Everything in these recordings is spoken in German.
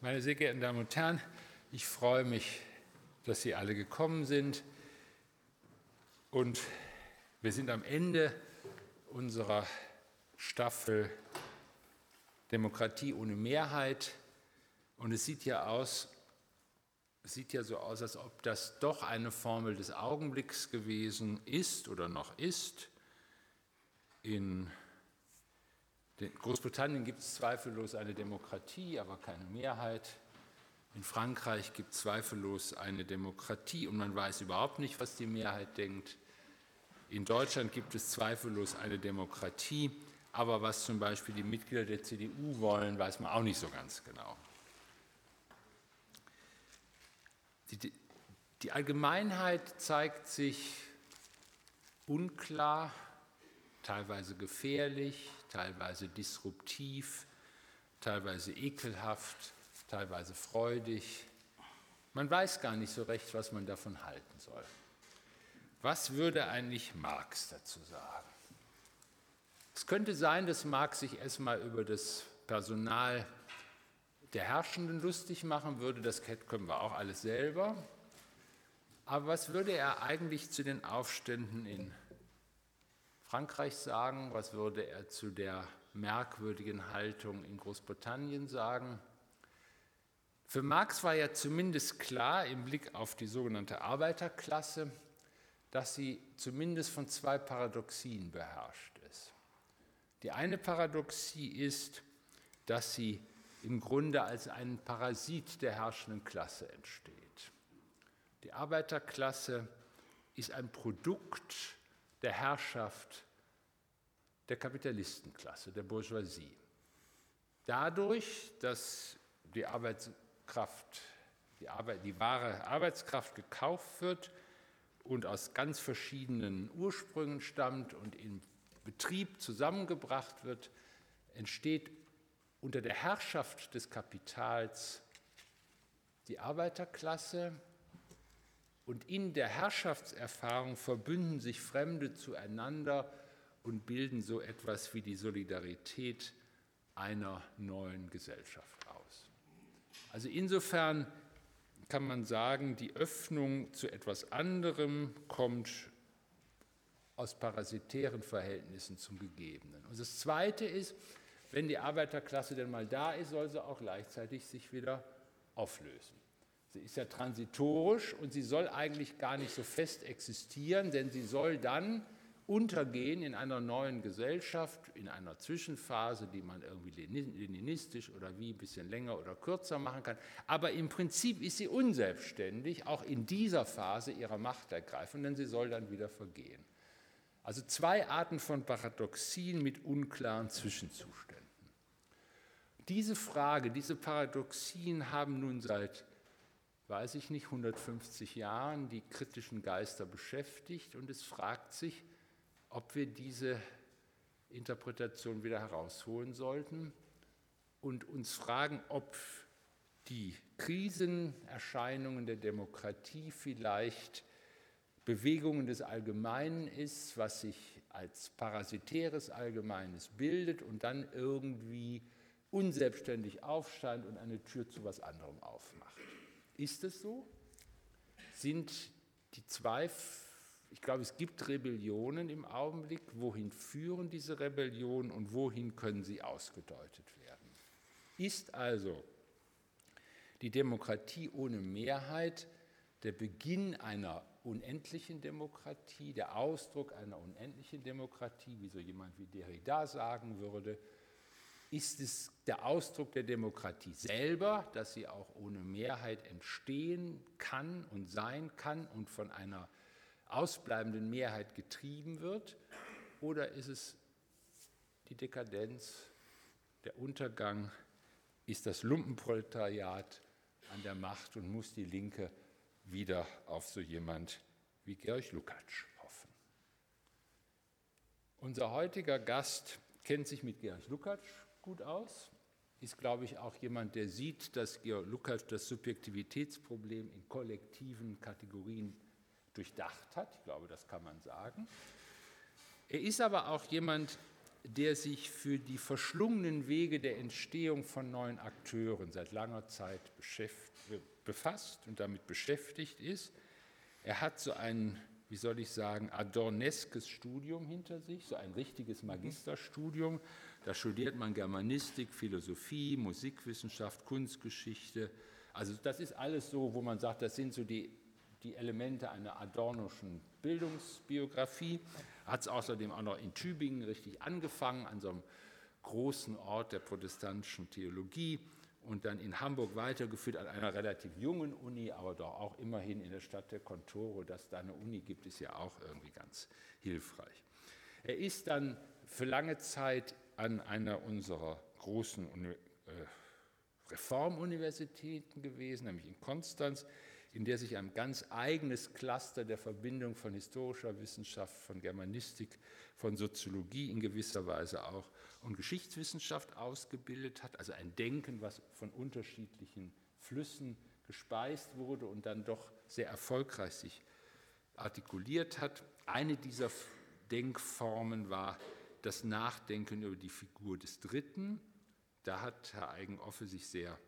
Meine sehr geehrten Damen und Herren, ich freue mich, dass Sie alle gekommen sind. Und wir sind am Ende unserer Staffel Demokratie ohne Mehrheit. Und es sieht ja aus, sieht ja so aus, als ob das doch eine Formel des Augenblicks gewesen ist oder noch ist. In in Großbritannien gibt es zweifellos eine Demokratie, aber keine Mehrheit. In Frankreich gibt es zweifellos eine Demokratie und man weiß überhaupt nicht, was die Mehrheit denkt. In Deutschland gibt es zweifellos eine Demokratie, aber was zum Beispiel die Mitglieder der CDU wollen, weiß man auch nicht so ganz genau. Die, die Allgemeinheit zeigt sich unklar, teilweise gefährlich, teilweise disruptiv, teilweise ekelhaft, teilweise freudig. Man weiß gar nicht so recht, was man davon halten soll. Was würde eigentlich Marx dazu sagen? Es könnte sein, dass Marx sich erstmal über das Personal der Herrschenden lustig machen würde. Das können wir auch alles selber. Aber was würde er eigentlich zu den Aufständen in Frankreich sagen? Was würde er zu der merkwürdigen Haltung in Großbritannien sagen? Für Marx war ja zumindest klar im Blick auf die sogenannte Arbeiterklasse, dass sie zumindest von zwei Paradoxien beherrscht ist. Die eine Paradoxie ist, dass sie im Grunde als ein Parasit der herrschenden Klasse entsteht. Die Arbeiterklasse ist ein Produkt der Herrschaft der Kapitalistenklasse, der Bourgeoisie. Dadurch, dass die Arbeitskraft, die, Arbeit, die wahre Arbeitskraft gekauft wird und aus ganz verschiedenen Ursprüngen stammt und im Betrieb zusammengebracht wird, entsteht unter der Herrschaft des Kapitals die Arbeiterklasse, und in der Herrschaftserfahrung verbünden sich Fremde zueinander und bilden so etwas wie die Solidarität einer neuen Gesellschaft aus. Also insofern kann man sagen, die Öffnung zu etwas anderem kommt aus parasitären Verhältnissen zum Gegebenen. Und das Zweite ist, wenn die Arbeiterklasse denn mal da ist, soll sie auch gleichzeitig sich wieder auflösen. Sie ist ja transitorisch und sie soll eigentlich gar nicht so fest existieren, denn sie soll dann untergehen in einer neuen Gesellschaft, in einer Zwischenphase, die man irgendwie leninistisch oder wie ein bisschen länger oder kürzer machen kann. Aber im Prinzip ist sie unselbstständig, auch in dieser Phase ihrer Machtergreifung, denn sie soll dann wieder vergehen. Also zwei Arten von Paradoxien mit unklaren Zwischenzuständen. Diese Frage, diese Paradoxien haben nun seit weiß ich nicht, 150 Jahren die kritischen Geister beschäftigt und es fragt sich, ob wir diese Interpretation wieder herausholen sollten und uns fragen, ob die Krisenerscheinungen der Demokratie vielleicht Bewegungen des Allgemeinen ist, was sich als parasitäres Allgemeines bildet und dann irgendwie unselbstständig aufsteigt und eine Tür zu was anderem aufmacht. Ist es so? Sind die zwei, ich glaube, es gibt Rebellionen im Augenblick. Wohin führen diese Rebellionen und wohin können sie ausgedeutet werden? Ist also die Demokratie ohne Mehrheit der Beginn einer unendlichen Demokratie, der Ausdruck einer unendlichen Demokratie, wie so jemand wie Derrida sagen würde, ist es der Ausdruck der Demokratie selber, dass sie auch ohne Mehrheit entstehen kann und sein kann und von einer ausbleibenden Mehrheit getrieben wird? Oder ist es die Dekadenz, der Untergang, ist das Lumpenproletariat an der Macht und muss die Linke wieder auf so jemand wie Georg Lukacs hoffen? Unser heutiger Gast kennt sich mit Georg Lukacs gut aus, ist, glaube ich, auch jemand, der sieht, dass Georg Lukács das Subjektivitätsproblem in kollektiven Kategorien durchdacht hat. Ich glaube, das kann man sagen. Er ist aber auch jemand, der sich für die verschlungenen Wege der Entstehung von neuen Akteuren seit langer Zeit befasst und damit beschäftigt ist. Er hat so ein, wie soll ich sagen, adorneskes Studium hinter sich, so ein richtiges Magisterstudium. Da studiert man Germanistik, Philosophie, Musikwissenschaft, Kunstgeschichte. Also das ist alles so, wo man sagt, das sind so die, die Elemente einer adornoschen Bildungsbiografie. Hat es außerdem auch noch in Tübingen richtig angefangen, an so einem großen Ort der protestantischen Theologie und dann in Hamburg weitergeführt an einer relativ jungen Uni, aber doch auch immerhin in der Stadt der Kontore. Dass da eine Uni gibt, ist ja auch irgendwie ganz hilfreich. Er ist dann für lange Zeit an einer unserer großen äh, Reformuniversitäten gewesen, nämlich in Konstanz, in der sich ein ganz eigenes Cluster der Verbindung von historischer Wissenschaft, von Germanistik, von Soziologie in gewisser Weise auch und Geschichtswissenschaft ausgebildet hat, also ein Denken, was von unterschiedlichen Flüssen gespeist wurde und dann doch sehr erfolgreich sich artikuliert hat. Eine dieser Denkformen war das Nachdenken über die Figur des Dritten. Da hat Herr Eigenoffe sich sehr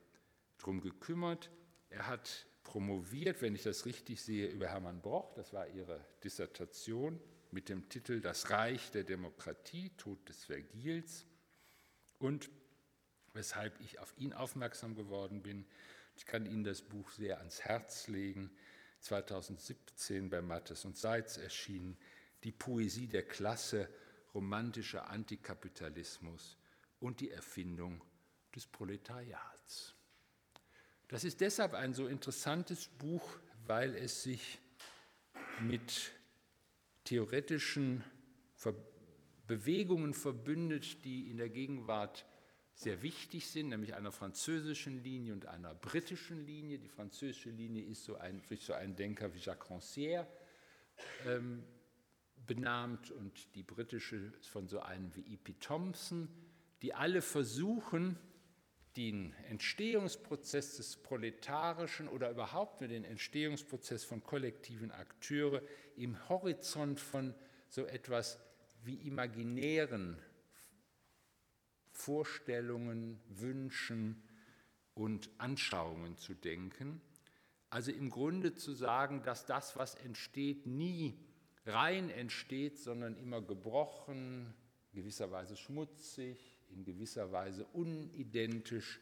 drum gekümmert. Er hat promoviert, wenn ich das richtig sehe, über Hermann Broch, das war ihre Dissertation mit dem Titel Das Reich der Demokratie, Tod des Vergils und weshalb ich auf ihn aufmerksam geworden bin. Ich kann Ihnen das Buch sehr ans Herz legen. 2017 bei Mattes und Seitz erschienen, Die Poesie der Klasse, romantischer Antikapitalismus und die Erfindung des Proletariats. Das ist deshalb ein so interessantes Buch, weil es sich mit theoretischen Bewegungen verbündet, die in der Gegenwart sehr wichtig sind, nämlich einer französischen Linie und einer britischen Linie. Die französische Linie ist so ein, durch so einen Denker wie Jacques Rancière ähm, benannt und die britische von so einem wie E.P. Thompson, die alle versuchen, den Entstehungsprozess des Proletarischen oder überhaupt nur den Entstehungsprozess von kollektiven Akteure im Horizont von so etwas wie imaginären Vorstellungen, Wünschen und Anschauungen zu denken. Also im Grunde zu sagen, dass das, was entsteht, nie rein entsteht, sondern immer gebrochen, gewisserweise schmutzig, in gewisser Weise unidentisch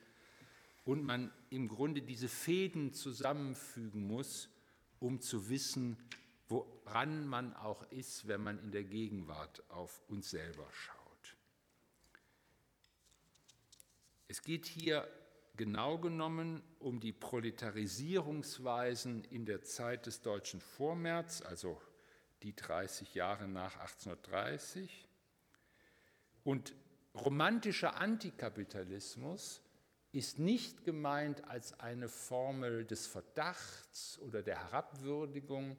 und man im Grunde diese Fäden zusammenfügen muss, um zu wissen, woran man auch ist, wenn man in der Gegenwart auf uns selber schaut. Es geht hier genau genommen um die Proletarisierungsweisen in der Zeit des deutschen Vormärz, also die 30 Jahre nach 1830. Und romantischer Antikapitalismus ist nicht gemeint als eine Formel des Verdachts oder der Herabwürdigung,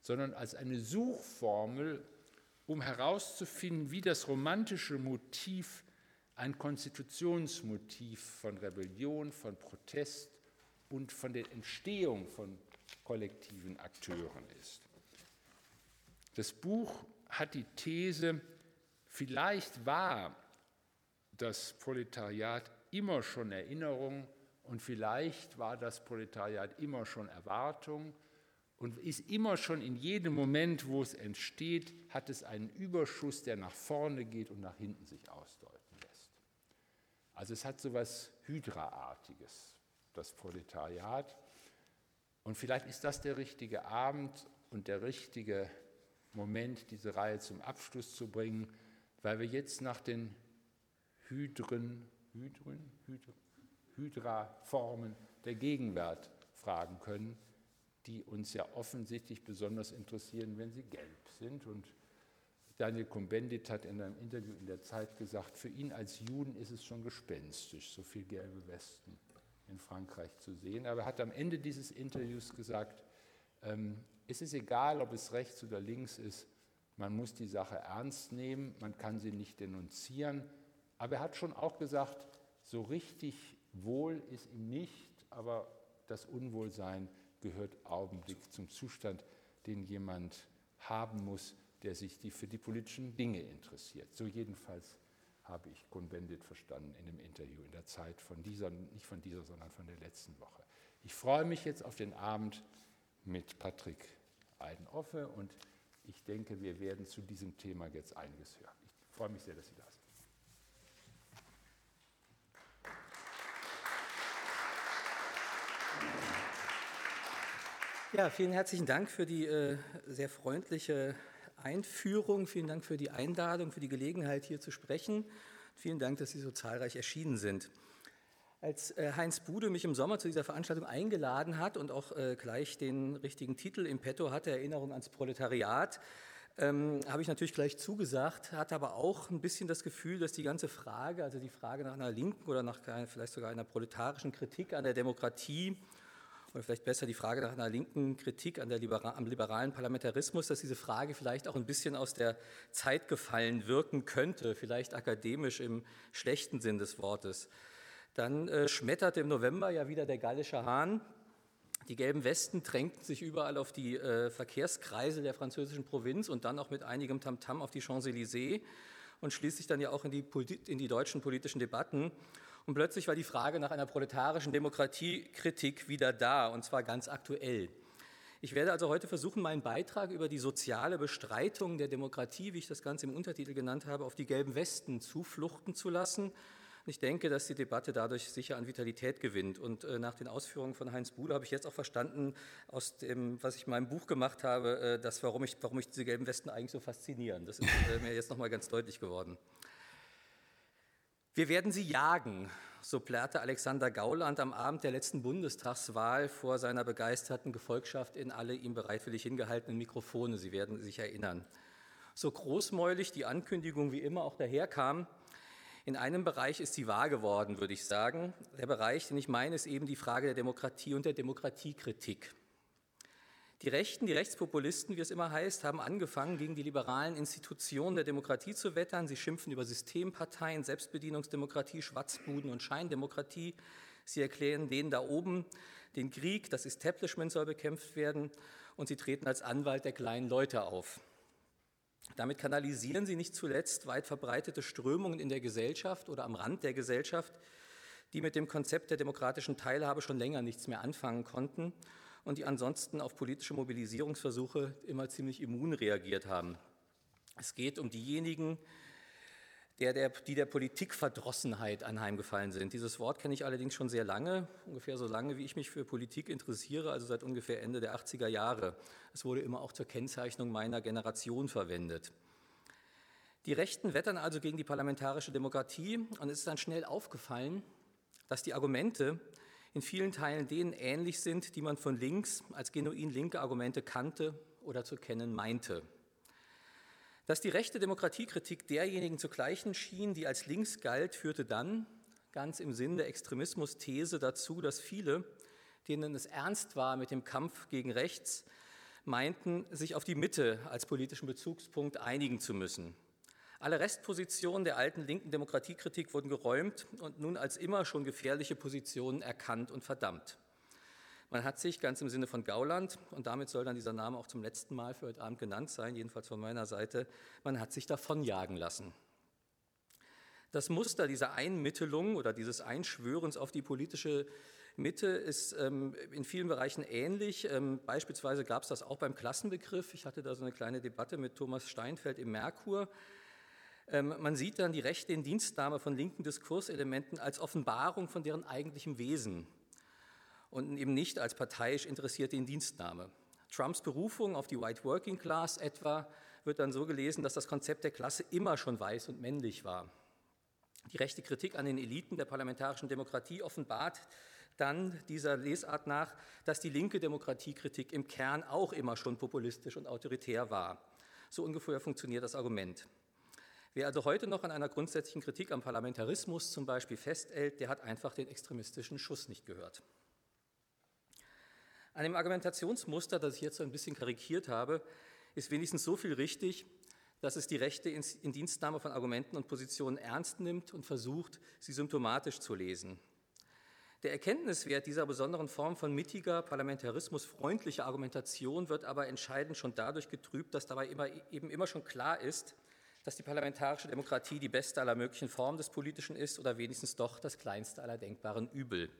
sondern als eine Suchformel, um herauszufinden, wie das romantische Motiv ein Konstitutionsmotiv von Rebellion, von Protest und von der Entstehung von kollektiven Akteuren ist. Das Buch hat die These, vielleicht war das Proletariat immer schon Erinnerung und vielleicht war das Proletariat immer schon Erwartung und ist immer schon in jedem Moment, wo es entsteht, hat es einen Überschuss, der nach vorne geht und nach hinten sich ausdeuten lässt. Also es hat so etwas Hydraartiges, das Proletariat. Und vielleicht ist das der richtige Abend und der richtige Moment, diese Reihe zum Abschluss zu bringen, weil wir jetzt nach den Hydren, Hydren, Hydren, Hydra-Formen der Gegenwart fragen können, die uns ja offensichtlich besonders interessieren, wenn sie gelb sind. Und Daniel Cohn-Bendit hat in einem Interview in der Zeit gesagt, für ihn als Juden ist es schon gespenstisch, so viel gelbe Westen in Frankreich zu sehen. Aber er hat am Ende dieses Interviews gesagt, ähm, es ist egal, ob es rechts oder links ist, man muss die Sache ernst nehmen, man kann sie nicht denunzieren. Aber er hat schon auch gesagt, so richtig wohl ist ihm nicht, aber das Unwohlsein gehört augenblicklich zum Zustand, den jemand haben muss, der sich die, für die politischen Dinge interessiert. So jedenfalls habe ich Cohn-Bendit verstanden in dem Interview in der Zeit von dieser, nicht von dieser, sondern von der letzten Woche. Ich freue mich jetzt auf den Abend mit Patrick Eidenoffe und ich denke, wir werden zu diesem Thema jetzt einiges hören. Ich freue mich sehr, dass Sie da sind. Ja, vielen herzlichen Dank für die äh, sehr freundliche Einführung. Vielen Dank für die Einladung, für die Gelegenheit, hier zu sprechen. Vielen Dank, dass Sie so zahlreich erschienen sind. Als äh, Heinz Bude mich im Sommer zu dieser Veranstaltung eingeladen hat und auch äh, gleich den richtigen Titel im Petto hatte, Erinnerung ans Proletariat, ähm, habe ich natürlich gleich zugesagt, hatte aber auch ein bisschen das Gefühl, dass die ganze Frage, also die Frage nach einer linken oder nach vielleicht sogar einer proletarischen Kritik an der Demokratie oder vielleicht besser die Frage nach einer linken Kritik an der Libera am liberalen Parlamentarismus, dass diese Frage vielleicht auch ein bisschen aus der Zeit gefallen wirken könnte, vielleicht akademisch im schlechten Sinn des Wortes. Dann äh, schmetterte im November ja wieder der gallische Hahn. Die gelben Westen drängten sich überall auf die äh, Verkehrskreise der französischen Provinz und dann auch mit einigem Tamtam -Tam auf die Champs-Élysées und schließlich dann ja auch in die, in die deutschen politischen Debatten. Und plötzlich war die Frage nach einer proletarischen Demokratiekritik wieder da, und zwar ganz aktuell. Ich werde also heute versuchen, meinen Beitrag über die soziale Bestreitung der Demokratie, wie ich das Ganze im Untertitel genannt habe, auf die gelben Westen zufluchten zu lassen. Ich denke, dass die Debatte dadurch sicher an Vitalität gewinnt. Und äh, nach den Ausführungen von Heinz Bude habe ich jetzt auch verstanden, aus dem, was ich in meinem Buch gemacht habe, äh, dass, warum, ich, warum ich diese gelben Westen eigentlich so faszinieren. Das ist äh, mir jetzt nochmal ganz deutlich geworden. Wir werden sie jagen, so plärrte Alexander Gauland am Abend der letzten Bundestagswahl vor seiner begeisterten Gefolgschaft in alle ihm bereitwillig hingehaltenen Mikrofone. Sie werden sich erinnern. So großmäulig die Ankündigung wie immer auch daherkam, in einem Bereich ist sie wahr geworden, würde ich sagen. Der Bereich, den ich meine, ist eben die Frage der Demokratie und der Demokratiekritik. Die Rechten, die Rechtspopulisten, wie es immer heißt, haben angefangen, gegen die liberalen Institutionen der Demokratie zu wettern. Sie schimpfen über Systemparteien, Selbstbedienungsdemokratie, Schwatzbuden und Scheindemokratie. Sie erklären denen da oben den Krieg, das Establishment soll bekämpft werden und sie treten als Anwalt der kleinen Leute auf. Damit kanalisieren sie nicht zuletzt weit verbreitete Strömungen in der Gesellschaft oder am Rand der Gesellschaft, die mit dem Konzept der demokratischen Teilhabe schon länger nichts mehr anfangen konnten und die ansonsten auf politische Mobilisierungsversuche immer ziemlich immun reagiert haben. Es geht um diejenigen, der, der, die der Politikverdrossenheit anheimgefallen sind. Dieses Wort kenne ich allerdings schon sehr lange, ungefähr so lange, wie ich mich für Politik interessiere, also seit ungefähr Ende der 80er Jahre. Es wurde immer auch zur Kennzeichnung meiner Generation verwendet. Die Rechten wettern also gegen die parlamentarische Demokratie und es ist dann schnell aufgefallen, dass die Argumente, in vielen Teilen denen ähnlich sind, die man von links als genuin linke Argumente kannte oder zu kennen meinte. Dass die rechte Demokratiekritik derjenigen zu gleichen schien, die als links galt, führte dann, ganz im Sinn der Extremismus-These, dazu, dass viele, denen es ernst war mit dem Kampf gegen rechts, meinten, sich auf die Mitte als politischen Bezugspunkt einigen zu müssen. Alle Restpositionen der alten linken Demokratiekritik wurden geräumt und nun als immer schon gefährliche Positionen erkannt und verdammt. Man hat sich ganz im Sinne von Gauland, und damit soll dann dieser Name auch zum letzten Mal für heute Abend genannt sein, jedenfalls von meiner Seite, man hat sich davonjagen lassen. Das Muster dieser Einmittelung oder dieses Einschwörens auf die politische Mitte ist ähm, in vielen Bereichen ähnlich. Ähm, beispielsweise gab es das auch beim Klassenbegriff. Ich hatte da so eine kleine Debatte mit Thomas Steinfeld im Merkur. Ähm, man sieht dann die rechte Indienstnahme von linken Diskurselementen als Offenbarung von deren eigentlichem Wesen und eben nicht als parteiisch interessierte Indienstnahme. Trumps Berufung auf die White Working Class etwa wird dann so gelesen, dass das Konzept der Klasse immer schon weiß und männlich war. Die rechte Kritik an den Eliten der parlamentarischen Demokratie offenbart dann dieser Lesart nach, dass die linke Demokratiekritik im Kern auch immer schon populistisch und autoritär war. So ungefähr funktioniert das Argument. Wer also heute noch an einer grundsätzlichen Kritik am Parlamentarismus zum Beispiel festhält, der hat einfach den extremistischen Schuss nicht gehört. An dem Argumentationsmuster, das ich jetzt so ein bisschen karikiert habe, ist wenigstens so viel richtig, dass es die rechte Indienstnahme von Argumenten und Positionen ernst nimmt und versucht, sie symptomatisch zu lesen. Der Erkenntniswert dieser besonderen Form von mittiger, parlamentarismusfreundlicher Argumentation wird aber entscheidend schon dadurch getrübt, dass dabei immer, eben immer schon klar ist, dass die parlamentarische Demokratie die beste aller möglichen Formen des Politischen ist oder wenigstens doch das kleinste aller denkbaren Übel.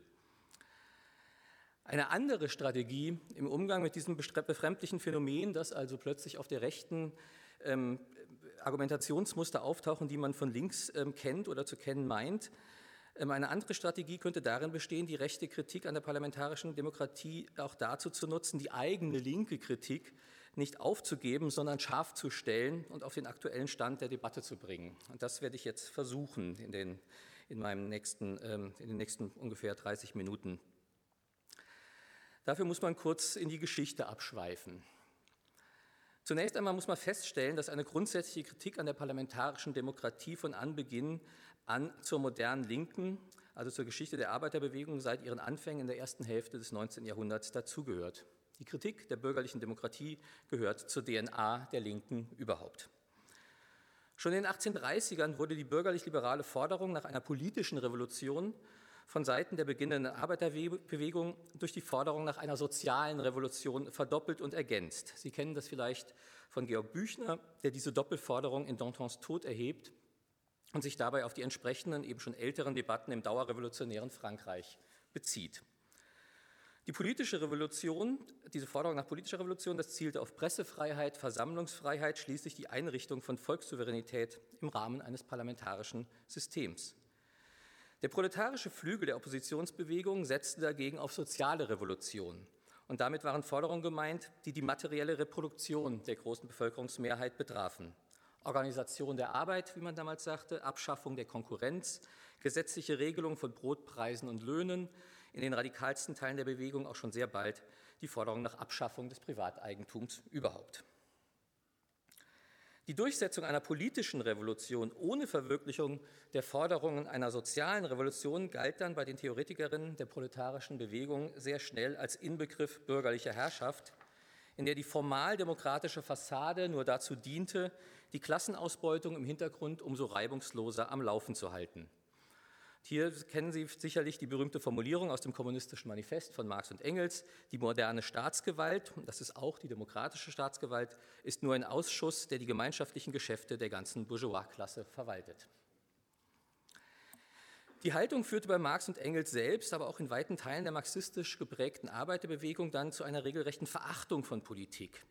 Eine andere Strategie im Umgang mit diesem befremdlichen Phänomen, das also plötzlich auf der rechten ähm, Argumentationsmuster auftauchen, die man von links ähm, kennt oder zu kennen meint. Ähm, eine andere Strategie könnte darin bestehen, die rechte Kritik an der parlamentarischen Demokratie auch dazu zu nutzen, die eigene linke Kritik nicht aufzugeben, sondern scharf zu stellen und auf den aktuellen Stand der Debatte zu bringen. Und das werde ich jetzt versuchen in den, in meinem nächsten, ähm, in den nächsten ungefähr 30 Minuten. Dafür muss man kurz in die Geschichte abschweifen. Zunächst einmal muss man feststellen, dass eine grundsätzliche Kritik an der parlamentarischen Demokratie von Anbeginn an zur modernen Linken, also zur Geschichte der Arbeiterbewegung seit ihren Anfängen in der ersten Hälfte des 19. Jahrhunderts dazugehört. Die Kritik der bürgerlichen Demokratie gehört zur DNA der Linken überhaupt. Schon in den 1830ern wurde die bürgerlich-liberale Forderung nach einer politischen Revolution von Seiten der beginnenden Arbeiterbewegung durch die Forderung nach einer sozialen Revolution verdoppelt und ergänzt. Sie kennen das vielleicht von Georg Büchner, der diese Doppelforderung in Dantons Tod erhebt und sich dabei auf die entsprechenden, eben schon älteren Debatten im dauerrevolutionären Frankreich bezieht. Die politische Revolution, diese Forderung nach politischer Revolution, das zielte auf Pressefreiheit, Versammlungsfreiheit, schließlich die Einrichtung von Volkssouveränität im Rahmen eines parlamentarischen Systems. Der proletarische Flügel der Oppositionsbewegung setzte dagegen auf soziale Revolution. Und damit waren Forderungen gemeint, die die materielle Reproduktion der großen Bevölkerungsmehrheit betrafen. Organisation der Arbeit, wie man damals sagte, Abschaffung der Konkurrenz, gesetzliche Regelung von Brotpreisen und Löhnen, in den radikalsten Teilen der Bewegung auch schon sehr bald die Forderung nach Abschaffung des Privateigentums überhaupt. Die Durchsetzung einer politischen Revolution ohne Verwirklichung der Forderungen einer sozialen Revolution galt dann bei den Theoretikerinnen der proletarischen Bewegung sehr schnell als Inbegriff bürgerlicher Herrschaft, in der die formal demokratische Fassade nur dazu diente, die Klassenausbeutung im Hintergrund umso reibungsloser am Laufen zu halten. Hier kennen Sie sicherlich die berühmte Formulierung aus dem Kommunistischen Manifest von Marx und Engels, die moderne Staatsgewalt, das ist auch die demokratische Staatsgewalt, ist nur ein Ausschuss, der die gemeinschaftlichen Geschäfte der ganzen Bourgeoisklasse verwaltet. Die Haltung führte bei Marx und Engels selbst, aber auch in weiten Teilen der marxistisch geprägten Arbeiterbewegung dann zu einer regelrechten Verachtung von Politik.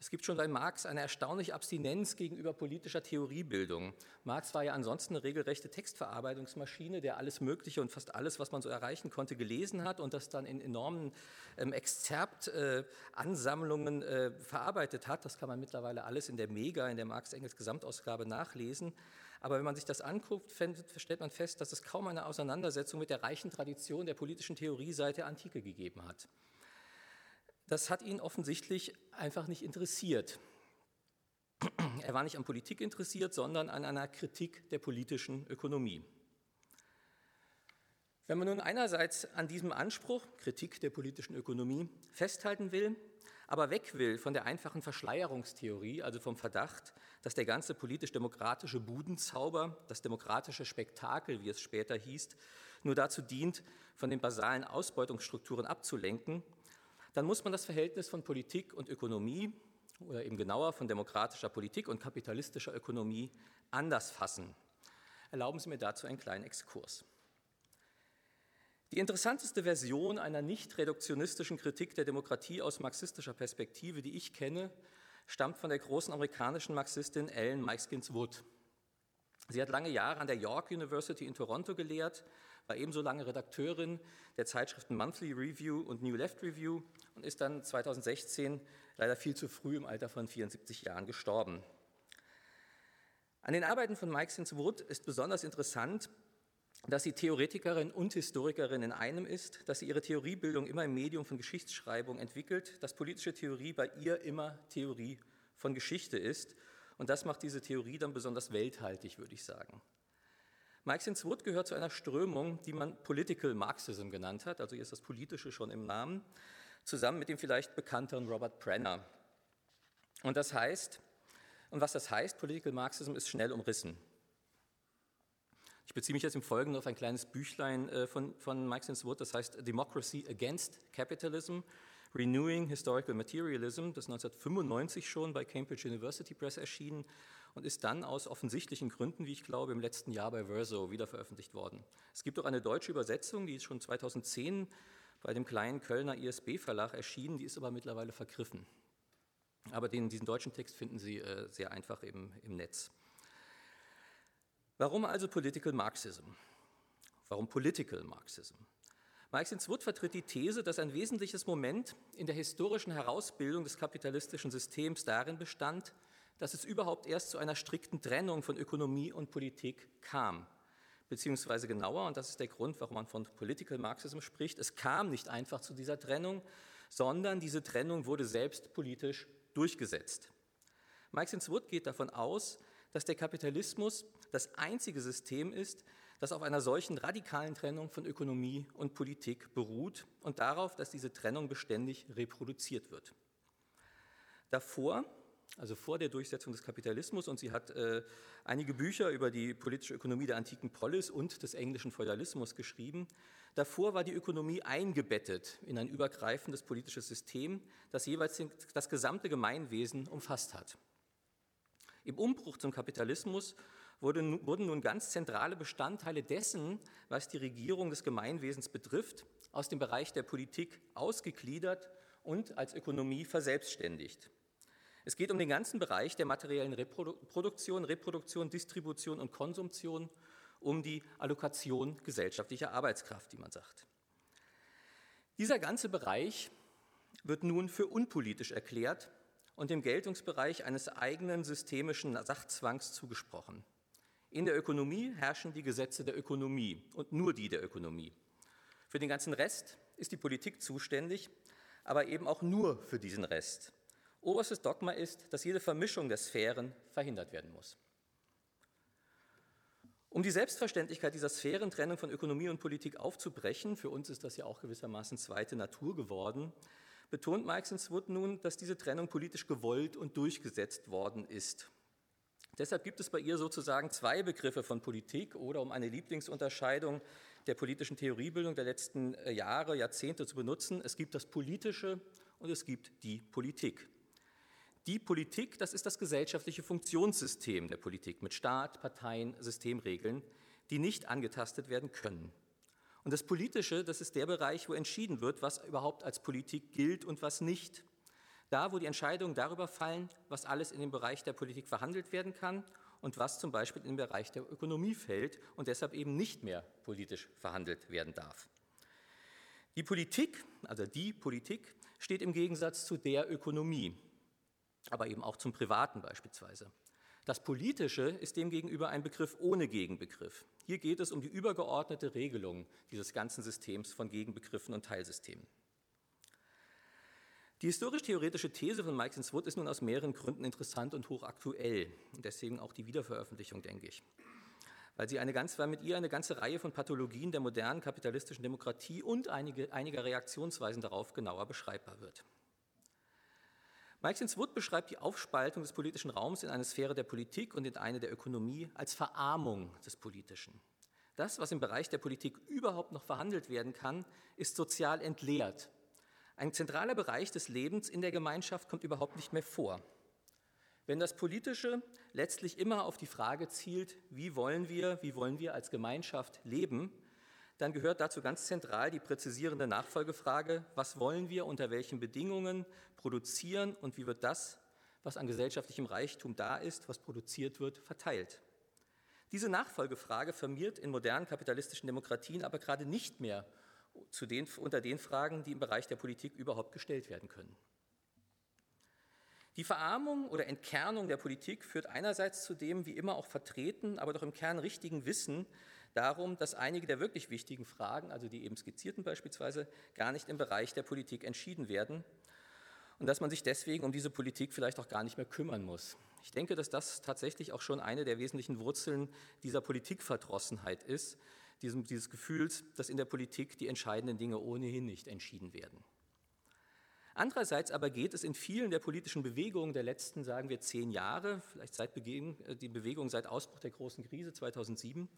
Es gibt schon bei Marx eine erstaunliche Abstinenz gegenüber politischer Theoriebildung. Marx war ja ansonsten eine regelrechte Textverarbeitungsmaschine, der alles Mögliche und fast alles, was man so erreichen konnte, gelesen hat und das dann in enormen ähm, Exzerptansammlungen äh, äh, verarbeitet hat. Das kann man mittlerweile alles in der Mega, in der Marx-Engels-Gesamtausgabe nachlesen. Aber wenn man sich das anguckt, stellt man fest, dass es kaum eine Auseinandersetzung mit der reichen Tradition der politischen Theorie seit der Antike gegeben hat. Das hat ihn offensichtlich einfach nicht interessiert. Er war nicht an Politik interessiert, sondern an einer Kritik der politischen Ökonomie. Wenn man nun einerseits an diesem Anspruch, Kritik der politischen Ökonomie, festhalten will, aber weg will von der einfachen Verschleierungstheorie, also vom Verdacht, dass der ganze politisch-demokratische Budenzauber, das demokratische Spektakel, wie es später hieß, nur dazu dient, von den basalen Ausbeutungsstrukturen abzulenken, dann muss man das Verhältnis von Politik und Ökonomie oder eben genauer von demokratischer Politik und kapitalistischer Ökonomie anders fassen. Erlauben Sie mir dazu einen kleinen Exkurs. Die interessanteste Version einer nicht reduktionistischen Kritik der Demokratie aus marxistischer Perspektive, die ich kenne, stammt von der großen amerikanischen Marxistin Ellen Meiskins Wood. Sie hat lange Jahre an der York University in Toronto gelehrt war ebenso lange Redakteurin der Zeitschriften Monthly Review und New Left Review und ist dann 2016 leider viel zu früh im Alter von 74 Jahren gestorben. An den Arbeiten von Mike Sinswood ist besonders interessant, dass sie Theoretikerin und Historikerin in einem ist, dass sie ihre Theoriebildung immer im Medium von Geschichtsschreibung entwickelt, dass politische Theorie bei ihr immer Theorie von Geschichte ist. Und das macht diese Theorie dann besonders welthaltig, würde ich sagen. Mike Wood gehört zu einer Strömung, die man Political Marxism genannt hat, also hier ist das Politische schon im Namen, zusammen mit dem vielleicht bekannteren Robert Brenner. Und das heißt, und was das heißt, Political Marxism ist schnell umrissen. Ich beziehe mich jetzt im Folgenden auf ein kleines Büchlein äh, von, von Mike Wood, das heißt Democracy Against Capitalism, Renewing Historical Materialism, das 1995 schon bei Cambridge University Press erschienen und ist dann aus offensichtlichen Gründen, wie ich glaube, im letzten Jahr bei Verso wieder veröffentlicht worden. Es gibt auch eine deutsche Übersetzung, die ist schon 2010 bei dem kleinen Kölner ISB-Verlag erschienen, die ist aber mittlerweile vergriffen. Aber den, diesen deutschen Text finden Sie äh, sehr einfach im, im Netz. Warum also Political Marxism? Warum Political Marxism? Maxine Wood vertritt die These, dass ein wesentliches Moment in der historischen Herausbildung des kapitalistischen Systems darin bestand, dass es überhaupt erst zu einer strikten Trennung von Ökonomie und Politik kam. Beziehungsweise genauer, und das ist der Grund, warum man von Political Marxism spricht, es kam nicht einfach zu dieser Trennung, sondern diese Trennung wurde selbst politisch durchgesetzt. Maxine Wood geht davon aus, dass der Kapitalismus das einzige System ist, das auf einer solchen radikalen Trennung von Ökonomie und Politik beruht und darauf, dass diese Trennung beständig reproduziert wird. Davor, also vor der Durchsetzung des Kapitalismus, und sie hat äh, einige Bücher über die politische Ökonomie der antiken Polis und des englischen Feudalismus geschrieben, davor war die Ökonomie eingebettet in ein übergreifendes politisches System, das jeweils das gesamte Gemeinwesen umfasst hat. Im Umbruch zum Kapitalismus wurden, wurden nun ganz zentrale Bestandteile dessen, was die Regierung des Gemeinwesens betrifft, aus dem Bereich der Politik ausgegliedert und als Ökonomie verselbstständigt. Es geht um den ganzen Bereich der materiellen Reproduktion, Reproduktion, Distribution und Konsumtion, um die Allokation gesellschaftlicher Arbeitskraft, wie man sagt. Dieser ganze Bereich wird nun für unpolitisch erklärt und dem Geltungsbereich eines eigenen systemischen Sachzwangs zugesprochen. In der Ökonomie herrschen die Gesetze der Ökonomie und nur die der Ökonomie. Für den ganzen Rest ist die Politik zuständig, aber eben auch nur für diesen Rest. Oberstes Dogma ist, dass jede Vermischung der Sphären verhindert werden muss. Um die Selbstverständlichkeit dieser Sphärentrennung von Ökonomie und Politik aufzubrechen, für uns ist das ja auch gewissermaßen zweite Natur geworden, betont Marx Wood nun, dass diese Trennung politisch gewollt und durchgesetzt worden ist. Deshalb gibt es bei ihr sozusagen zwei Begriffe von Politik oder um eine Lieblingsunterscheidung der politischen Theoriebildung der letzten äh, Jahre, Jahrzehnte zu benutzen. Es gibt das Politische und es gibt die Politik. Die Politik, das ist das gesellschaftliche Funktionssystem der Politik mit Staat, Parteien, Systemregeln, die nicht angetastet werden können. Und das Politische, das ist der Bereich, wo entschieden wird, was überhaupt als Politik gilt und was nicht. Da, wo die Entscheidungen darüber fallen, was alles in dem Bereich der Politik verhandelt werden kann und was zum Beispiel in den Bereich der Ökonomie fällt und deshalb eben nicht mehr politisch verhandelt werden darf. Die Politik, also die Politik, steht im Gegensatz zu der Ökonomie, aber eben auch zum Privaten beispielsweise. Das Politische ist demgegenüber ein Begriff ohne Gegenbegriff. Hier geht es um die übergeordnete Regelung dieses ganzen Systems von Gegenbegriffen und Teilsystemen. Die historisch-theoretische These von Mike Wood ist nun aus mehreren Gründen interessant und hochaktuell. deswegen auch die Wiederveröffentlichung, denke ich. Weil, sie eine ganz, weil mit ihr eine ganze Reihe von Pathologien der modernen kapitalistischen Demokratie und einige, einiger Reaktionsweisen darauf genauer beschreibbar wird. Mike Wood beschreibt die Aufspaltung des politischen Raums in eine Sphäre der Politik und in eine der Ökonomie als Verarmung des Politischen. Das, was im Bereich der Politik überhaupt noch verhandelt werden kann, ist sozial entleert ein zentraler Bereich des Lebens in der Gemeinschaft kommt überhaupt nicht mehr vor. Wenn das Politische letztlich immer auf die Frage zielt, wie wollen wir, wie wollen wir als Gemeinschaft leben, dann gehört dazu ganz zentral die präzisierende Nachfolgefrage, was wollen wir unter welchen Bedingungen produzieren und wie wird das, was an gesellschaftlichem Reichtum da ist, was produziert wird, verteilt. Diese Nachfolgefrage vermiert in modernen kapitalistischen Demokratien aber gerade nicht mehr zu den, unter den Fragen, die im Bereich der Politik überhaupt gestellt werden können. Die Verarmung oder Entkernung der Politik führt einerseits zu dem, wie immer auch vertreten, aber doch im Kern richtigen Wissen darum, dass einige der wirklich wichtigen Fragen, also die eben skizzierten beispielsweise, gar nicht im Bereich der Politik entschieden werden und dass man sich deswegen um diese Politik vielleicht auch gar nicht mehr kümmern muss. Ich denke, dass das tatsächlich auch schon eine der wesentlichen Wurzeln dieser Politikverdrossenheit ist, diesem, dieses Gefühls, dass in der Politik die entscheidenden Dinge ohnehin nicht entschieden werden. Andererseits aber geht es in vielen der politischen Bewegungen der letzten, sagen wir, zehn Jahre, vielleicht seit Beginn, äh, die Bewegung seit Ausbruch der großen Krise 2007,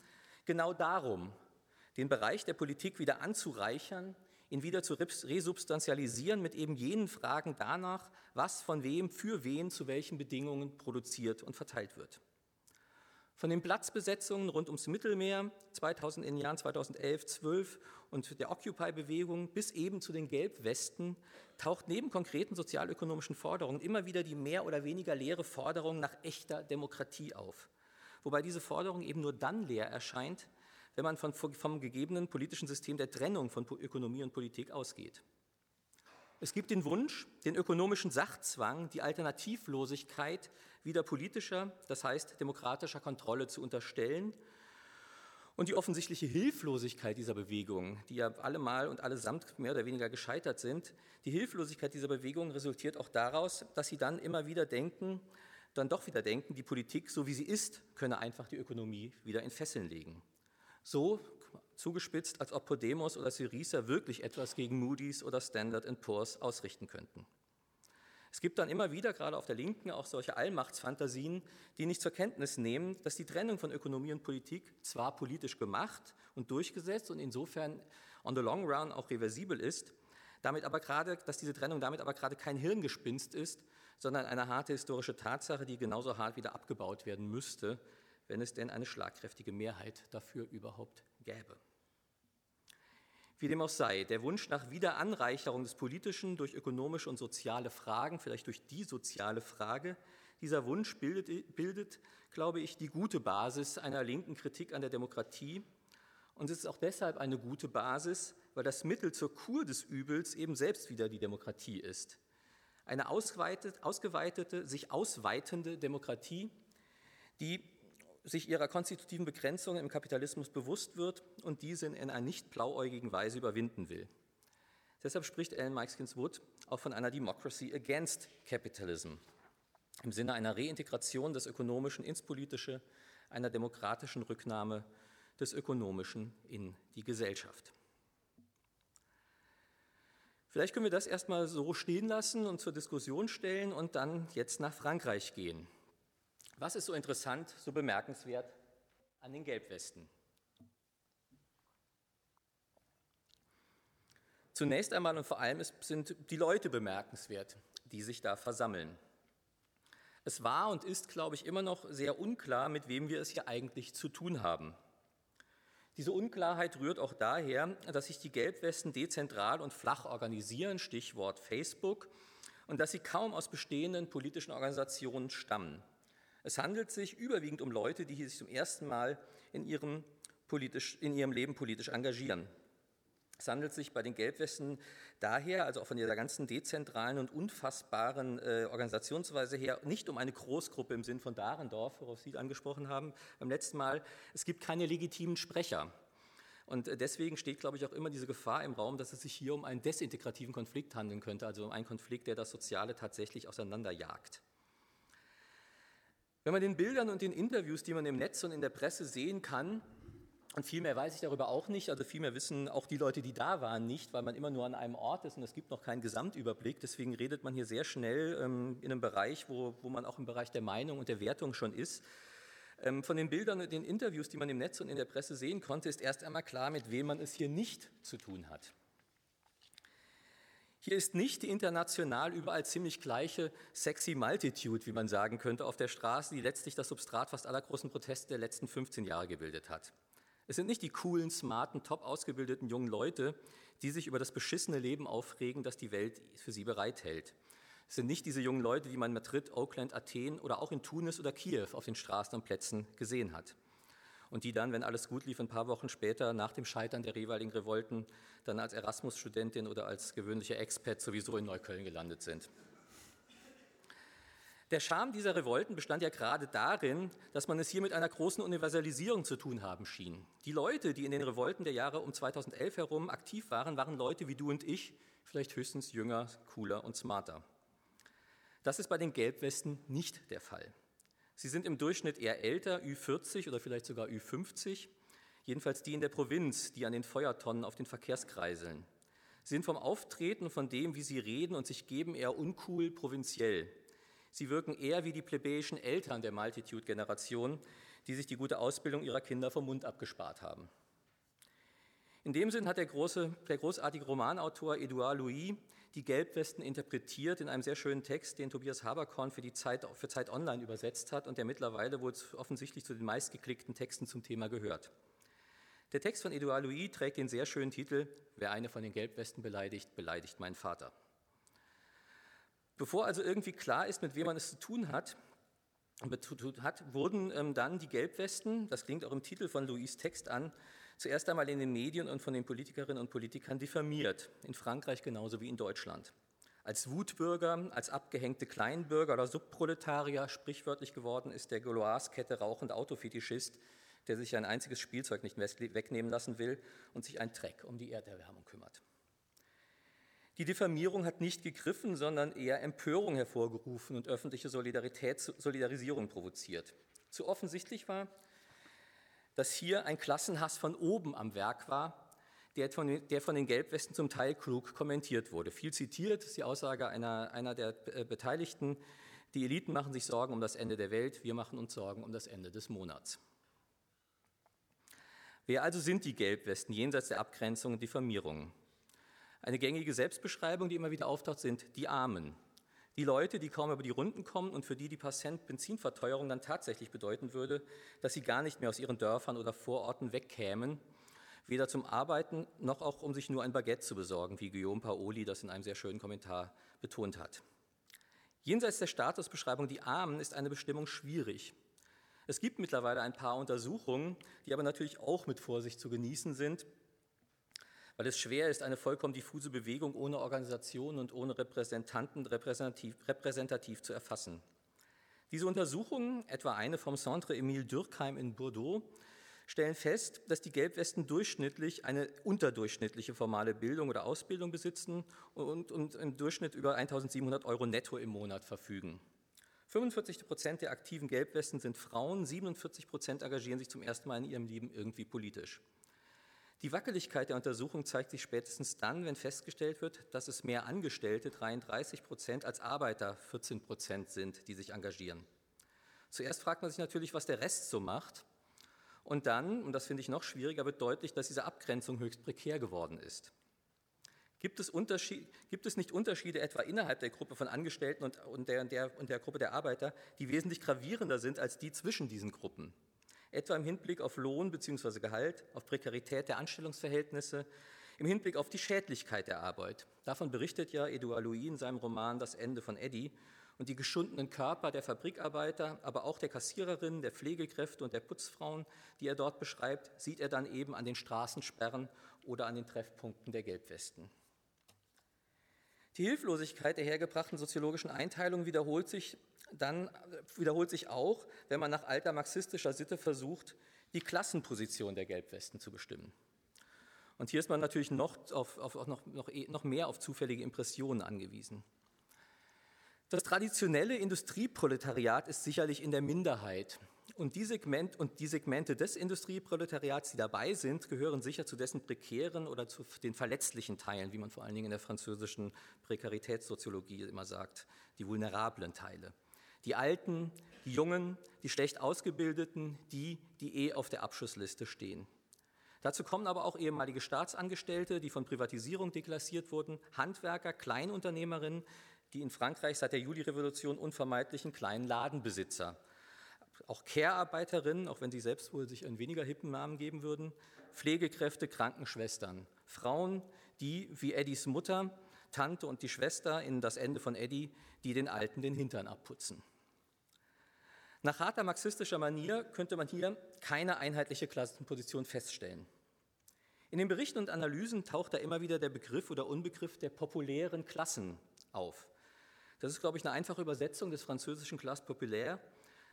genau darum, den Bereich der Politik wieder anzureichern, ihn wieder zu resubstantialisieren mit eben jenen Fragen danach, was von wem, für wen, zu welchen Bedingungen produziert und verteilt wird. Von den Platzbesetzungen rund ums Mittelmeer 2000 in den Jahren 2011, 12 und der Occupy-Bewegung bis eben zu den Gelbwesten taucht neben konkreten sozialökonomischen Forderungen immer wieder die mehr oder weniger leere Forderung nach echter Demokratie auf. Wobei diese Forderung eben nur dann leer erscheint, wenn man von, vom gegebenen politischen System der Trennung von Ökonomie und Politik ausgeht. Es gibt den Wunsch, den ökonomischen Sachzwang, die Alternativlosigkeit wieder politischer, das heißt demokratischer Kontrolle zu unterstellen und die offensichtliche Hilflosigkeit dieser Bewegung, die ja allemal und allesamt mehr oder weniger gescheitert sind, die Hilflosigkeit dieser Bewegung resultiert auch daraus, dass sie dann immer wieder denken, dann doch wieder denken, die Politik, so wie sie ist, könne einfach die Ökonomie wieder in Fesseln legen. So zugespitzt, als ob Podemos oder Syriza wirklich etwas gegen Moody's oder Standard Poor's ausrichten könnten. Es gibt dann immer wieder, gerade auf der Linken, auch solche Allmachtsfantasien, die nicht zur Kenntnis nehmen, dass die Trennung von Ökonomie und Politik zwar politisch gemacht und durchgesetzt und insofern on the long run auch reversibel ist, damit aber gerade, dass diese Trennung damit aber gerade kein Hirngespinst ist, sondern eine harte historische Tatsache, die genauso hart wieder abgebaut werden müsste, wenn es denn eine schlagkräftige Mehrheit dafür überhaupt gäbe. Wie dem auch sei, der Wunsch nach Wiederanreicherung des Politischen durch ökonomische und soziale Fragen, vielleicht durch die soziale Frage, dieser Wunsch bildet, bildet, glaube ich, die gute Basis einer linken Kritik an der Demokratie. Und es ist auch deshalb eine gute Basis, weil das Mittel zur Kur des Übels eben selbst wieder die Demokratie ist. Eine ausgeweitete, sich ausweitende Demokratie, die sich ihrer konstitutiven Begrenzungen im Kapitalismus bewusst wird und diese in einer nicht blauäugigen Weise überwinden will. Deshalb spricht Ellen Meixkins Wood auch von einer Democracy against Capitalism im Sinne einer Reintegration des Ökonomischen ins Politische, einer demokratischen Rücknahme des Ökonomischen in die Gesellschaft. Vielleicht können wir das erstmal so stehen lassen und zur Diskussion stellen und dann jetzt nach Frankreich gehen. Was ist so interessant, so bemerkenswert an den Gelbwesten? Zunächst einmal und vor allem sind die Leute bemerkenswert, die sich da versammeln. Es war und ist, glaube ich, immer noch sehr unklar, mit wem wir es hier eigentlich zu tun haben. Diese Unklarheit rührt auch daher, dass sich die Gelbwesten dezentral und flach organisieren, Stichwort Facebook, und dass sie kaum aus bestehenden politischen Organisationen stammen. Es handelt sich überwiegend um Leute, die sich zum ersten Mal in ihrem, politisch, in ihrem Leben politisch engagieren. Es handelt sich bei den Gelbwesten daher, also auch von dieser ganzen dezentralen und unfassbaren äh, Organisationsweise her, nicht um eine Großgruppe im Sinn von Dahrendorf, worauf Sie angesprochen haben beim letzten Mal. Es gibt keine legitimen Sprecher. Und äh, deswegen steht, glaube ich, auch immer diese Gefahr im Raum, dass es sich hier um einen desintegrativen Konflikt handeln könnte, also um einen Konflikt, der das Soziale tatsächlich auseinanderjagt. Wenn man den Bildern und den Interviews, die man im Netz und in der Presse sehen kann, und viel mehr weiß ich darüber auch nicht, also viel mehr wissen auch die Leute, die da waren, nicht, weil man immer nur an einem Ort ist und es gibt noch keinen Gesamtüberblick. Deswegen redet man hier sehr schnell ähm, in einem Bereich, wo, wo man auch im Bereich der Meinung und der Wertung schon ist. Ähm, von den Bildern und den Interviews, die man im Netz und in der Presse sehen konnte, ist erst einmal klar, mit wem man es hier nicht zu tun hat. Hier ist nicht die international überall ziemlich gleiche sexy Multitude, wie man sagen könnte, auf der Straße, die letztlich das Substrat fast aller großen Proteste der letzten 15 Jahre gebildet hat. Es sind nicht die coolen, smarten, top ausgebildeten jungen Leute, die sich über das beschissene Leben aufregen, das die Welt für sie bereithält. Es sind nicht diese jungen Leute, die man in Madrid, Oakland, Athen oder auch in Tunis oder Kiew auf den Straßen und Plätzen gesehen hat und die dann, wenn alles gut lief, ein paar Wochen später nach dem Scheitern der jeweiligen Revolten dann als Erasmus-Studentin oder als gewöhnliche Expat sowieso in Neukölln gelandet sind. Der Charme dieser Revolten bestand ja gerade darin, dass man es hier mit einer großen Universalisierung zu tun haben schien. Die Leute, die in den Revolten der Jahre um 2011 herum aktiv waren, waren Leute wie du und ich, vielleicht höchstens jünger, cooler und smarter. Das ist bei den Gelbwesten nicht der Fall. Sie sind im Durchschnitt eher älter, Ü40 oder vielleicht sogar Ü50, jedenfalls die in der Provinz, die an den Feuertonnen auf den Verkehrskreiseln. Sie sind vom Auftreten, von dem, wie sie reden und sich geben, eher uncool, provinziell. Sie wirken eher wie die plebejischen Eltern der Multitude-Generation, die sich die gute Ausbildung ihrer Kinder vom Mund abgespart haben. In dem Sinn hat der, große, der großartige Romanautor Edouard Louis die Gelbwesten interpretiert in einem sehr schönen Text, den Tobias Haberkorn für, die Zeit, für Zeit Online übersetzt hat und der mittlerweile wohl offensichtlich zu den meistgeklickten Texten zum Thema gehört. Der Text von Edouard Louis trägt den sehr schönen Titel Wer eine von den Gelbwesten beleidigt, beleidigt meinen Vater. Bevor also irgendwie klar ist, mit wem man es zu tun hat, hat wurden ähm, dann die Gelbwesten, das klingt auch im Titel von Louis Text an, zuerst einmal in den Medien und von den Politikerinnen und Politikern diffamiert, in Frankreich genauso wie in Deutschland. Als Wutbürger, als abgehängte Kleinbürger oder Subproletarier, sprichwörtlich geworden ist der Gauloise-Kette rauchende Autofetischist, der sich ein einziges Spielzeug nicht wegnehmen lassen will und sich ein Dreck um die Erderwärmung kümmert. Die Diffamierung hat nicht gegriffen, sondern eher Empörung hervorgerufen und öffentliche Solidarität, Solidarisierung provoziert. Zu offensichtlich war, dass hier ein Klassenhass von oben am Werk war, der von, der von den Gelbwesten zum Teil klug kommentiert wurde. Viel zitiert ist die Aussage einer, einer der äh, Beteiligten, die Eliten machen sich Sorgen um das Ende der Welt, wir machen uns Sorgen um das Ende des Monats. Wer also sind die Gelbwesten jenseits der Abgrenzung und Diffamierung? Eine gängige Selbstbeschreibung, die immer wieder auftaucht, sind die Armen. Die Leute, die kaum über die Runden kommen und für die die Patient Benzinverteuerung dann tatsächlich bedeuten würde, dass sie gar nicht mehr aus ihren Dörfern oder Vororten wegkämen, weder zum Arbeiten noch auch um sich nur ein Baguette zu besorgen, wie Guillaume Paoli das in einem sehr schönen Kommentar betont hat. Jenseits der Statusbeschreibung die Armen ist eine Bestimmung schwierig. Es gibt mittlerweile ein paar Untersuchungen, die aber natürlich auch mit Vorsicht zu genießen sind, weil es schwer ist, eine vollkommen diffuse Bewegung ohne Organisation und ohne Repräsentanten repräsentativ, repräsentativ zu erfassen. Diese Untersuchungen, etwa eine vom Centre Emile Durkheim in Bordeaux, stellen fest, dass die Gelbwesten durchschnittlich eine unterdurchschnittliche formale Bildung oder Ausbildung besitzen und, und im Durchschnitt über 1700 Euro netto im Monat verfügen. 45 Prozent der aktiven Gelbwesten sind Frauen, 47 Prozent engagieren sich zum ersten Mal in ihrem Leben irgendwie politisch. Die Wackeligkeit der Untersuchung zeigt sich spätestens dann, wenn festgestellt wird, dass es mehr Angestellte, 33 Prozent, als Arbeiter, 14 Prozent sind, die sich engagieren. Zuerst fragt man sich natürlich, was der Rest so macht. Und dann, und das finde ich noch schwieriger, wird deutlich, dass diese Abgrenzung höchst prekär geworden ist. Gibt es, gibt es, nicht Unterschiede etwa innerhalb der Gruppe von Angestellten und, und, der, und, der, und der Gruppe der Arbeiter, die wesentlich gravierender sind als die zwischen diesen Gruppen? Etwa im Hinblick auf Lohn bzw. Gehalt, auf Prekarität der Anstellungsverhältnisse, im Hinblick auf die Schädlichkeit der Arbeit. Davon berichtet ja Edouard Louis in seinem Roman Das Ende von Eddie. Und die geschundenen Körper der Fabrikarbeiter, aber auch der Kassiererinnen, der Pflegekräfte und der Putzfrauen, die er dort beschreibt, sieht er dann eben an den Straßensperren oder an den Treffpunkten der Gelbwesten. Die Hilflosigkeit der hergebrachten soziologischen Einteilung wiederholt sich dann wiederholt sich auch, wenn man nach alter marxistischer Sitte versucht, die Klassenposition der Gelbwesten zu bestimmen. Und hier ist man natürlich noch, auf, auf, noch, noch, noch mehr auf zufällige Impressionen angewiesen. Das traditionelle Industrieproletariat ist sicherlich in der Minderheit. Und die, Segment, und die Segmente des Industrieproletariats, die dabei sind, gehören sicher zu dessen prekären oder zu den verletzlichen Teilen, wie man vor allen Dingen in der französischen Prekaritätssoziologie immer sagt, die vulnerablen Teile. Die Alten, die Jungen, die schlecht Ausgebildeten, die, die eh auf der Abschussliste stehen. Dazu kommen aber auch ehemalige Staatsangestellte, die von Privatisierung deklassiert wurden, Handwerker, Kleinunternehmerinnen, die in Frankreich seit der Julirevolution unvermeidlichen kleinen Ladenbesitzer auch Care-Arbeiterinnen, auch wenn sie selbst wohl sich einen weniger hippen Namen geben würden, Pflegekräfte, Krankenschwestern, Frauen, die wie Eddies Mutter, Tante und die Schwester in das Ende von Eddie, die den Alten den Hintern abputzen. Nach harter marxistischer Manier könnte man hier keine einheitliche Klassenposition feststellen. In den Berichten und Analysen taucht da immer wieder der Begriff oder Unbegriff der populären Klassen auf. Das ist, glaube ich, eine einfache Übersetzung des französischen Classe populaire,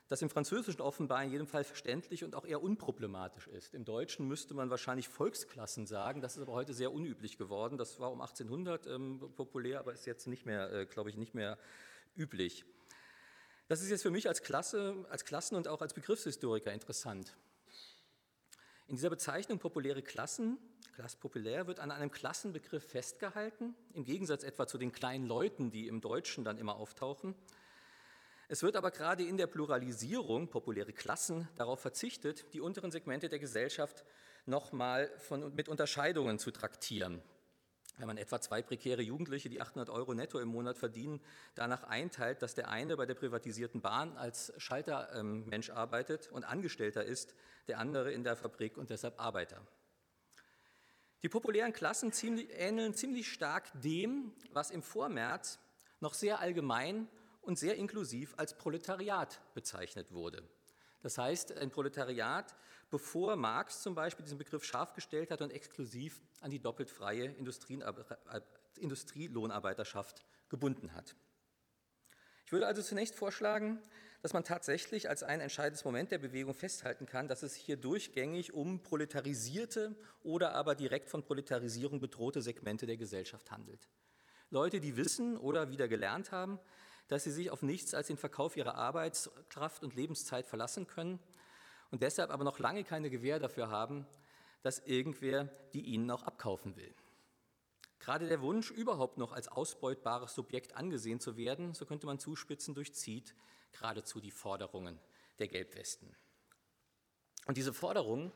das im Französischen offenbar in jedem Fall verständlich und auch eher unproblematisch ist. Im Deutschen müsste man wahrscheinlich Volksklassen sagen, das ist aber heute sehr unüblich geworden. Das war um 1800 ähm, populär, aber ist jetzt nicht mehr, äh, glaube ich, nicht mehr üblich. Das ist jetzt für mich als Klasse, als Klassen- und auch als Begriffshistoriker interessant. In dieser Bezeichnung populäre Klassen, Klasse populär, wird an einem Klassenbegriff festgehalten, im Gegensatz etwa zu den kleinen Leuten, die im Deutschen dann immer auftauchen. Es wird aber gerade in der Pluralisierung, populäre Klassen, darauf verzichtet, die unteren Segmente der Gesellschaft nochmal mit Unterscheidungen zu traktieren. Wenn man etwa zwei prekäre Jugendliche, die 800 Euro netto im Monat verdienen, danach einteilt, dass der eine bei der privatisierten Bahn als Schaltermensch arbeitet und Angestellter ist, der andere in der Fabrik und deshalb Arbeiter. Die populären Klassen ziemlich, ähneln ziemlich stark dem, was im Vormärz noch sehr allgemein und sehr inklusiv als Proletariat bezeichnet wurde. Das heißt, ein Proletariat, bevor Marx zum Beispiel diesen Begriff scharf gestellt hat und exklusiv an die doppelt freie Industrielohnarbeiterschaft gebunden hat. Ich würde also zunächst vorschlagen, dass man tatsächlich als ein entscheidendes Moment der Bewegung festhalten kann, dass es hier durchgängig um proletarisierte oder aber direkt von Proletarisierung bedrohte Segmente der Gesellschaft handelt. Leute, die wissen oder wieder gelernt haben, dass sie sich auf nichts als den Verkauf ihrer Arbeitskraft und Lebenszeit verlassen können und deshalb aber noch lange keine Gewähr dafür haben, dass irgendwer die ihnen auch abkaufen will. Gerade der Wunsch, überhaupt noch als ausbeutbares Subjekt angesehen zu werden, so könnte man zuspitzen, durchzieht geradezu die Forderungen der Gelbwesten. Und diese Forderungen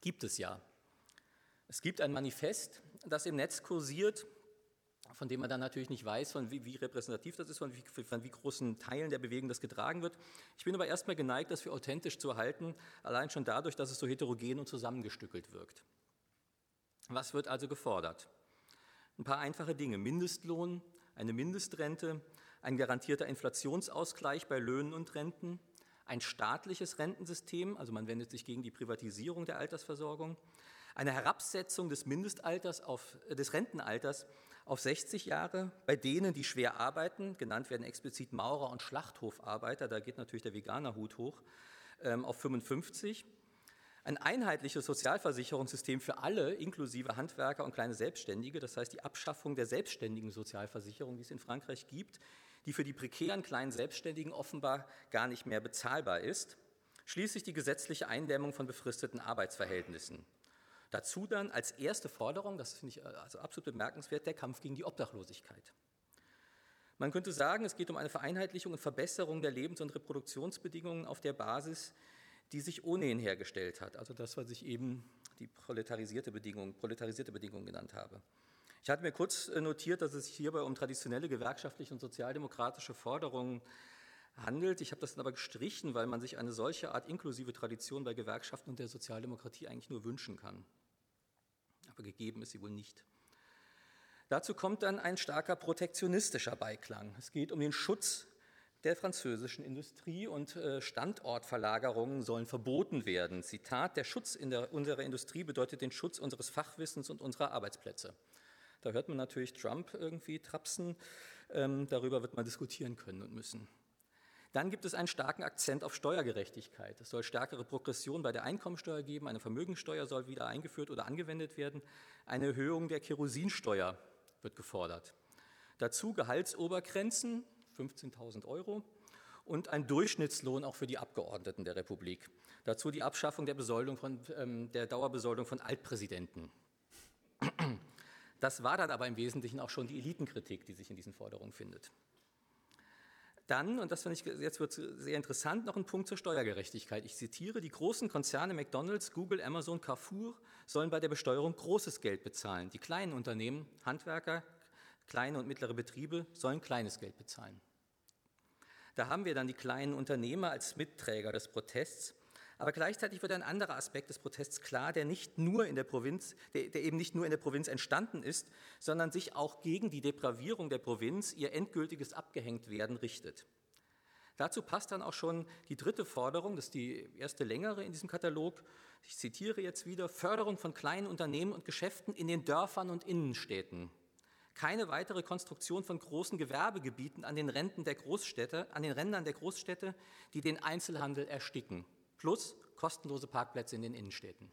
gibt es ja. Es gibt ein Manifest, das im Netz kursiert, von dem man dann natürlich nicht weiß, von wie, wie repräsentativ das ist, von wie, von wie, großen Teilen der Bewegung das getragen wird. Ich bin aber erstmal geneigt, das für authentisch zu halten, allein schon dadurch, dass es so heterogen und zusammengestückelt wirkt. Was wird also gefordert? Ein paar einfache Dinge. Mindestlohn, eine Mindestrente, ein garantierter Inflationsausgleich bei Löhnen und Renten, ein staatliches Rentensystem, also man wendet sich gegen die Privatisierung der Altersversorgung, eine Herabsetzung des Mindestalters auf, des Rentenalters auf 60 Jahre bei denen, die schwer arbeiten, genannt werden explizit Maurer und Schlachthofarbeiter, da geht natürlich der Veganerhut hoch, ähm, auf 55 ein einheitliches Sozialversicherungssystem für alle, inklusive Handwerker und kleine Selbstständige, das heißt die Abschaffung der selbstständigen Sozialversicherung, die es in Frankreich gibt, die für die prekären kleinen Selbstständigen offenbar gar nicht mehr bezahlbar ist. Schließlich die gesetzliche Eindämmung von befristeten Arbeitsverhältnissen. Dazu dann als erste Forderung, das finde ich äh, also absolut bemerkenswert, der Kampf gegen die Obdachlosigkeit. Man könnte sagen, es geht um eine Vereinheitlichung und Verbesserung der Lebens- und Reproduktionsbedingungen auf der Basis die sich ohnehin hergestellt hat. Also das, was ich eben die proletarisierte Bedingung, proletarisierte Bedingung genannt habe. Ich hatte mir kurz äh, notiert, dass es sich hierbei um traditionelle gewerkschaftliche und sozialdemokratische Forderungen handelt. Ich habe das dann aber gestrichen, weil man sich eine solche Art inklusive Tradition bei Gewerkschaften und der Sozialdemokratie eigentlich nur wünschen kann. Aber gegeben ist sie wohl nicht. Dazu kommt dann ein starker protektionistischer Beiklang. Es geht um den Schutz der französischen Industrie und äh, Standortverlagerungen sollen verboten werden. Zitat, der Schutz in der, unserer Industrie bedeutet den Schutz unseres Fachwissens und unserer Arbeitsplätze. Da hört man natürlich Trump irgendwie trapsen, ähm, darüber wird man diskutieren können und müssen. Dann gibt es einen starken Akzent auf Steuergerechtigkeit. Es soll stärkere Progression bei der Einkommensteuer geben, eine Vermögensteuer soll wieder eingeführt oder angewendet werden, eine Erhöhung der Kerosinsteuer wird gefordert. Dazu Gehaltsobergrenzen, 15.000 Euro und ein Durchschnittslohn auch für die Abgeordneten der Republik. Dazu die Abschaffung der, Besoldung von, ähm, der Dauerbesoldung von Altpräsidenten. Das war dann aber im Wesentlichen auch schon die Elitenkritik, die sich in diesen Forderungen findet. Dann, und das finde ich, jetzt wird sehr interessant, noch ein Punkt zur Steuergerechtigkeit. Ich zitiere, die großen Konzerne McDonald's, Google, Amazon, Carrefour sollen bei der Besteuerung großes Geld bezahlen. Die kleinen Unternehmen, Handwerker, kleine und mittlere Betriebe sollen kleines Geld bezahlen. Da haben wir dann die kleinen Unternehmer als Mitträger des Protests. Aber gleichzeitig wird ein anderer Aspekt des Protests klar, der nicht nur in der Provinz, der, der, eben nicht nur in der Provinz entstanden ist, sondern sich auch gegen die Depravierung der Provinz, ihr endgültiges Abgehängtwerden richtet. Dazu passt dann auch schon die dritte Forderung, das ist die erste längere in diesem Katalog. Ich zitiere jetzt wieder, Förderung von kleinen Unternehmen und Geschäften in den Dörfern und Innenstädten keine weitere Konstruktion von großen Gewerbegebieten an den Rändern der Großstädte, an den Rändern der Großstädte, die den Einzelhandel ersticken, plus kostenlose Parkplätze in den Innenstädten.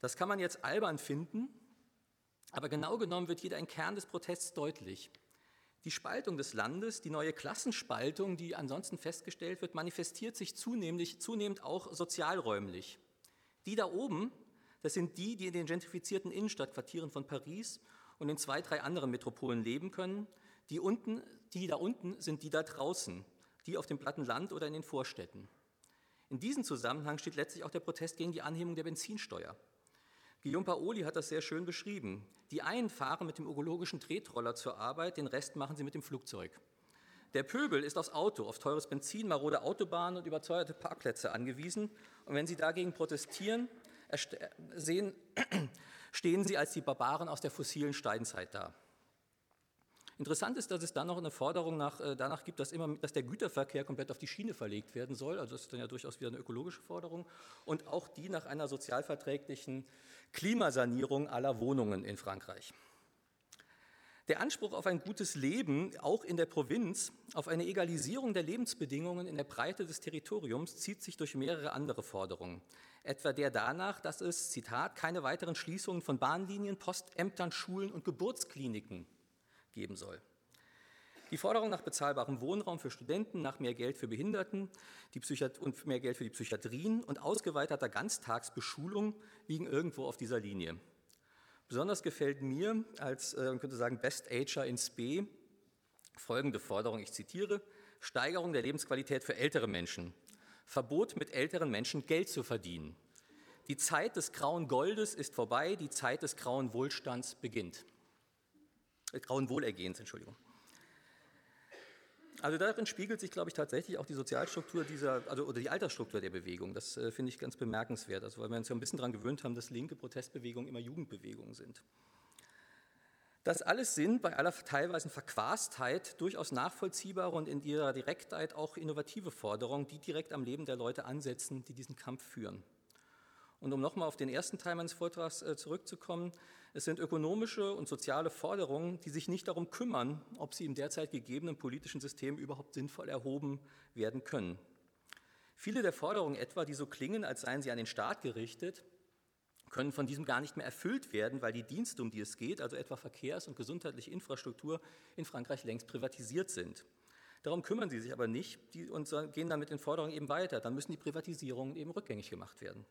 Das kann man jetzt albern finden, aber genau genommen wird hier ein Kern des Protests deutlich. Die Spaltung des Landes, die neue Klassenspaltung, die ansonsten festgestellt wird, manifestiert sich zunehmend, zunehmend auch sozialräumlich. Die da oben, das sind die, die in den gentrifizierten Innenstadtquartieren von Paris und in zwei, drei anderen Metropolen leben können. Die, unten, die da unten sind die da draußen, die auf dem platten Land oder in den Vorstädten. In diesem Zusammenhang steht letztlich auch der Protest gegen die Anhebung der Benzinsteuer. Guillaume Paoli hat das sehr schön beschrieben. Die einen fahren mit dem ökologischen Tretroller zur Arbeit, den Rest machen sie mit dem Flugzeug. Der Pöbel ist aufs Auto, auf teures Benzin, marode Autobahnen und überteuerte Parkplätze angewiesen. Und wenn sie dagegen protestieren, sehen, stehen sie als die Barbaren aus der fossilen Steinzeit da. Interessant ist, dass es dann noch eine Forderung nach, äh, danach gibt, dass, immer, dass der Güterverkehr komplett auf die Schiene verlegt werden soll. Also das ist dann ja durchaus wieder eine ökologische Forderung. Und auch die nach einer sozialverträglichen Klimasanierung aller Wohnungen in Frankreich. Der Anspruch auf ein gutes Leben, auch in der Provinz, auf eine Egalisierung der Lebensbedingungen in der Breite des Territoriums, zieht sich durch mehrere andere Forderungen. Etwa der danach, dass es, Zitat, keine weiteren Schließungen von Bahnlinien, Postämtern, Schulen und Geburtskliniken geben soll. Die Forderung nach bezahlbarem Wohnraum für Studenten, nach mehr Geld für Behinderten und mehr Geld für die Psychiatrien und ausgeweiterter Ganztagsbeschulung liegen irgendwo auf dieser Linie. Besonders gefällt mir als, äh, man könnte sagen, Best Ager in SPE folgende Forderung, ich zitiere, Steigerung der Lebensqualität für ältere Menschen, Verbot mit älteren Menschen Geld zu verdienen. Die Zeit des grauen Goldes ist vorbei, die Zeit des grauen Wohlstands beginnt grauen Wohlergehens, Entschuldigung. Also darin spiegelt sich, glaube ich, tatsächlich auch die Sozialstruktur dieser, also oder die Altersstruktur der Bewegung. Das äh, finde ich ganz bemerkenswert, also weil wir uns ja ein bisschen daran gewöhnt haben, dass linke Protestbewegungen immer Jugendbewegungen sind. Das alles sind bei aller teilweise Verquastheit durchaus nachvollziehbare und in ihrer Direktheit auch innovative Forderungen, die direkt am Leben der Leute ansetzen, die diesen Kampf führen. Und um nochmal auf den ersten Teil meines Vortrags äh, zurückzukommen, es sind ökonomische und soziale Forderungen, die sich nicht darum kümmern, ob sie im derzeit gegebenen politischen System überhaupt sinnvoll erhoben werden können. Viele der Forderungen etwa, die so klingen, als seien sie an den Staat gerichtet, können von diesem gar nicht mehr erfüllt werden, weil die Dienste, um die es geht, also etwa Verkehrs- und gesundheitliche Infrastruktur, in Frankreich längst privatisiert sind. Darum kümmern sie sich aber nicht und gehen dann mit den Forderungen eben weiter. Dann müssen die Privatisierungen eben rückgängig gemacht werden.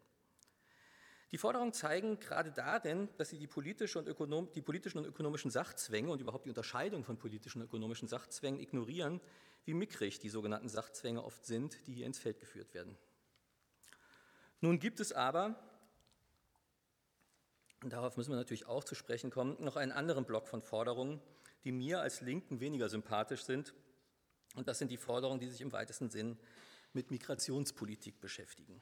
Die Forderungen zeigen gerade darin, dass sie die, politische die politischen und ökonomischen Sachzwänge und überhaupt die Unterscheidung von politischen und ökonomischen Sachzwängen ignorieren, wie mickrig die sogenannten Sachzwänge oft sind, die hier ins Feld geführt werden. Nun gibt es aber, und darauf müssen wir natürlich auch zu sprechen kommen, noch einen anderen Block von Forderungen, die mir als Linken weniger sympathisch sind. Und das sind die Forderungen, die sich im weitesten Sinn mit Migrationspolitik beschäftigen.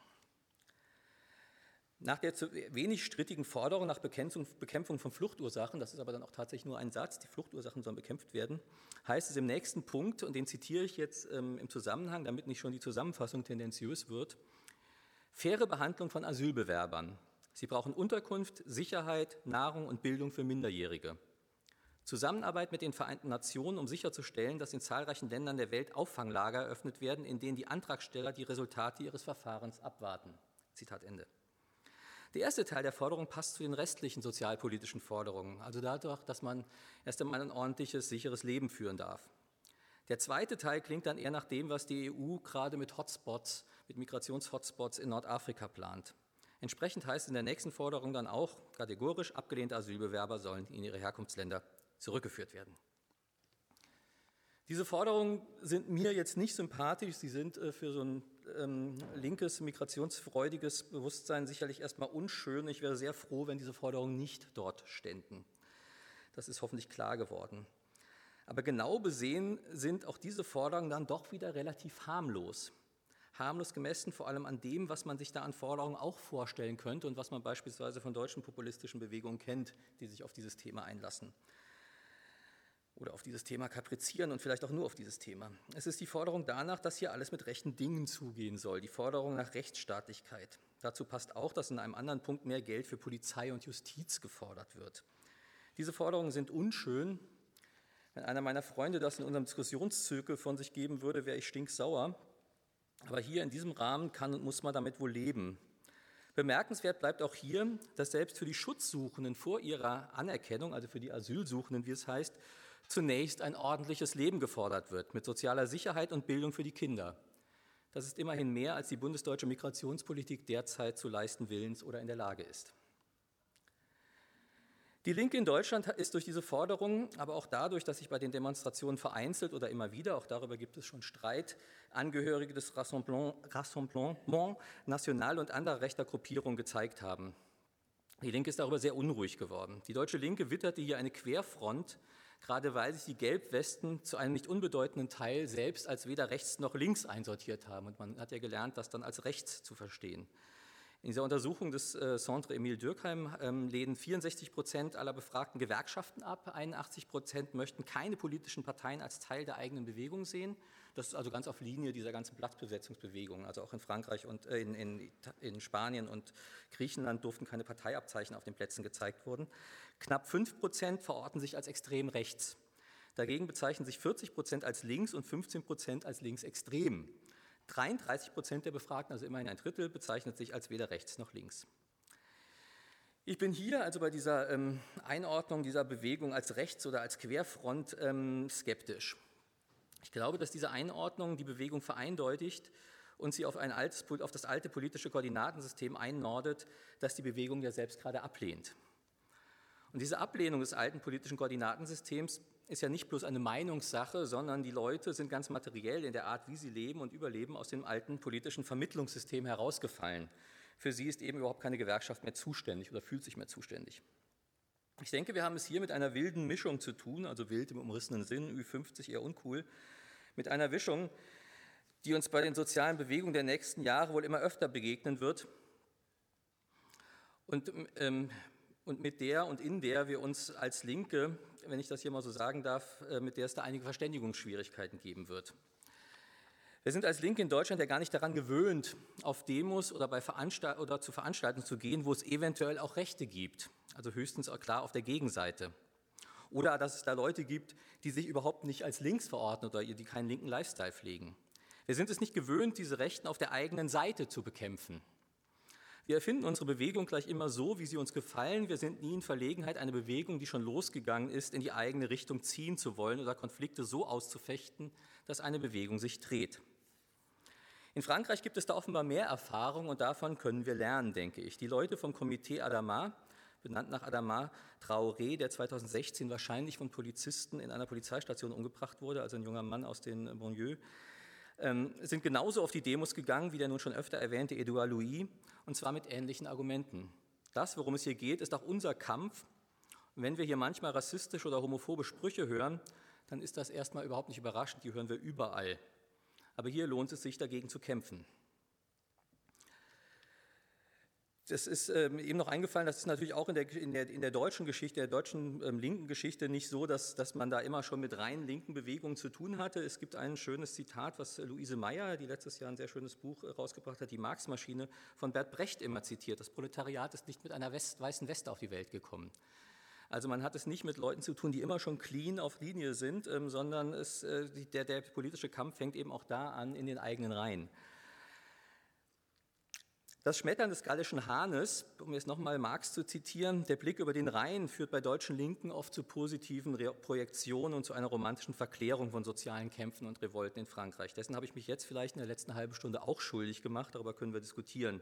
Nach der zu wenig strittigen Forderung nach Bekämpfung von Fluchtursachen, das ist aber dann auch tatsächlich nur ein Satz, die Fluchtursachen sollen bekämpft werden, heißt es im nächsten Punkt, und den zitiere ich jetzt ähm, im Zusammenhang, damit nicht schon die Zusammenfassung tendenziös wird, faire Behandlung von Asylbewerbern. Sie brauchen Unterkunft, Sicherheit, Nahrung und Bildung für Minderjährige. Zusammenarbeit mit den Vereinten Nationen, um sicherzustellen, dass in zahlreichen Ländern der Welt Auffanglager eröffnet werden, in denen die Antragsteller die Resultate ihres Verfahrens abwarten. Zitat Ende. Der erste Teil der Forderung passt zu den restlichen sozialpolitischen Forderungen, also dadurch, dass man erst einmal ein ordentliches, sicheres Leben führen darf. Der zweite Teil klingt dann eher nach dem, was die EU gerade mit Hotspots, mit Migrationshotspots in Nordafrika plant. Entsprechend heißt in der nächsten Forderung dann auch kategorisch, abgelehnte Asylbewerber sollen in ihre Herkunftsländer zurückgeführt werden. Diese Forderungen sind mir jetzt nicht sympathisch. Sie sind äh, für so ein ähm, linkes, migrationsfreudiges Bewusstsein sicherlich erstmal unschön. Ich wäre sehr froh, wenn diese Forderungen nicht dort ständen. Das ist hoffentlich klar geworden. Aber genau besehen sind auch diese Forderungen dann doch wieder relativ harmlos. Harmlos gemessen vor allem an dem, was man sich da an Forderungen auch vorstellen könnte und was man beispielsweise von deutschen populistischen Bewegungen kennt, die sich auf dieses Thema einlassen oder auf dieses Thema kaprizieren und vielleicht auch nur auf dieses Thema. Es ist die Forderung danach, dass hier alles mit rechten Dingen zugehen soll, die Forderung nach Rechtsstaatlichkeit. Dazu passt auch, dass in einem anderen Punkt mehr Geld für Polizei und Justiz gefordert wird. Diese Forderungen sind unschön. Wenn einer meiner Freunde das in unserem Diskussionszirkel von sich geben würde, wäre ich stinksauer. Aber hier in diesem Rahmen kann und muss man damit wohl leben. Bemerkenswert bleibt auch hier, dass selbst für die Schutzsuchenden vor ihrer Anerkennung, also für die Asylsuchenden, wie es heißt, zunächst ein ordentliches Leben gefordert wird, mit sozialer Sicherheit und Bildung für die Kinder. Das ist immerhin mehr, als die bundesdeutsche Migrationspolitik derzeit zu leisten willens oder in der Lage ist. Die Linke in Deutschland ist durch diese Forderungen, aber auch dadurch, dass sich bei den Demonstrationen vereinzelt oder immer wieder, auch darüber gibt es schon Streit, Angehörige des Rassemblement, Rassemblement National und anderer rechter Gruppierungen gezeigt haben. Die Linke ist darüber sehr unruhig geworden. Die deutsche Linke witterte hier eine Querfront, gerade weil sich die Gelbwesten zu einem nicht unbedeutenden Teil selbst als weder rechts noch links einsortiert haben. Und man hat ja gelernt, das dann als rechts zu verstehen. In dieser Untersuchung des äh, Centre Emile Dürkheim ähm, lehnen 64 Prozent aller befragten Gewerkschaften ab, 81 Prozent möchten keine politischen Parteien als Teil der eigenen Bewegung sehen. Das ist also ganz auf Linie dieser ganzen Platzbesetzungsbewegung. Also auch in Frankreich und äh, in, in, in Spanien und Griechenland durften keine Parteiabzeichen auf den Plätzen gezeigt werden. Knapp 5 Prozent verorten sich als extrem rechts. Dagegen bezeichnen sich 40 Prozent als links und 15 Prozent als linksextrem. 33 Prozent der Befragten, also immerhin ein Drittel, bezeichnet sich als weder rechts noch links. Ich bin hier also bei dieser ähm, Einordnung dieser Bewegung als Rechts- oder als Querfront ähm, skeptisch. Ich glaube, dass diese Einordnung die Bewegung vereindeutigt und sie auf, ein altes, auf das alte politische Koordinatensystem einnordet, das die Bewegung ja selbst gerade ablehnt. Und diese Ablehnung des alten politischen Koordinatensystems ist ja nicht bloß eine Meinungssache, sondern die Leute sind ganz materiell in der Art, wie sie leben und überleben, aus dem alten politischen Vermittlungssystem herausgefallen. Für sie ist eben überhaupt keine Gewerkschaft mehr zuständig oder fühlt sich mehr zuständig. Ich denke, wir haben es hier mit einer wilden Mischung zu tun, also wild im umrissenen Sinn, Ü50 eher uncool, mit einer Mischung, die uns bei den sozialen Bewegungen der nächsten Jahre wohl immer öfter begegnen wird und ähm, und mit der und in der wir uns als Linke, wenn ich das hier mal so sagen darf, äh, mit der es da einige Verständigungsschwierigkeiten geben wird. Wir sind als Linke in Deutschland ja gar nicht daran gewöhnt, auf Demos oder, bei Veranstalt oder zu Veranstaltungen zu gehen, wo es eventuell auch Rechte gibt, also höchstens auch klar auf der Gegenseite. Oder dass es da Leute gibt, die sich überhaupt nicht als links verorten oder die keinen linken Lifestyle pflegen. Wir sind es nicht gewöhnt, diese Rechten auf der eigenen Seite zu bekämpfen. Wir erfinden unsere Bewegung gleich immer so, wie sie uns gefallen. Wir sind nie in Verlegenheit, eine Bewegung, die schon losgegangen ist, in die eigene Richtung ziehen zu wollen oder Konflikte so auszufechten, dass eine Bewegung sich dreht. In Frankreich gibt es da offenbar mehr Erfahrung und davon können wir lernen, denke ich. Die Leute vom Komitee Adama, benannt nach Adama Traoré, der 2016 wahrscheinlich von Polizisten in einer Polizeistation umgebracht wurde, also ein junger Mann aus den Banlieues, ähm, sind genauso auf die Demos gegangen wie der nun schon öfter erwähnte Edouard Louis, und zwar mit ähnlichen Argumenten. Das, worum es hier geht, ist auch unser Kampf. Und wenn wir hier manchmal rassistische oder homophobe Sprüche hören, dann ist das erstmal überhaupt nicht überraschend, die hören wir überall. Aber hier lohnt es sich dagegen zu kämpfen. Das ist ähm, eben noch eingefallen, das ist natürlich auch in der, in der, in der deutschen Geschichte, der deutschen ähm, linken Geschichte nicht so, dass, dass man da immer schon mit rein linken Bewegungen zu tun hatte. Es gibt ein schönes Zitat, was Luise Meyer, die letztes Jahr ein sehr schönes Buch äh, rausgebracht hat, die Marx-Maschine, von Bert Brecht immer zitiert. Das Proletariat ist nicht mit einer West, weißen Weste auf die Welt gekommen. Also man hat es nicht mit Leuten zu tun, die immer schon clean auf Linie sind, ähm, sondern es, äh, der, der politische Kampf fängt eben auch da an in den eigenen Reihen. Das Schmettern des gallischen Hahnes, um jetzt nochmal Marx zu zitieren, der Blick über den Rhein führt bei deutschen Linken oft zu positiven Projektionen und zu einer romantischen Verklärung von sozialen Kämpfen und Revolten in Frankreich. Dessen habe ich mich jetzt vielleicht in der letzten halben Stunde auch schuldig gemacht, darüber können wir diskutieren.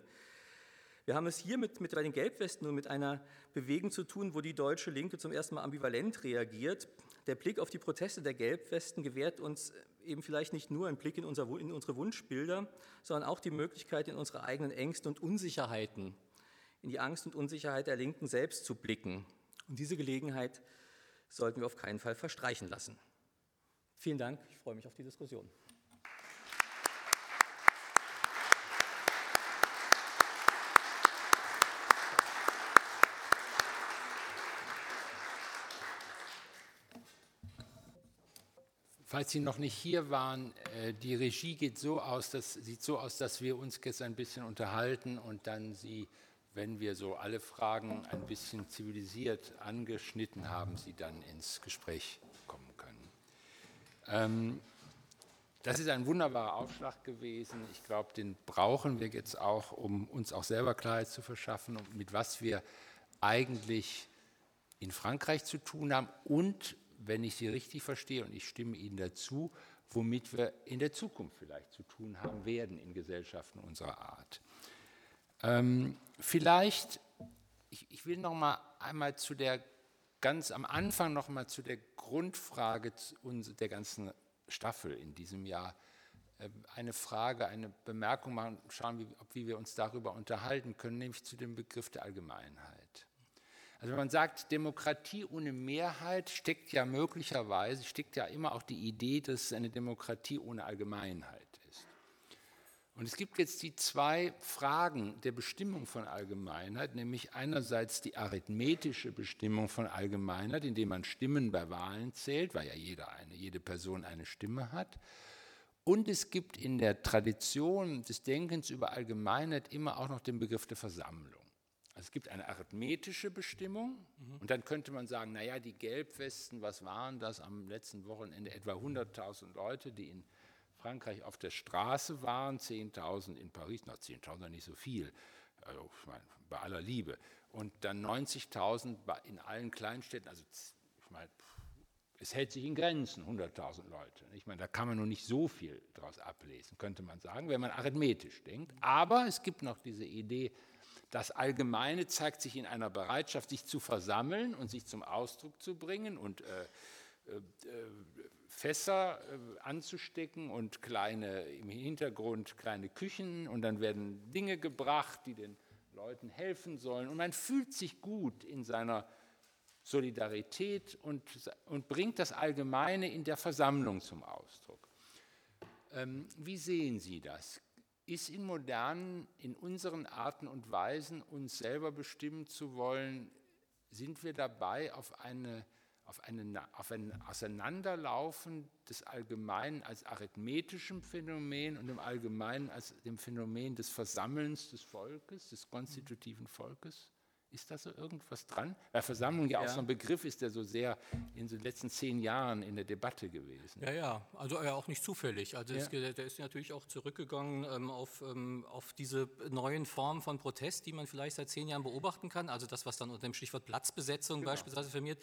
Wir haben es hier mit, mit den Gelbwesten nur mit einer Bewegung zu tun, wo die deutsche Linke zum ersten Mal ambivalent reagiert. Der Blick auf die Proteste der Gelbwesten gewährt uns eben vielleicht nicht nur einen Blick in, unser, in unsere Wunschbilder, sondern auch die Möglichkeit, in unsere eigenen Ängste und Unsicherheiten, in die Angst und Unsicherheit der Linken selbst zu blicken. Und diese Gelegenheit sollten wir auf keinen Fall verstreichen lassen. Vielen Dank, ich freue mich auf die Diskussion. Falls Sie noch nicht hier waren, äh, die Regie geht so aus, das sieht so aus, dass wir uns jetzt ein bisschen unterhalten und dann Sie, wenn wir so alle Fragen ein bisschen zivilisiert angeschnitten haben, Sie dann ins Gespräch kommen können. Ähm, das ist ein wunderbarer Aufschlag gewesen. Ich glaube, den brauchen wir jetzt auch, um uns auch selber Klarheit zu verschaffen, mit was wir eigentlich in Frankreich zu tun haben und wenn ich Sie richtig verstehe, und ich stimme Ihnen dazu, womit wir in der Zukunft vielleicht zu tun haben werden in Gesellschaften unserer Art. Ähm, vielleicht, ich, ich will noch mal einmal zu der ganz am Anfang noch mal zu der Grundfrage der ganzen Staffel in diesem Jahr äh, eine Frage, eine Bemerkung machen, schauen, wie, wie wir uns darüber unterhalten können, nämlich zu dem Begriff der Allgemeinheit. Also wenn man sagt, Demokratie ohne Mehrheit steckt ja möglicherweise, steckt ja immer auch die Idee, dass es eine Demokratie ohne Allgemeinheit ist. Und es gibt jetzt die zwei Fragen der Bestimmung von Allgemeinheit, nämlich einerseits die arithmetische Bestimmung von Allgemeinheit, indem man Stimmen bei Wahlen zählt, weil ja jeder eine, jede Person eine Stimme hat. Und es gibt in der Tradition des Denkens über Allgemeinheit immer auch noch den Begriff der Versammlung. Also es gibt eine arithmetische Bestimmung mhm. und dann könnte man sagen, naja, die Gelbwesten, was waren das am letzten Wochenende? Etwa 100.000 Leute, die in Frankreich auf der Straße waren, 10.000 in Paris, na 10.000 nicht so viel, also ich meine, bei aller Liebe. Und dann 90.000 in allen Kleinstädten, also ich meine, es hält sich in Grenzen, 100.000 Leute. Ich meine, da kann man nur nicht so viel daraus ablesen, könnte man sagen, wenn man arithmetisch denkt. Aber es gibt noch diese Idee, das Allgemeine zeigt sich in einer Bereitschaft, sich zu versammeln und sich zum Ausdruck zu bringen und äh, äh, Fässer äh, anzustecken und kleine im Hintergrund kleine Küchen und dann werden Dinge gebracht, die den Leuten helfen sollen und man fühlt sich gut in seiner Solidarität und, und bringt das Allgemeine in der Versammlung zum Ausdruck. Ähm, wie sehen Sie das? Ist in modernen, in unseren Arten und Weisen, uns selber bestimmen zu wollen, sind wir dabei auf, eine, auf, eine, auf ein Auseinanderlaufen des Allgemeinen als arithmetischem Phänomen und im Allgemeinen als dem Phänomen des Versammelns des Volkes, des konstitutiven Volkes? Ist da so irgendwas dran? Weil Versammlung ja, ja, auch so ein Begriff ist, der so sehr in den letzten zehn Jahren in der Debatte gewesen. Ja, ja, also ja auch nicht zufällig. Also ja. es, der ist natürlich auch zurückgegangen ähm, auf, ähm, auf diese neuen Formen von Protest, die man vielleicht seit zehn Jahren beobachten kann. Also das, was dann unter dem Stichwort Platzbesetzung genau. beispielsweise firmiert,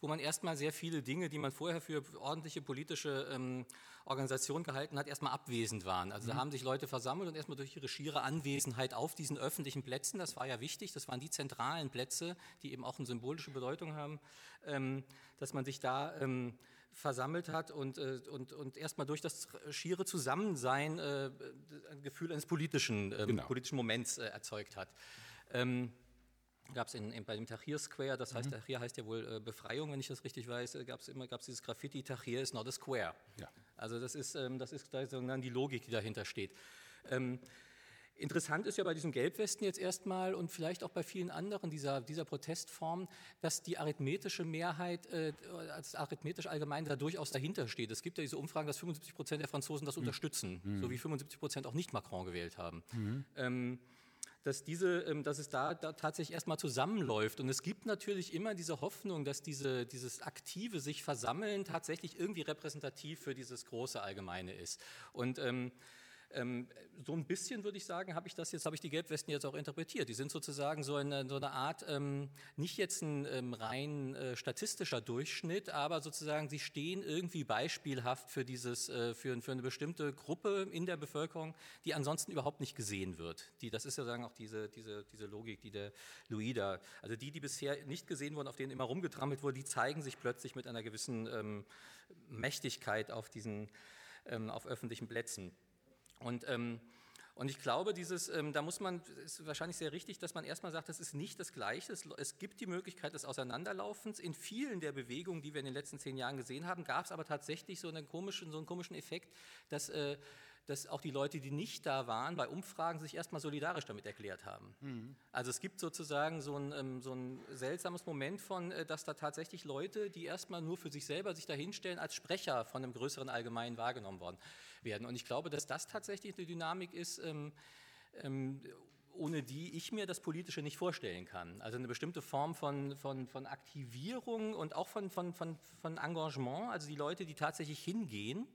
wo man erstmal sehr viele Dinge, die man vorher für ordentliche politische ähm, Organisation gehalten hat, erstmal abwesend waren. Also mhm. da haben sich Leute versammelt und erstmal durch ihre schiere Anwesenheit auf diesen öffentlichen Plätzen, das war ja wichtig, das waren die zentralen Plätze, die eben auch eine symbolische Bedeutung haben, ähm, dass man sich da ähm, versammelt hat und, äh, und, und erstmal durch das schiere Zusammensein äh, ein Gefühl eines politischen, ähm, genau. politischen Moments äh, erzeugt hat. Ähm, gab es bei dem Tahrir Square, das heißt, mhm. Tahrir heißt ja wohl äh, Befreiung, wenn ich das richtig weiß, äh, gab es immer gab's dieses Graffiti, Tahrir is not a square. Ja. Also das ist, ähm, das ist die Logik, die dahinter steht. Ähm, Interessant ist ja bei diesem Gelbwesten jetzt erstmal und vielleicht auch bei vielen anderen dieser, dieser Protestformen, dass die arithmetische Mehrheit, äh, als arithmetisch allgemein da durchaus dahinter steht. Es gibt ja diese Umfragen, dass 75 Prozent der Franzosen das mhm. unterstützen, mhm. so wie 75 Prozent auch nicht Macron gewählt haben. Mhm. Ähm, dass, diese, ähm, dass es da, da tatsächlich erstmal zusammenläuft. Und es gibt natürlich immer diese Hoffnung, dass diese, dieses aktive sich versammeln tatsächlich irgendwie repräsentativ für dieses große Allgemeine ist. Und ähm, so ein bisschen würde ich sagen, habe ich das jetzt, habe ich die Gelbwesten jetzt auch interpretiert. Die sind sozusagen so eine, so eine Art, ähm, nicht jetzt ein ähm, rein äh, statistischer Durchschnitt, aber sozusagen sie stehen irgendwie beispielhaft für dieses, äh, für, für eine bestimmte Gruppe in der Bevölkerung, die ansonsten überhaupt nicht gesehen wird. Die, das ist ja sagen auch diese, diese, diese Logik, die der Louis da, also die, die bisher nicht gesehen wurden, auf denen immer rumgetrammelt wurde, die zeigen sich plötzlich mit einer gewissen ähm, Mächtigkeit auf diesen, ähm, auf öffentlichen Plätzen. Und, ähm, und ich glaube, dieses, ähm, da muss man, ist wahrscheinlich sehr richtig, dass man erstmal sagt, das ist nicht das Gleiche. Es, es, gibt die Möglichkeit des Auseinanderlaufens. In vielen der Bewegungen, die wir in den letzten zehn Jahren gesehen haben, gab es aber tatsächlich so einen komischen, so einen komischen Effekt, dass äh, dass auch die Leute, die nicht da waren, bei Umfragen sich erstmal solidarisch damit erklärt haben. Mhm. Also es gibt sozusagen so ein, ähm, so ein seltsames Moment von, äh, dass da tatsächlich Leute, die erstmal nur für sich selber sich dahinstellen, als Sprecher von einem größeren Allgemeinen wahrgenommen worden werden. Und ich glaube, dass das tatsächlich eine Dynamik ist, ähm, ähm, ohne die ich mir das Politische nicht vorstellen kann. Also eine bestimmte Form von, von, von Aktivierung und auch von, von, von, von Engagement, also die Leute, die tatsächlich hingehen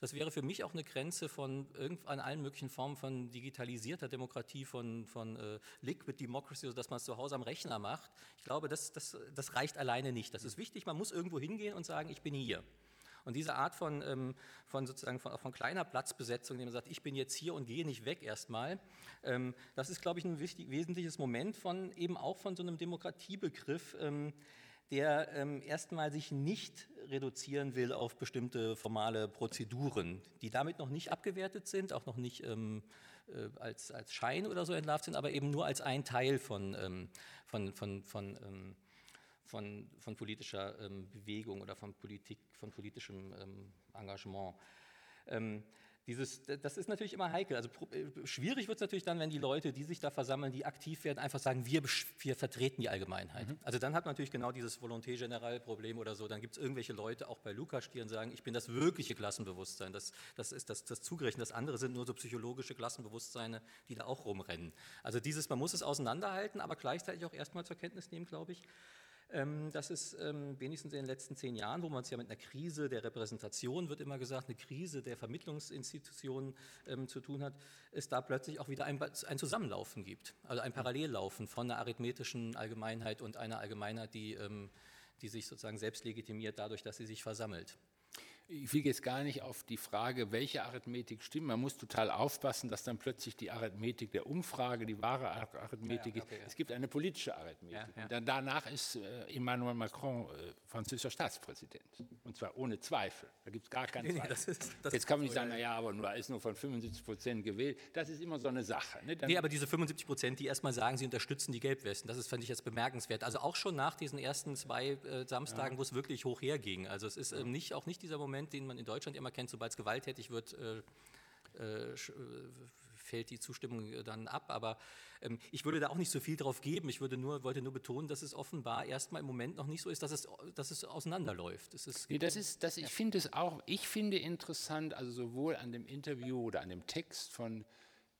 das wäre für mich auch eine Grenze von an allen möglichen Formen von digitalisierter Demokratie, von, von äh, Liquid Democracy, also dass man es zu Hause am Rechner macht. Ich glaube, das, das, das reicht alleine nicht. Das ist wichtig, man muss irgendwo hingehen und sagen, ich bin hier. Und diese Art von, ähm, von sozusagen von, von, kleiner Platzbesetzung, indem man sagt, ich bin jetzt hier und gehe nicht weg erstmal, ähm, das ist, glaube ich, ein wichtig, wesentliches Moment von eben auch von so einem Demokratiebegriff, ähm, der ähm, erstmal sich nicht reduzieren will auf bestimmte formale Prozeduren, die damit noch nicht abgewertet sind, auch noch nicht ähm, äh, als, als Schein oder so entlarvt sind, aber eben nur als ein Teil von, ähm, von, von, von, ähm, von, von politischer ähm, Bewegung oder von, Politik, von politischem ähm, Engagement. Dieses, das ist natürlich immer heikel. Also äh, schwierig wird es natürlich dann, wenn die Leute, die sich da versammeln, die aktiv werden, einfach sagen, wir, wir vertreten die Allgemeinheit. Mhm. Also dann hat man natürlich genau dieses Volonté General Problem oder so. Dann gibt es irgendwelche Leute, auch bei Lukas, die sagen, ich bin das wirkliche Klassenbewusstsein. Das, das ist das, das Zugerechnet. Das andere sind nur so psychologische Klassenbewusstseine, die da auch rumrennen. Also dieses, man muss es auseinanderhalten, aber gleichzeitig auch erstmal zur Kenntnis nehmen, glaube ich, das ist ähm, wenigstens in den letzten zehn Jahren, wo man es ja mit einer Krise der Repräsentation, wird immer gesagt, eine Krise der Vermittlungsinstitutionen ähm, zu tun hat, es da plötzlich auch wieder ein, ein, Zusammenlaufen gibt, also ein Parallellaufen von einer arithmetischen Allgemeinheit und einer Allgemeinheit, die, die sich sozusagen selbst legitimiert dadurch, dass sie sich versammelt. Ich will jetzt gar nicht auf die Frage, welche Arithmetik stimmt. Man muss total aufpassen, dass dann plötzlich die Arithmetik der Umfrage die wahre Arithmetik ja, okay, ist. Ja. Es gibt eine politische Arithmetik. Ja, danach ist äh, Emmanuel Macron äh, französischer Staatspräsident. Und zwar ohne Zweifel. Da gibt es gar keinen Zweifel. Das ist, das jetzt kann man nicht sagen, naja, aber nur, er ist nur von 75 Prozent gewählt. Das ist immer so eine Sache. Ne? nee, aber diese 75 Prozent, die erstmal sagen, sie unterstützen die Gelbwesten, das ist, fand ich jetzt bemerkenswert. Also auch schon nach diesen ersten zwei äh, Samstagen, wo es wirklich hoch herging. Also es ist ähm, nicht, auch nicht dieser Moment, Moment, den man in Deutschland immer kennt, sobald es gewalttätig wird, äh, äh, äh, fällt die Zustimmung dann ab. Aber ähm, ich würde da auch nicht so viel drauf geben. Ich würde nur, wollte nur betonen, dass es offenbar erstmal im Moment noch nicht so ist, dass es, dass es auseinanderläuft. Das ist, nee, das ist, das, ich finde es auch, ich finde interessant, also sowohl an dem Interview oder an dem Text von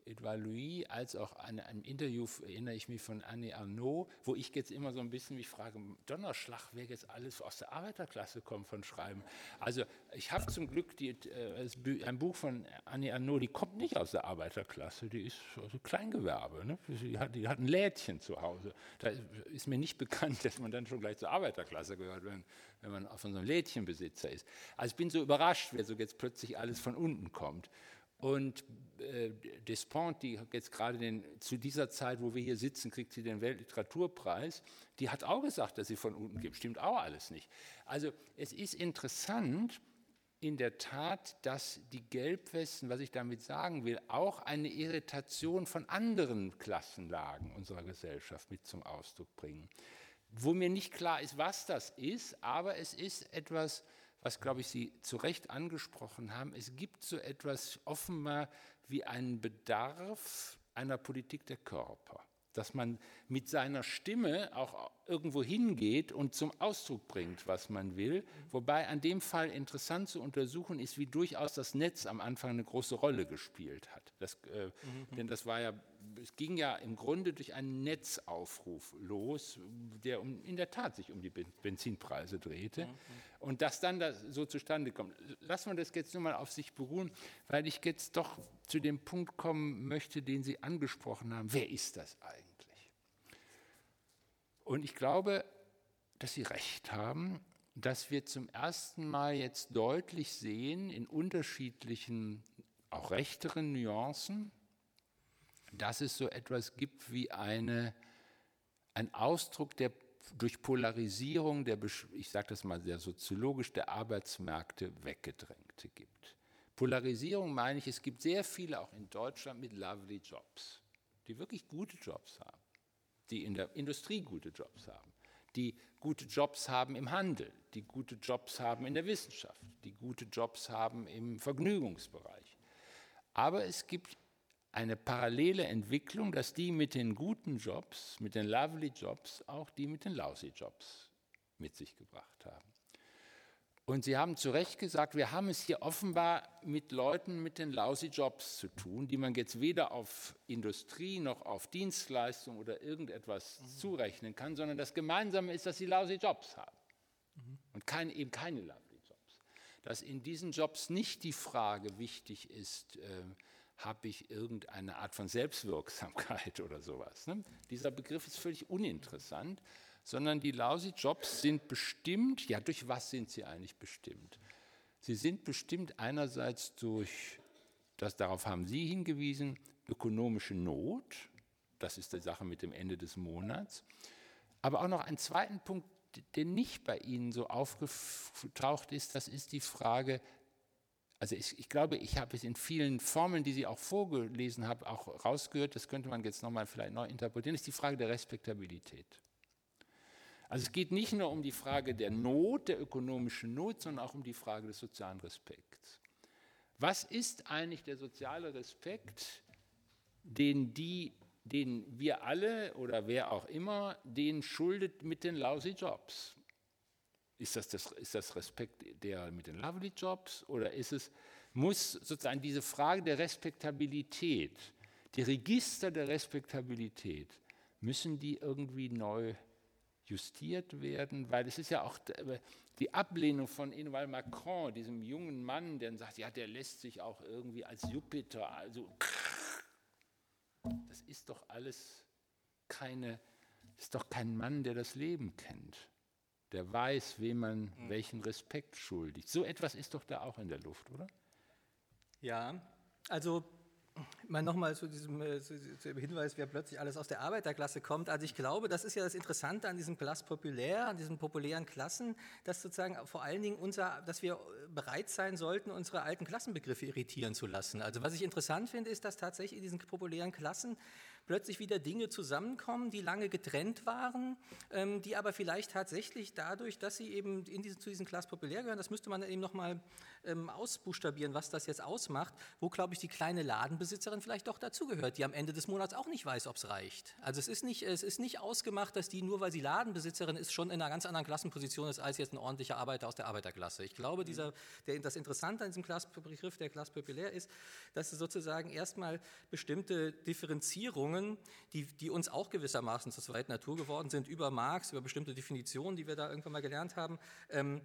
Edouard Louis als auch an einem Interview, erinnere ich mich von Annie Arnaud, wo ich jetzt immer so ein bisschen mich frage, Donnerschlag, wer jetzt alles aus der Arbeiterklasse kommt von Schreiben. Also ich habe zum Glück die, äh, ein Buch von Annie Arnaud, die kommt nicht aus der Arbeiterklasse, die ist also Kleingewerbe. Ne? Die, hat, die hat ein Lädchen zu Hause. Da ist mir nicht bekannt, dass man dann schon gleich zur Arbeiterklasse gehört, wenn, wenn man von so einem Lädchenbesitzer ist. Also ich bin so überrascht, wer so jetzt plötzlich alles von unten kommt. Und äh, Despont, die jetzt gerade den, zu dieser Zeit, wo wir hier sitzen, kriegt sie den Weltliteraturpreis, die hat auch gesagt, dass sie von unten gibt. Stimmt auch alles nicht. Also es ist interessant in der Tat, dass die Gelbwesten, was ich damit sagen will, auch eine Irritation von anderen Klassenlagen unserer Gesellschaft mit zum Ausdruck bringen. Wo mir nicht klar ist, was das ist, aber es ist etwas, was, glaube ich, Sie zu Recht angesprochen haben. Es gibt so etwas offenbar wie einen Bedarf einer Politik der Körper, dass man mit seiner Stimme auch irgendwo hingeht und zum Ausdruck bringt, was man will. Wobei an dem Fall interessant zu untersuchen ist, wie durchaus das Netz am Anfang eine große Rolle gespielt hat. Das, äh, mhm. Denn das war ja, es ging ja im Grunde durch einen Netzaufruf los, der um, in der Tat sich um die Benzinpreise drehte. Mhm. Und das dann das so zustande kommt. Lassen wir das jetzt nur mal auf sich beruhen, weil ich jetzt doch zu dem Punkt kommen möchte, den Sie angesprochen haben. Wer ist das eigentlich? Und ich glaube, dass Sie recht haben, dass wir zum ersten Mal jetzt deutlich sehen, in unterschiedlichen, auch rechteren Nuancen, dass es so etwas gibt wie eine, ein Ausdruck der durch Polarisierung der, ich sage das mal sehr soziologisch, der Arbeitsmärkte weggedrängte gibt. Polarisierung meine ich, es gibt sehr viele auch in Deutschland mit lovely Jobs, die wirklich gute Jobs haben die in der Industrie gute Jobs haben, die gute Jobs haben im Handel, die gute Jobs haben in der Wissenschaft, die gute Jobs haben im Vergnügungsbereich. Aber es gibt eine parallele Entwicklung, dass die mit den guten Jobs, mit den lovely Jobs, auch die mit den lousy Jobs mit sich gebracht haben. Und Sie haben zu Recht gesagt, wir haben es hier offenbar mit Leuten mit den lousy Jobs zu tun, die man jetzt weder auf Industrie noch auf Dienstleistung oder irgendetwas mhm. zurechnen kann, sondern das Gemeinsame ist, dass sie lousy Jobs haben mhm. und kein, eben keine lovely Jobs. Dass in diesen Jobs nicht die Frage wichtig ist, äh, habe ich irgendeine Art von Selbstwirksamkeit oder sowas. Ne? Dieser Begriff ist völlig uninteressant, sondern die lousy Jobs sind bestimmt, ja, durch was sind sie eigentlich bestimmt? Sie sind bestimmt einerseits durch, das darauf haben Sie hingewiesen, ökonomische Not, das ist die Sache mit dem Ende des Monats, aber auch noch einen zweiten Punkt, der nicht bei Ihnen so aufgetaucht ist, das ist die Frage, also ich, ich glaube, ich habe es in vielen Formeln, die Sie auch vorgelesen haben, auch rausgehört, das könnte man jetzt nochmal vielleicht neu interpretieren, ist die Frage der Respektabilität. Also es geht nicht nur um die Frage der Not, der ökonomischen Not, sondern auch um die Frage des sozialen Respekts. Was ist eigentlich der soziale Respekt, den, die, den wir alle oder wer auch immer, den schuldet mit den lousy Jobs? Ist das, das, ist das Respekt der mit den lovely Jobs oder ist es, muss sozusagen diese Frage der Respektabilität, die Register der Respektabilität, müssen die irgendwie neu justiert werden? Weil es ist ja auch die Ablehnung von Emmanuel Macron, diesem jungen Mann, der sagt, ja, der lässt sich auch irgendwie als Jupiter, also das ist doch alles keine, ist doch kein Mann, der das Leben kennt der weiß, wem man mhm. welchen Respekt schuldigt. So etwas ist doch da auch in der Luft, oder? Ja, also mal nochmal zu diesem äh, zu, zu Hinweis, wer plötzlich alles aus der Arbeiterklasse kommt. Also ich glaube, das ist ja das Interessante an diesem Class populär, an diesen populären Klassen, dass sozusagen vor allen Dingen unser, dass wir bereit sein sollten, unsere alten Klassenbegriffe irritieren zu lassen. Also was ich interessant finde, ist, dass tatsächlich in diesen populären Klassen plötzlich wieder Dinge zusammenkommen, die lange getrennt waren, ähm, die aber vielleicht tatsächlich dadurch, dass sie eben in diese, zu diesen Class populär gehören, das müsste man eben nochmal ähm, ausbuchstabieren, was das jetzt ausmacht, wo, glaube ich, die kleine Ladenbesitzerin vielleicht doch dazugehört, die am Ende des Monats auch nicht weiß, ob es reicht. Also es ist, nicht, es ist nicht ausgemacht, dass die, nur weil sie Ladenbesitzerin ist, schon in einer ganz anderen Klassenposition ist, als jetzt ein ordentlicher Arbeiter aus der Arbeiterklasse. Ich glaube, dieser, der, das Interessante an diesem Begriff der Class populär ist, dass es sozusagen erstmal bestimmte Differenzierungen Überlegungen, die, die uns auch gewissermaßen zur zweiten Natur geworden sind, über Marx, über bestimmte Definitionen, die wir da irgendwann mal gelernt haben, ähm,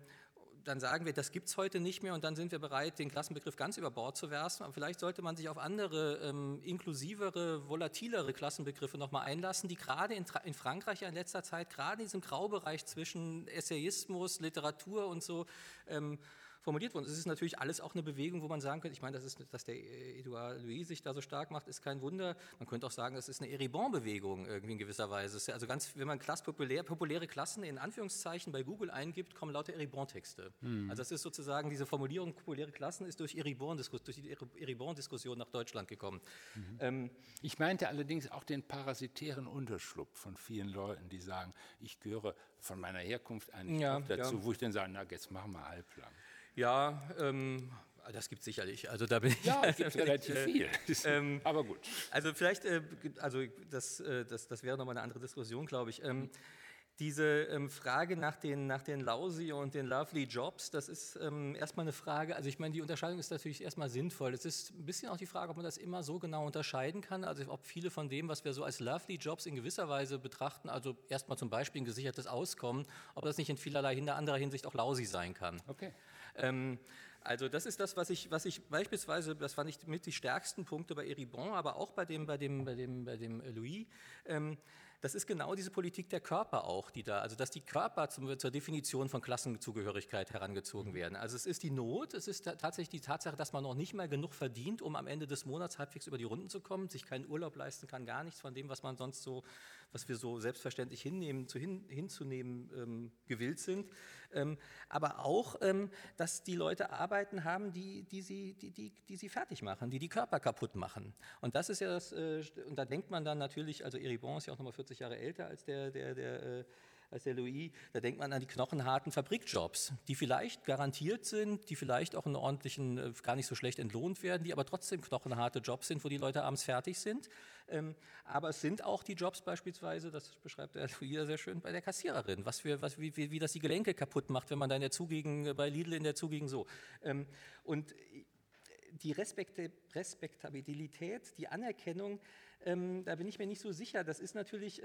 dann sagen wir, das gibt es heute nicht mehr und dann sind wir bereit, den Klassenbegriff ganz über Bord zu werfen. Aber vielleicht sollte man sich auf andere, ähm, inklusivere, volatilere Klassenbegriffe nochmal einlassen, die gerade in, in, Frankreich in letzter Zeit, gerade in diesem Graubereich zwischen Essayismus, Literatur und so, ähm, formuliert worden. Es ist natürlich alles auch eine Bewegung, wo man sagen könnte, ich meine, das ist, dass der Edouard Louis sich da so stark macht, ist kein Wunder. Man könnte auch sagen, das ist eine Eribon-Bewegung irgendwie in gewisser Weise. also ganz, wenn man Klass populär, populäre Klassen in Anführungszeichen bei Google eingibt, kommen lauter Eribon-Texte. Mhm. Also das ist sozusagen diese Formulierung populäre Klassen ist durch, Eribon, durch die Eribon-Diskussion nach Deutschland gekommen. Mhm. Ähm, ich meinte allerdings auch den parasitären Unterschlupf von vielen Leuten, die sagen, ich gehöre von meiner Herkunft eigentlich ja, dazu, ja. wo ich dann sage, na, jetzt machen wir halblang. Ja, ähm, das gibt es sicherlich. Also da bin ich. Ja, es gibt relativ viel. Ähm, Aber gut. Also vielleicht, äh, also das, äh, das, das wäre nochmal eine andere Diskussion, glaube ich. Ähm, diese ähm, Frage nach den, nach den lousy und den lovely Jobs, das ist ähm, erstmal eine Frage, also ich meine, die Unterscheidung ist natürlich erstmal sinnvoll. Es ist ein bisschen auch die Frage, ob man das immer so genau unterscheiden kann, also ob viele von dem, was wir so als lovely Jobs in gewisser Weise betrachten, also erstmal zum Beispiel ein gesichertes Auskommen, ob das nicht in vielerlei anderer Hinsicht auch lousy sein kann. Okay. Ähm, also das ist das, was ich, was ich beispielsweise, das fand ich mit die stärksten Punkte bei Eribon, aber auch bei dem, bei dem, bei dem, bei dem Louis. Ähm, das ist genau diese Politik der Körper auch, die da, also dass die Körper zum, zur Definition von Klassenzugehörigkeit herangezogen mhm. werden. Also es ist die Not, es ist tatsächlich die Tatsache, dass man noch nicht mal genug verdient, um am Ende des Monats halbwegs über die Runden zu kommen, sich keinen Urlaub leisten kann, gar nichts von dem, was man sonst so, was wir so selbstverständlich hinnehmen, zu hin, hinzunehmen ähm, gewillt sind. Ähm, aber auch, ähm, dass die Leute Arbeiten haben, die, die, sie, die, die, die sie fertig machen, die die Körper kaputt machen. Und das ist ja das, äh, und da denkt man dann natürlich, also Eribon ist ja auch nochmal 40 Jahre älter als der, der, der äh, als der Louis, da denkt man an die knochenharten Fabrikjobs, die vielleicht garantiert sind, die vielleicht auch in ordentlichen, äh, gar nicht so schlecht entlohnt werden, die aber trotzdem knochenharte Jobs sind, wo die Leute abends fertig sind. Ähm, aber es sind auch die Jobs beispielsweise, das beschreibt der Louis sehr schön, bei der Kassiererin, was für, was, wie, wie, wie das die Gelenke kaputt macht, wenn man da in der Zugegend, bei Lidl in der Zugegend so. Ähm, und die Respektabilität, die Anerkennung, ähm, da bin ich mir nicht so sicher. Das ist natürlich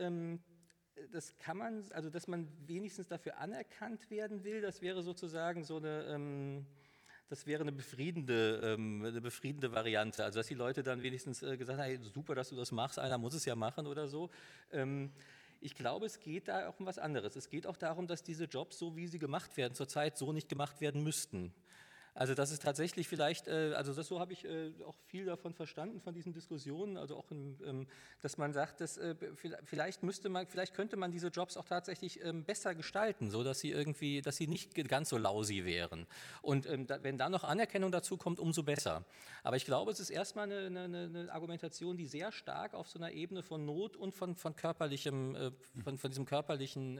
das kann man, also dass man wenigstens dafür anerkannt werden will, das wäre sozusagen so eine, das wäre eine befriedende, ähm, eine befriedende Variante. Also dass die Leute dann wenigstens äh, gesagt haben, hey, super, dass du das machst, einer muss es ja machen oder so. Ähm, ich glaube, es geht da auch um was anderes. Es geht auch darum, dass diese Jobs, so wie sie gemacht werden, zurzeit so nicht gemacht werden müssten. Also das ist tatsächlich vielleicht, äh, also das, so habe ich äh, auch viel davon verstanden von diesen Diskussionen, also auch, in, ähm, dass man sagt, dass äh, vielleicht müsste man, vielleicht könnte man diese Jobs auch tatsächlich ähm, besser gestalten, so dass sie irgendwie, dass sie nicht ganz so lausy wären. Und ähm, wenn da noch Anerkennung dazu kommt, umso besser. Aber ich glaube, es ist erstmal eine, eine, eine Argumentation, die sehr stark auf so einer Ebene von Not und von, von körperlichem, von, von diesem körperlichen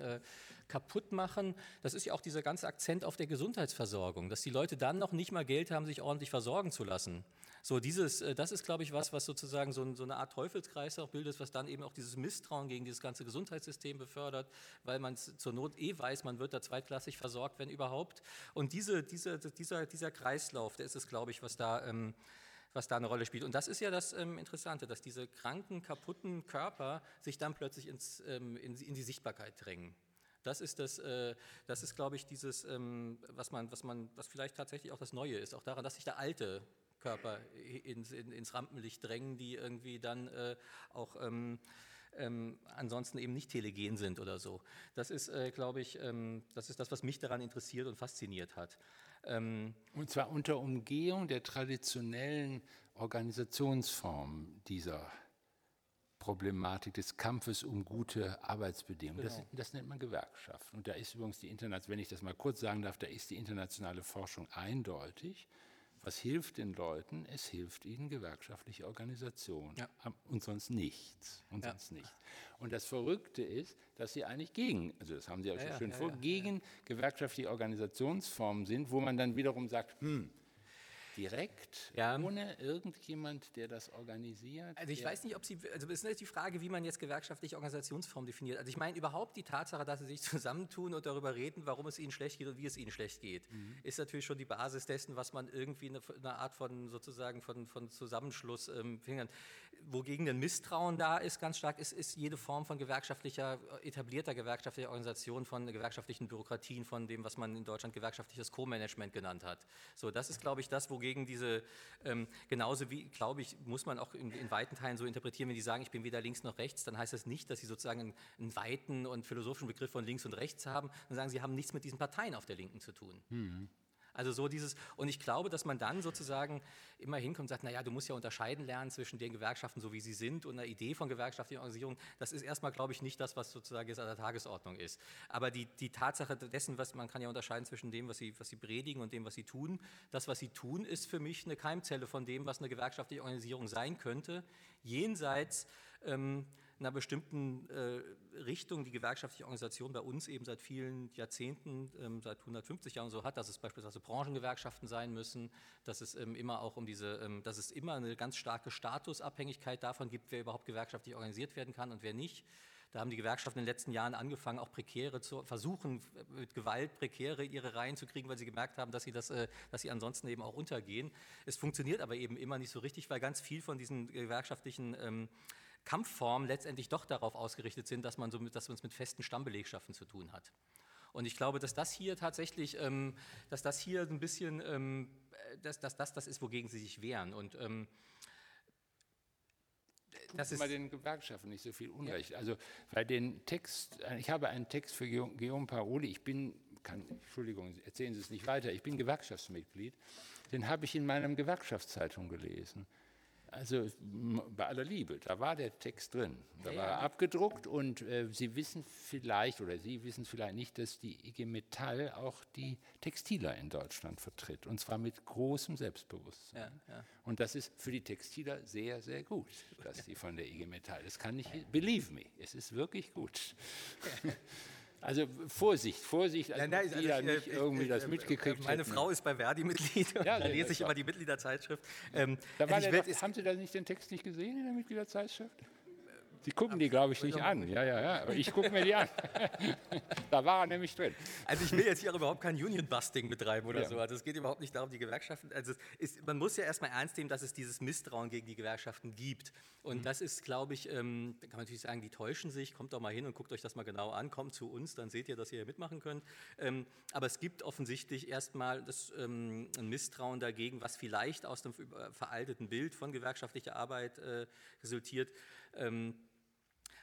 kaputt machen. Das ist ja auch dieser ganze Akzent auf der Gesundheitsversorgung, dass die Leute dann noch nicht mal Geld haben, sich ordentlich versorgen zu lassen. So dieses, äh, das ist, glaube ich, was, was sozusagen so, eine Art Teufelskreis auch bildet, was dann eben auch dieses Misstrauen gegen dieses ganze Gesundheitssystem befördert, weil man zur Not eh weiß, man wird da zweitklassig versorgt, wenn überhaupt. Und diese, diese, dieser, dieser Kreislauf, der ist es, glaube ich, was da... Ähm, was da eine Rolle spielt. Und das ist ja das ähm, Interessante, dass diese kranken, kaputten Körper sich dann plötzlich ins, ähm, in, in die Sichtbarkeit drängen. Das ist, das, äh, das ist glaube ich, dieses, ähm, was, man, was, man, was vielleicht tatsächlich auch das Neue ist, auch daran, dass sich der alte Körper ins, in, ins Rampenlicht drängen, die irgendwie dann äh, auch ähm, ähm, ansonsten eben nicht telegen sind oder so. Das ist, äh, glaube ich, ähm, das ist das, was mich daran interessiert und fasziniert hat. Ähm, und zwar unter Umgehung der traditionellen Organisationsform dieser Problematik des Kampfes um gute Arbeitsbedingungen. Genau. Das, das, nennt man Gewerkschaft. Und da ist übrigens die internationale, wenn ich das mal kurz sagen darf, da ist die internationale Forschung eindeutig. Was hilft den Leuten? Es hilft ihnen gewerkschaftliche Organisation ja. und sonst nichts. Und ja. sonst nichts. Und das Verrückte ist, dass sie eigentlich gegen, also das haben Sie ja, ja schon schön vor, gegen gewerkschaftliche Organisationsformen sind, wo man dann wiederum sagt, hm, direkt, ja. ohne irgendjemand, der das organisiert? Also ich weiß nicht, ob Sie, also es ist nicht die Frage, wie man jetzt gewerkschaftliche Organisationsform definiert. Also ich meine überhaupt die Tatsache, dass sie sich zusammentun und darüber reden, warum es ihnen schlecht geht und wie es ihnen schlecht geht, mhm. ist natürlich schon die Basis dessen, was man irgendwie eine, eine Art von sozusagen von, von Zusammenschluss ähm, fingern wogegen ein Misstrauen da ist, ganz stark, ist, ist jede Form von gewerkschaftlicher, etablierter gewerkschaftlicher Organisation, von gewerkschaftlichen Bürokratien, von dem, was man in Deutschland gewerkschaftliches Co-Management genannt hat. So, das ist, glaube ich, das, wogegen diese, ähm, genauso wie, glaube ich, muss man auch in, in, weiten Teilen so interpretieren, wenn die sagen, ich bin weder links noch rechts, dann heißt das nicht, dass sie sozusagen einen, einen weiten und philosophischen Begriff von links und rechts haben, dann sagen sie, haben nichts mit diesen Parteien auf der Linken zu tun. Mhm. Also so dieses, und ich glaube, dass man dann sozusagen immer hinkommt und sagt, naja, du musst ja unterscheiden lernen zwischen den Gewerkschaften, so wie sie sind, und einer Idee von gewerkschaftlicher Organisierung. Das ist erstmal, glaube ich, nicht das, was sozusagen jetzt an der Tagesordnung ist. Aber die, die Tatsache dessen, was man kann ja unterscheiden zwischen dem, was sie, was sie predigen und dem, was sie tun. Das, was sie tun, ist für mich eine Keimzelle von dem, was eine gewerkschaftliche Organisierung sein könnte, jenseits ähm, einer bestimmten äh, Richtung die gewerkschaftliche Organisation bei uns eben seit vielen Jahrzehnten, ähm, seit 150 Jahren so hat, dass es beispielsweise Branchengewerkschaften sein müssen, dass es ähm, immer auch um diese, ähm, dass es immer eine ganz starke Statusabhängigkeit davon gibt, wer überhaupt gewerkschaftlich organisiert werden kann und wer nicht. Da haben die Gewerkschaften in den letzten Jahren angefangen, auch prekäre zu versuchen, mit Gewalt prekäre ihre Reihen zu kriegen, weil sie gemerkt haben, dass sie, das, äh, dass sie ansonsten eben auch untergehen. Es funktioniert aber eben immer nicht so richtig, weil ganz viel von diesen gewerkschaftlichen ähm, Kampfformen letztendlich doch darauf ausgerichtet sind, dass man, so mit, dass man es mit festen Stammbelegschaften zu tun hat. Und ich glaube, dass das hier tatsächlich, ähm, dass das hier ein bisschen, ähm, dass, dass das das ist, wogegen sie sich wehren. Und ähm, das ist bei den Gewerkschaften nicht so viel Unrecht. Ja. Also bei den Text, ich habe einen Text für Guillaume Paroli. Ich bin, kann, Entschuldigung, erzählen Sie es nicht weiter. Ich bin Gewerkschaftsmitglied. Den habe ich in meinem Gewerkschaftszeitung gelesen. Also bei aller Liebe, da war der Text drin, da war er abgedruckt und äh, Sie wissen vielleicht oder Sie wissen vielleicht nicht, dass die IG Metall auch die Textiler in Deutschland vertritt und zwar mit großem Selbstbewusstsein. Ja, ja. Und das ist für die Textiler sehr, sehr gut, dass sie von der IG Metall, das kann ich, believe me, es ist wirklich gut. Also Vorsicht, Vorsicht, also nein, nein, also ja nicht ich, irgendwie ich, das äh, mitgekriegt Meine hätten. Frau ist bei Verdi-Mitglied ja, da lese ich immer die Mitgliederzeitschrift. Ähm, da also der, haben Sie da nicht den Text nicht gesehen in der Mitgliederzeitschrift? Sie gucken die, glaube ich, nicht an. Ja, ja, ja. Ich gucke mir die an. da war er nämlich drin. Also ich will jetzt hier überhaupt kein Union-Busting betreiben oder ja. so. Also es geht überhaupt nicht darum, die Gewerkschaften. Also ist, man muss ja erstmal ernst nehmen, dass es dieses Misstrauen gegen die Gewerkschaften gibt. Und mhm. das ist, glaube ich, ähm, da kann man natürlich sagen, die täuschen sich. Kommt doch mal hin und guckt euch das mal genau an. Kommt zu uns, dann seht ihr, dass ihr hier mitmachen könnt. Ähm, aber es gibt offensichtlich erstmal das, ähm, ein Misstrauen dagegen, was vielleicht aus dem veralteten Bild von gewerkschaftlicher Arbeit äh, resultiert. Ähm,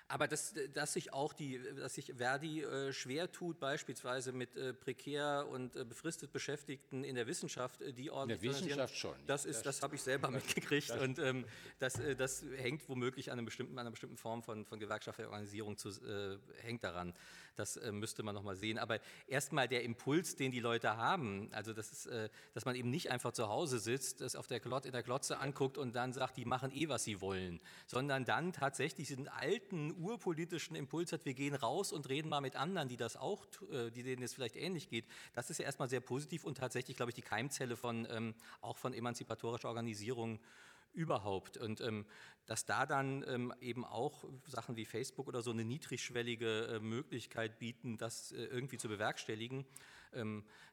Aber dass, dass sich auch die, dass sich Verdi äh, schwer tut, beispielsweise mit äh, prekär und äh, befristet Beschäftigten in der Wissenschaft, äh, die ordentlich In der Wissenschaft schon. Das ist, das, das habe ich selber das, mitgekriegt das, und ähm, das, äh, das hängt womöglich an, einem bestimmten, an einer bestimmten Form von, von gewerkschaftlicher Organisierung zu, äh, hängt daran. Das müsste man noch mal sehen. Aber erstmal der Impuls, den die Leute haben, also das ist, dass man eben nicht einfach zu Hause sitzt, das auf der Klot, in der Klotze anguckt und dann sagt, die machen eh, was sie wollen, sondern dann tatsächlich diesen alten urpolitischen Impuls hat, wir gehen raus und reden mal mit anderen, die das auch, äh, die denen es vielleicht ähnlich geht, das ist ja erstmal sehr positiv und tatsächlich, glaube ich, die Keimzelle von ähm, auch von emanzipatorischer Organisierung überhaupt. Und ähm, dass da dann ähm, eben auch Sachen wie Facebook oder so eine niedrigschwellige äh, Möglichkeit bieten, das äh, irgendwie zu bewerkstelligen,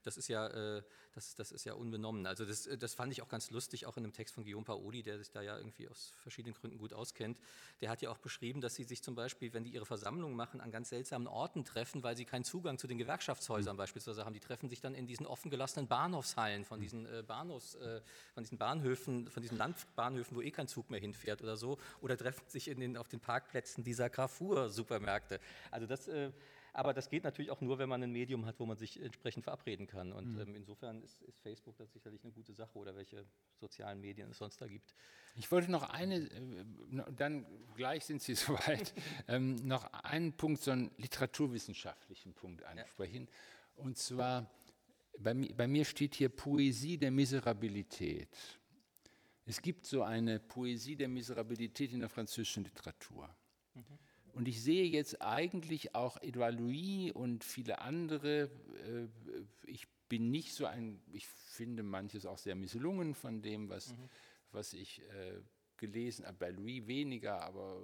das, ist ja, äh, das, das ist ja unbenommen. Also das, äh, das fand ich auch ganz lustig, auch in einem Text von Guillaume Paoli, der sich da ja irgendwie aus verschiedenen Gründen gut auskennt. Der hat ja auch beschrieben, dass sie sich zum Beispiel, wenn die ihre Versammlungen machen, an ganz seltsamen Orten treffen, weil sie keinen Zugang zu den Gewerkschaftshäusern mhm. beispielsweise haben. Die treffen sich dann in diesen offen gelassenen Bahnhofshallen von hm. diesen, äh, Bahnhofs, von diesen Bahnhöfen, von diesen Landbahnhöfen, wo eh kein Zug mehr hinfährt oder so, oder treffen sich in den, auf den Parkplätzen dieser Carrefour-Supermärkte. Also das aber das geht natürlich auch nur, wenn man ein Medium hat, wo man sich entsprechend verabreden kann. Und mhm. ähm, insofern ist, ist, Facebook da sicherlich eine gute Sache oder welche sozialen Medien es sonst da gibt. Ich wollte noch eine, äh, dann gleich sind Sie soweit, ähm, noch einen Punkt, so einen literaturwissenschaftlichen Punkt ansprechen. Ja. Und zwar, bei, bei mir steht hier Poesie der Miserabilität. Es gibt so eine Poesie der Miserabilität in der französischen Literatur. Mhm. Und ich sehe jetzt eigentlich auch Edouard Louis und viele andere. Äh, ich bin nicht so ein, ich finde manches auch sehr misslungen von dem, was, mhm. was ich äh, gelesen habe. Bei Louis weniger, aber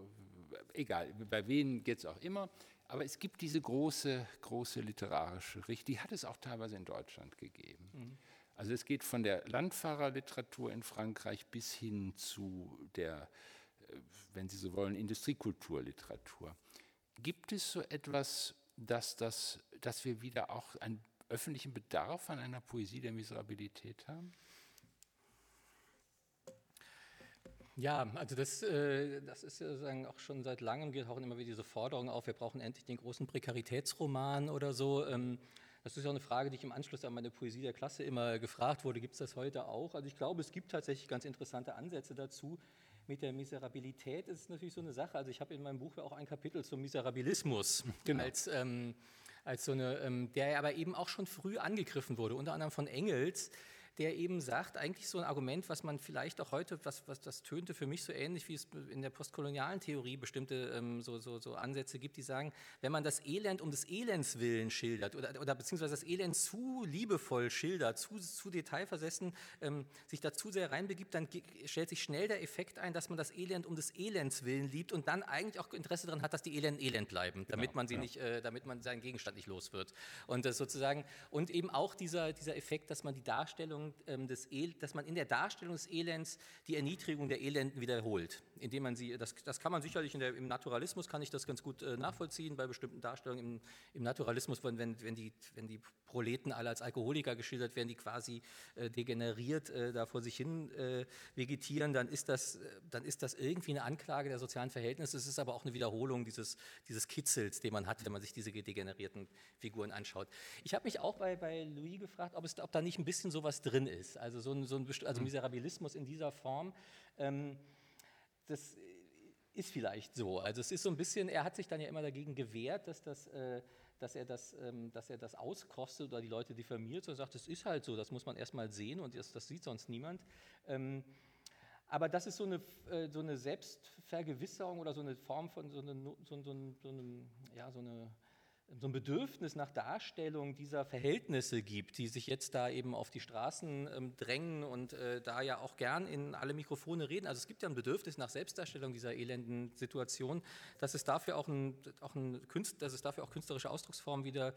egal, bei wen geht es auch immer. Aber es gibt diese große, große literarische Richtung, die hat es auch teilweise in Deutschland gegeben. Mhm. Also es geht von der Landfahrerliteratur in Frankreich bis hin zu der wenn Sie so wollen, Industriekulturliteratur. Gibt es so etwas, dass, das, dass wir wieder auch einen öffentlichen Bedarf an einer Poesie der Miserabilität haben? Ja, also das, äh, das ist ja sozusagen auch schon seit langem, geht auch immer wieder diese Forderung auf, wir brauchen endlich den großen Prekaritätsroman oder so. Ähm, das ist ja eine Frage, die ich im Anschluss an meine Poesie der Klasse immer gefragt wurde, gibt es das heute auch? Also ich glaube, es gibt tatsächlich ganz interessante Ansätze dazu mit der Miserabilität ist es natürlich so eine Sache. Also ich habe in meinem Buch ja auch ein Kapitel zum Miserabilismus genau. als, ähm, als so eine, ähm, der aber eben auch schon früh angegriffen wurde, unter anderem von Engels, der eben sagt, eigentlich so ein Argument, was man vielleicht auch heute, was, was das tönte für mich so ähnlich, wie es in der postkolonialen Theorie bestimmte ähm, so, so, so Ansätze gibt, die sagen, wenn man das Elend um des Elends willen schildert oder, oder beziehungsweise das Elend zu liebevoll schildert, zu, zu detailversessen, ähm, sich da zu sehr reinbegibt, dann stellt sich schnell der Effekt ein, dass man das Elend um des Elends willen liebt und dann eigentlich auch Interesse daran hat, dass die Elenden elend bleiben, genau, damit man sie ja. nicht, äh, damit man seinen Gegenstand nicht los wird. Und das sozusagen, und eben auch dieser, dieser Effekt, dass man die Darstellung ähm, des El dass man in der Darstellung des Elends die Erniedrigung der Elenden wiederholt, indem man sie, das, das kann man sicherlich der, im Naturalismus kann ich das ganz gut äh, nachvollziehen bei bestimmten Darstellungen. Im, im Naturalismus, wenn, wenn, die, wenn die Proleten alle als Alkoholiker geschildert werden, die quasi äh, degeneriert äh, da vor sich hin äh, vegetieren, dann ist, das, äh, dann ist das irgendwie eine Anklage der sozialen Verhältnisse. Es ist aber auch eine Wiederholung dieses, dieses Kitzels, den man hat, wenn man sich diese degenerierten Figuren anschaut. Ich habe mich auch bei, bei Louis gefragt, ob, es, ob da nicht ein bisschen sowas drin ist. Also so ein, so ein also mhm. Miserabilismus in dieser Form. Ähm, das ist vielleicht so. Also es ist so ein bisschen, er hat sich dann ja immer dagegen gewehrt, dass das äh, dass er das, ähm, dass er das auskostet oder die Leute diffamiert, sondern sagt, das ist halt so, das muss man erstmal sehen und das, das sieht sonst niemand. Ähm, aber das ist so eine, äh, so eine Selbstvergewisserung oder so eine Form von so, eine, so, so, so, eine, ja, so eine so ein Bedürfnis nach Darstellung dieser Verhältnisse gibt, die sich jetzt da eben auf die Straßen ähm, drängen und äh, da ja auch gern in alle Mikrofone reden. Also es gibt ja ein Bedürfnis nach Selbstdarstellung dieser elenden Situation, dass es dafür auch, ein, auch ein Künst, dass es dafür auch künstlerische Ausdrucksformen wieder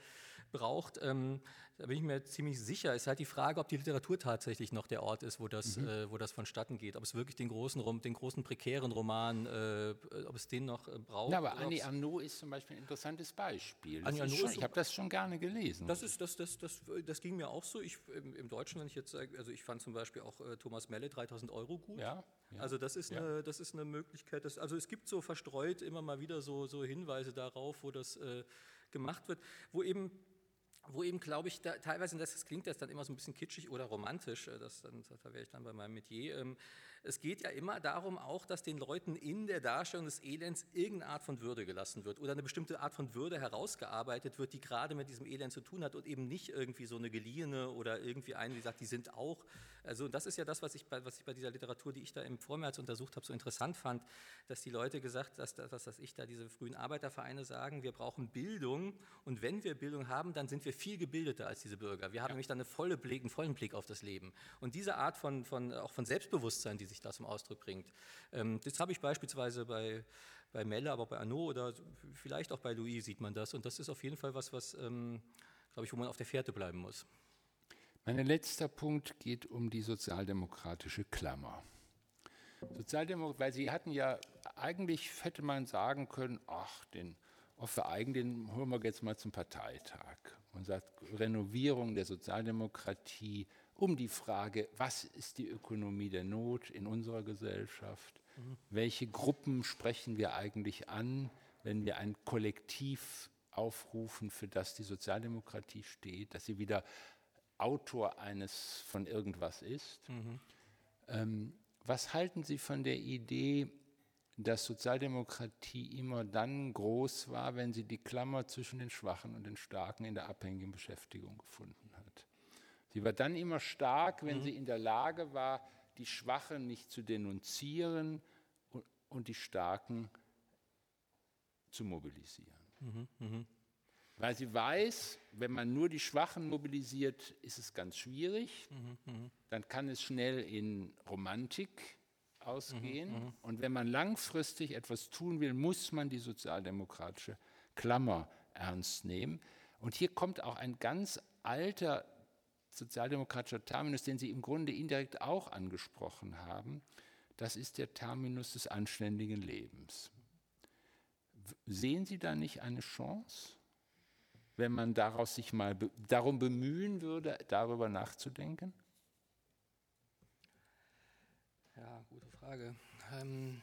braucht. Ähm, da bin ich mir ziemlich sicher. Es ist halt die Frage, ob die Literatur tatsächlich noch der Ort ist, wo das, mhm. äh, wo das vonstatten geht. Ob es wirklich den großen, den großen prekären Roman, äh, ob es den noch äh, braucht. Ja, aber Annie Arnaud ist zum Beispiel ein interessantes Beispiel will. Das schon, ich habe das schon gerne gelesen. Das, ist, das, das, das, das ging mir auch so. Ich, im, Im Deutschen, wenn ich jetzt sage, also ich fand zum Beispiel auch äh, Thomas Melle 3000 Euro gut. Ja, ja also das ist, ja. eine, das ist eine Möglichkeit. Dass, also es gibt so verstreut immer mal wieder so, so Hinweise darauf, wo das äh, gemacht wird, wo eben wo eben, glaube ich, da, teilweise, das klingt das dann immer so ein bisschen kitschig oder romantisch, äh, das, dann, da wäre ich dann bei meinem Metier, ähm, es geht ja immer darum auch, dass den Leuten in der Darstellung des Elends irgendeine Art von Würde gelassen wird oder eine bestimmte Art von Würde herausgearbeitet wird, die gerade mit diesem Elend zu tun hat und eben nicht irgendwie so eine geliehene oder irgendwie eine, die sagt, die sind auch. Also das ist ja das, was ich bei, was ich bei dieser Literatur, die ich da im Vormärz untersucht habe, so interessant fand, dass die Leute gesagt, dass, dass, dass ich da diese frühen Arbeitervereine sagen, wir brauchen Bildung und wenn wir Bildung haben, dann sind wir viel gebildeter als diese Bürger. Wir haben ja. nämlich dann eine volle Blick, einen vollen Blick auf das Leben. Und diese Art von, von auch von Selbstbewusstsein, die sich da zum Ausdruck bringt. Ähm, das habe ich beispielsweise bei, bei Melle, aber bei Arnaud oder vielleicht auch bei Louis sieht man das. Und das ist auf jeden Fall was, was, ähm, glaube ich, wo man auf der Fährte bleiben muss. Mein letzter Punkt geht um die sozialdemokratische Klammer. Sozialdemokrat, weil Sie hatten ja, eigentlich hätte man sagen können, ach, den Offe Eigen, den holen wir jetzt mal zum Parteitag und sagt, Renovierung der Sozialdemokratie um die Frage, was ist die Ökonomie der Not in unserer Gesellschaft? Mhm. Welche Gruppen sprechen wir eigentlich an, wenn wir ein Kollektiv aufrufen, für das die Sozialdemokratie steht, dass sie wieder Autor eines von irgendwas ist? Mhm. Ähm, was halten Sie von der Idee, dass Sozialdemokratie immer dann groß war, wenn sie die Klammer zwischen den Schwachen und den Starken in der abhängigen Beschäftigung gefunden? Sie war dann immer stark, wenn mhm. sie in der Lage war, die Schwachen nicht zu denunzieren und, und die Starken zu mobilisieren. Mhm. Mhm. Weil sie weiß, wenn man nur die Schwachen mobilisiert, ist es ganz schwierig. Mhm, mhm. Dann kann es schnell in Romantik ausgehen. Mhm, und wenn man langfristig etwas tun will, muss man die sozialdemokratische Klammer ernst nehmen. Und hier kommt auch ein ganz alter sozialdemokratischer Terminus, den Sie im Grunde indirekt auch angesprochen haben, das ist der Terminus des anständigen Lebens. Sehen Sie da nicht eine Chance, wenn man daraus sich mal be darum bemühen würde, darüber nachzudenken? Ja, gute Frage. Ähm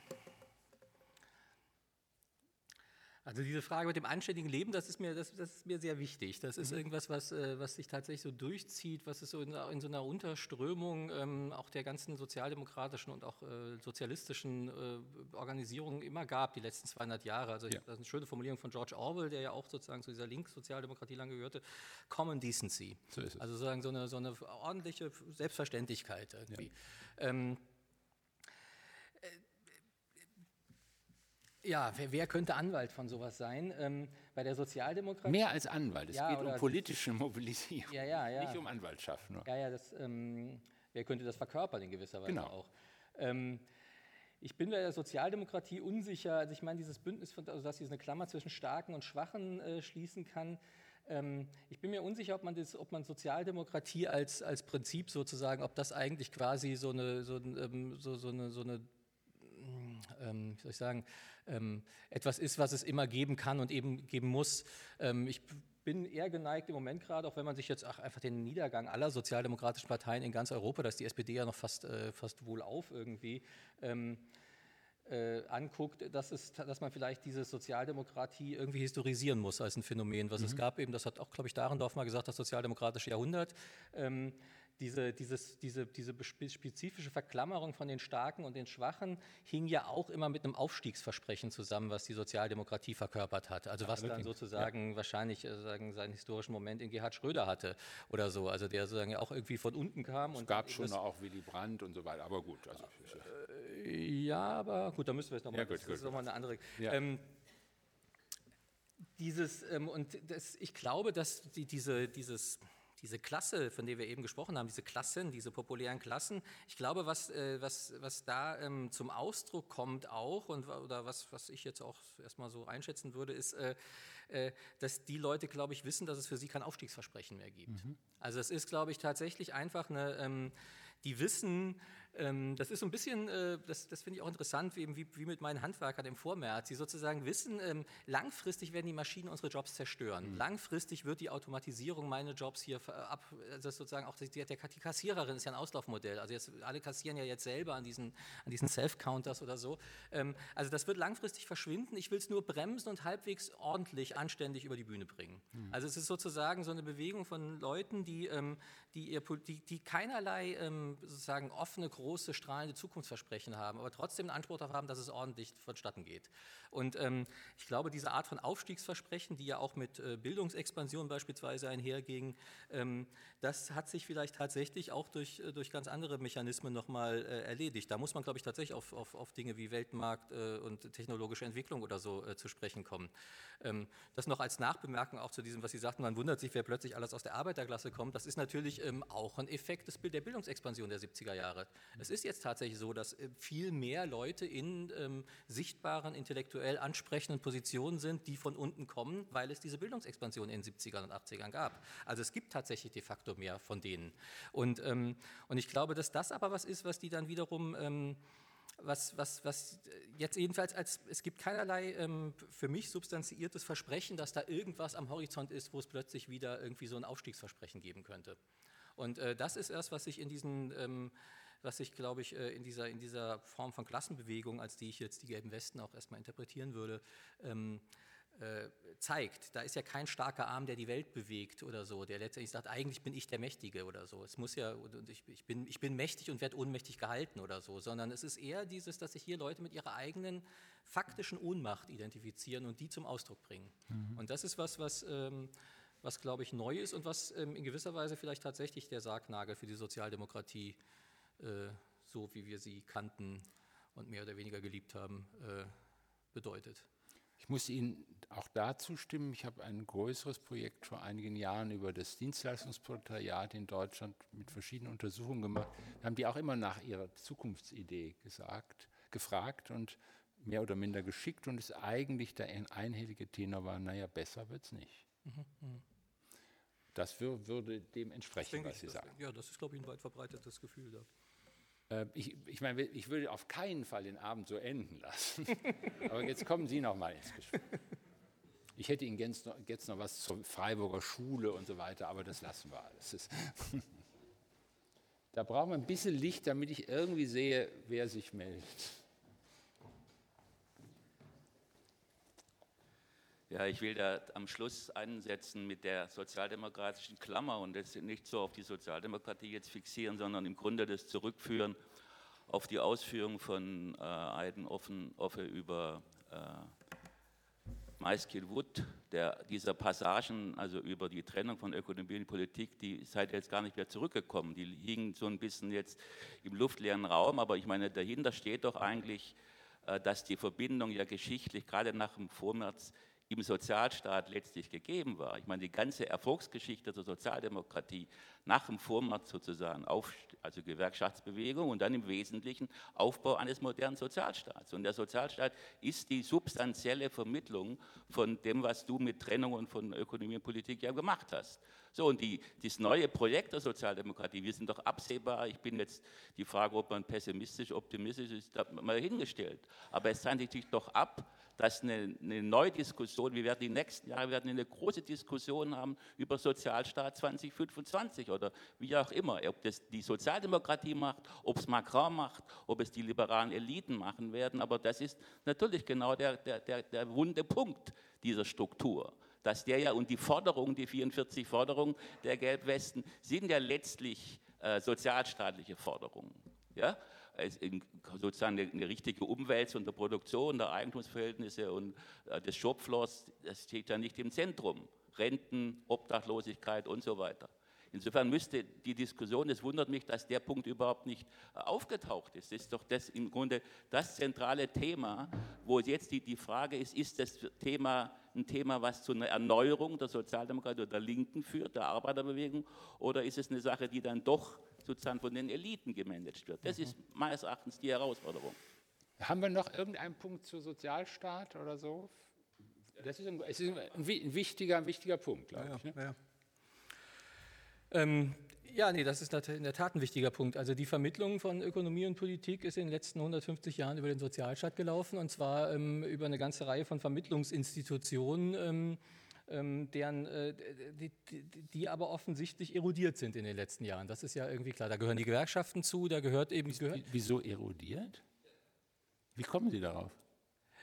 Also diese Frage mit dem anständigen Leben, das ist mir, das, das ist mir sehr wichtig. Das ist mhm. irgendwas, was, äh, was sich tatsächlich so durchzieht, was es so in, in so einer Unterströmung ähm, auch der ganzen sozialdemokratischen und auch äh, sozialistischen äh, Organisierungen immer gab, die letzten 200 Jahre. Also ja. das ist eine schöne Formulierung von George Orwell, der ja auch sozusagen zu dieser Linkssozialdemokratie lange gehörte, Common Decency. So. Also sozusagen so eine, so eine ordentliche Selbstverständlichkeit irgendwie. Ja. Ähm, Ja, wer, wer, könnte Anwalt von sowas sein? Ähm, bei der Sozialdemokratie. Mehr als Anwalt. Es ja, geht um politische Mobilisierung. Ja, ja, ja. Nicht um Anwaltschaft nur. Ja, ja, das, ähm, wer könnte das verkörpern in gewisser Weise genau. auch? Ähm, ich bin bei der Sozialdemokratie unsicher. Also ich meine, dieses Bündnis, von, also dass sie eine Klammer zwischen Starken und Schwachen äh, schließen kann. Ähm, ich bin mir unsicher, ob man, das, ob man Sozialdemokratie als, als Prinzip sozusagen, ob das eigentlich quasi so eine, so, ähm, so, so eine, so eine ähm, wie soll ich sagen, ähm, etwas ist, was es immer geben kann und eben geben muss. Ähm, ich bin eher geneigt im Moment gerade, auch wenn man sich jetzt ach, einfach den Niedergang aller sozialdemokratischen Parteien in ganz Europa, da ist die SPD ja noch fast, äh, fast wohlauf irgendwie, ähm, äh, anguckt, dass, es, dass man vielleicht diese Sozialdemokratie irgendwie historisieren muss als ein Phänomen, was mhm. es gab eben, das hat auch, glaube ich, Dahrendorf mal gesagt, das sozialdemokratische Jahrhundert. Ähm, diese, dieses, diese, diese spezifische Verklammerung von den Starken und den Schwachen hing ja auch immer mit einem Aufstiegsversprechen zusammen, was die Sozialdemokratie verkörpert hat. Also was dann sozusagen ja. wahrscheinlich äh, sagen, seinen historischen Moment in Gerhard Schröder hatte oder so. Also der sozusagen auch irgendwie von unten kam. Es gab schon auch Willy Brandt und so weiter, aber gut. Also, ja, aber gut, da müssen wir es nochmal, ja, das, das ist nochmal eine andere. Ja. Ähm, dieses, ähm, und das, ich glaube, dass die, diese, dieses diese Klasse, von der wir eben gesprochen haben, diese Klassen, diese populären Klassen, ich glaube, was, äh, was, was da ähm, zum Ausdruck kommt auch und oder was, was ich jetzt auch erstmal so einschätzen würde, ist, äh, äh, dass die Leute, glaube ich, wissen, dass es für sie kein Aufstiegsversprechen mehr gibt. Mhm. Also es ist, glaube ich, tatsächlich einfach eine, ähm, die wissen, das ist so ein bisschen, äh, das, das finde ich auch interessant, wie, wie, wie, mit meinen Handwerkern im Vormärz, die sozusagen wissen, ähm, langfristig werden die Maschinen unsere Jobs zerstören. Mhm. Langfristig wird die Automatisierung meine Jobs hier ab, also sozusagen auch die, der, die Kassiererin ist ja ein Auslaufmodell. Also jetzt, alle kassieren ja jetzt selber an diesen, an diesen Self-Counters oder so. Ähm, also das wird langfristig verschwinden. Ich will es nur bremsen und halbwegs ordentlich, anständig über die Bühne bringen. Mhm. Also es ist sozusagen so eine Bewegung von Leuten, die, ähm, die, ihr, die, die keinerlei ähm, sozusagen offene, große, strahlende Zukunftsversprechen haben, aber trotzdem einen Anspruch darauf haben, dass es ordentlich vonstatten geht. Und ähm, ich glaube, diese Art von Aufstiegsversprechen, die ja auch mit äh, Bildungsexpansion beispielsweise einherging, ähm, das hat sich vielleicht tatsächlich auch durch, äh, durch ganz andere Mechanismen nochmal äh, erledigt. Da muss man, glaube ich, tatsächlich auf, auf, auf Dinge wie Weltmarkt äh, und technologische Entwicklung oder so äh, zu sprechen kommen. Ähm, das noch als Nachbemerkung auch zu diesem, was Sie sagten, man wundert sich, wer plötzlich alles aus der Arbeiterklasse kommt. Das ist natürlich ähm, auch ein Effekt des, der Bildungsexpansion der 70er Jahre. Es ist jetzt tatsächlich so, dass äh, viel mehr Leute in ähm, sichtbaren, intellektuell ansprechenden Positionen sind, die von unten kommen, weil es diese Bildungsexpansion in den 70ern und 80ern gab. Also es gibt tatsächlich de facto mehr von denen. Und, ähm, und ich glaube, dass das aber was ist, was die dann wiederum ähm, was, was, was jetzt jedenfalls als, es gibt keinerlei ähm, für mich substanziiertes Versprechen, dass da irgendwas am Horizont ist, wo es plötzlich wieder irgendwie so ein Aufstiegsversprechen geben könnte. Und äh, das ist erst, was sich in diesen, ähm, was ich glaube ich äh, in dieser, in dieser Form von Klassenbewegung, als die ich jetzt die gelben Westen auch erstmal interpretieren würde, ähm, äh, zeigt. Da ist ja kein starker Arm, der die Welt bewegt oder so, der letztendlich sagt, eigentlich bin ich der Mächtige oder so. Es muss ja, ich, ich, bin, ich bin mächtig und werde ohnmächtig gehalten oder so, sondern es ist eher dieses, dass sich hier Leute mit ihrer eigenen faktischen Ohnmacht identifizieren und die zum Ausdruck bringen. Mhm. Und das ist was, was, ähm, was glaube ich, neu ist und was ähm, in gewisser Weise vielleicht tatsächlich der Sargnagel für die Sozialdemokratie, äh, so wie wir sie kannten und mehr oder weniger geliebt haben, äh, bedeutet. Ich muss Ihnen auch dazu stimmen. Ich habe ein größeres Projekt vor einigen Jahren über das Dienstleistungsproletariat in Deutschland mit verschiedenen Untersuchungen gemacht. Da haben die auch immer nach ihrer Zukunftsidee gesagt, gefragt und mehr oder minder geschickt und es eigentlich der einhellige Tenor war, naja, besser wird es nicht. Mhm, mh. Das würde dem entsprechen, was Sie sagen. Ja, das ist, glaube ich, ein weit verbreitetes Gefühl da. Äh, ich, ich meine, ich würde auf keinen Fall den Abend so enden lassen. Aber jetzt kommen Sie noch mal ins Gespräch. Ich hätte Ihnen jetzt noch, jetzt noch was zur Freiburger Schule und so weiter, aber das lassen wir alles. da brauchen wir ein bisschen Licht, damit ich irgendwie sehe, wer sich meldet. Ja, ich will da am Schluss ansetzen mit der sozialdemokratischen Klammer und das nicht so auf die Sozialdemokratie jetzt fixieren, sondern im Grunde das zurückführen auf die Ausführung von äh, Aiden Offen, Offe über äh, Maiskill Wood, der, dieser Passagen, also über die Trennung von Ökonomie und Politik, die seid jetzt gar nicht mehr zurückgekommen. Die hingen so ein bisschen jetzt im luftleeren Raum, aber ich meine, dahinter steht doch eigentlich, äh, dass die Verbindung ja geschichtlich, gerade nach dem Vormärz, im Sozialstaat letztlich gegeben war. Ich meine, die ganze Erfolgsgeschichte der Sozialdemokratie nach dem Vormärz sozusagen, auf, also Gewerkschaftsbewegung und dann im Wesentlichen Aufbau eines modernen Sozialstaats. Und der Sozialstaat ist die substanzielle Vermittlung von dem, was du mit Trennungen von Ökonomie und Politik ja gemacht hast. So, und die, dieses neue Projekt der Sozialdemokratie, wir sind doch absehbar, ich bin jetzt die Frage, ob man pessimistisch, optimistisch ist, mal hingestellt. Aber es zeichnet sich doch ab, dass eine, eine neue Diskussion, wir werden die nächsten Jahre werden eine große Diskussion haben über Sozialstaat 2025 oder wie auch immer, ob das die Sozialdemokratie macht, ob es Macron macht, ob es die liberalen Eliten machen werden, aber das ist natürlich genau der, der, der, der wunde Punkt dieser Struktur dass der ja und die Forderungen, die 44 Forderungen der Gelbwesten sind ja letztlich äh, sozialstaatliche Forderungen. Ja? Sozusagen eine, eine richtige Umwälzung der Produktion, der Eigentumsverhältnisse und äh, des Shopfloors, das steht ja nicht im Zentrum. Renten, Obdachlosigkeit und so weiter. Insofern müsste die Diskussion, es wundert mich, dass der Punkt überhaupt nicht äh, aufgetaucht ist. Das ist doch das im Grunde das zentrale Thema, wo jetzt die, die Frage ist, ist das Thema ein Thema, was zu einer Erneuerung der Sozialdemokratie oder der Linken führt, der Arbeiterbewegung, oder ist es eine Sache, die dann doch sozusagen von den Eliten gemanagt wird. Das mhm. ist meines Erachtens die Herausforderung. Haben wir noch irgendeinen Punkt zu Sozialstaat oder so? Das ist ein, es ist ein, ein wichtiger, ein wichtiger Punkt, glaube ja, ich. Ne? Ja. Ähm, ja, nee, das ist in der Tat ein wichtiger Punkt. Also die Vermittlung von Ökonomie und Politik ist in den letzten 150 Jahren über den Sozialstaat gelaufen und zwar ähm, über eine ganze Reihe von Vermittlungsinstitutionen. Ähm, ähm, deren, äh, die, die, die, aber offensichtlich erodiert sind in den letzten Jahren. Das ist ja irgendwie klar. Da gehören die Gewerkschaften zu, da gehört eben. Gehört Wieso erodiert? Wie kommen Sie darauf?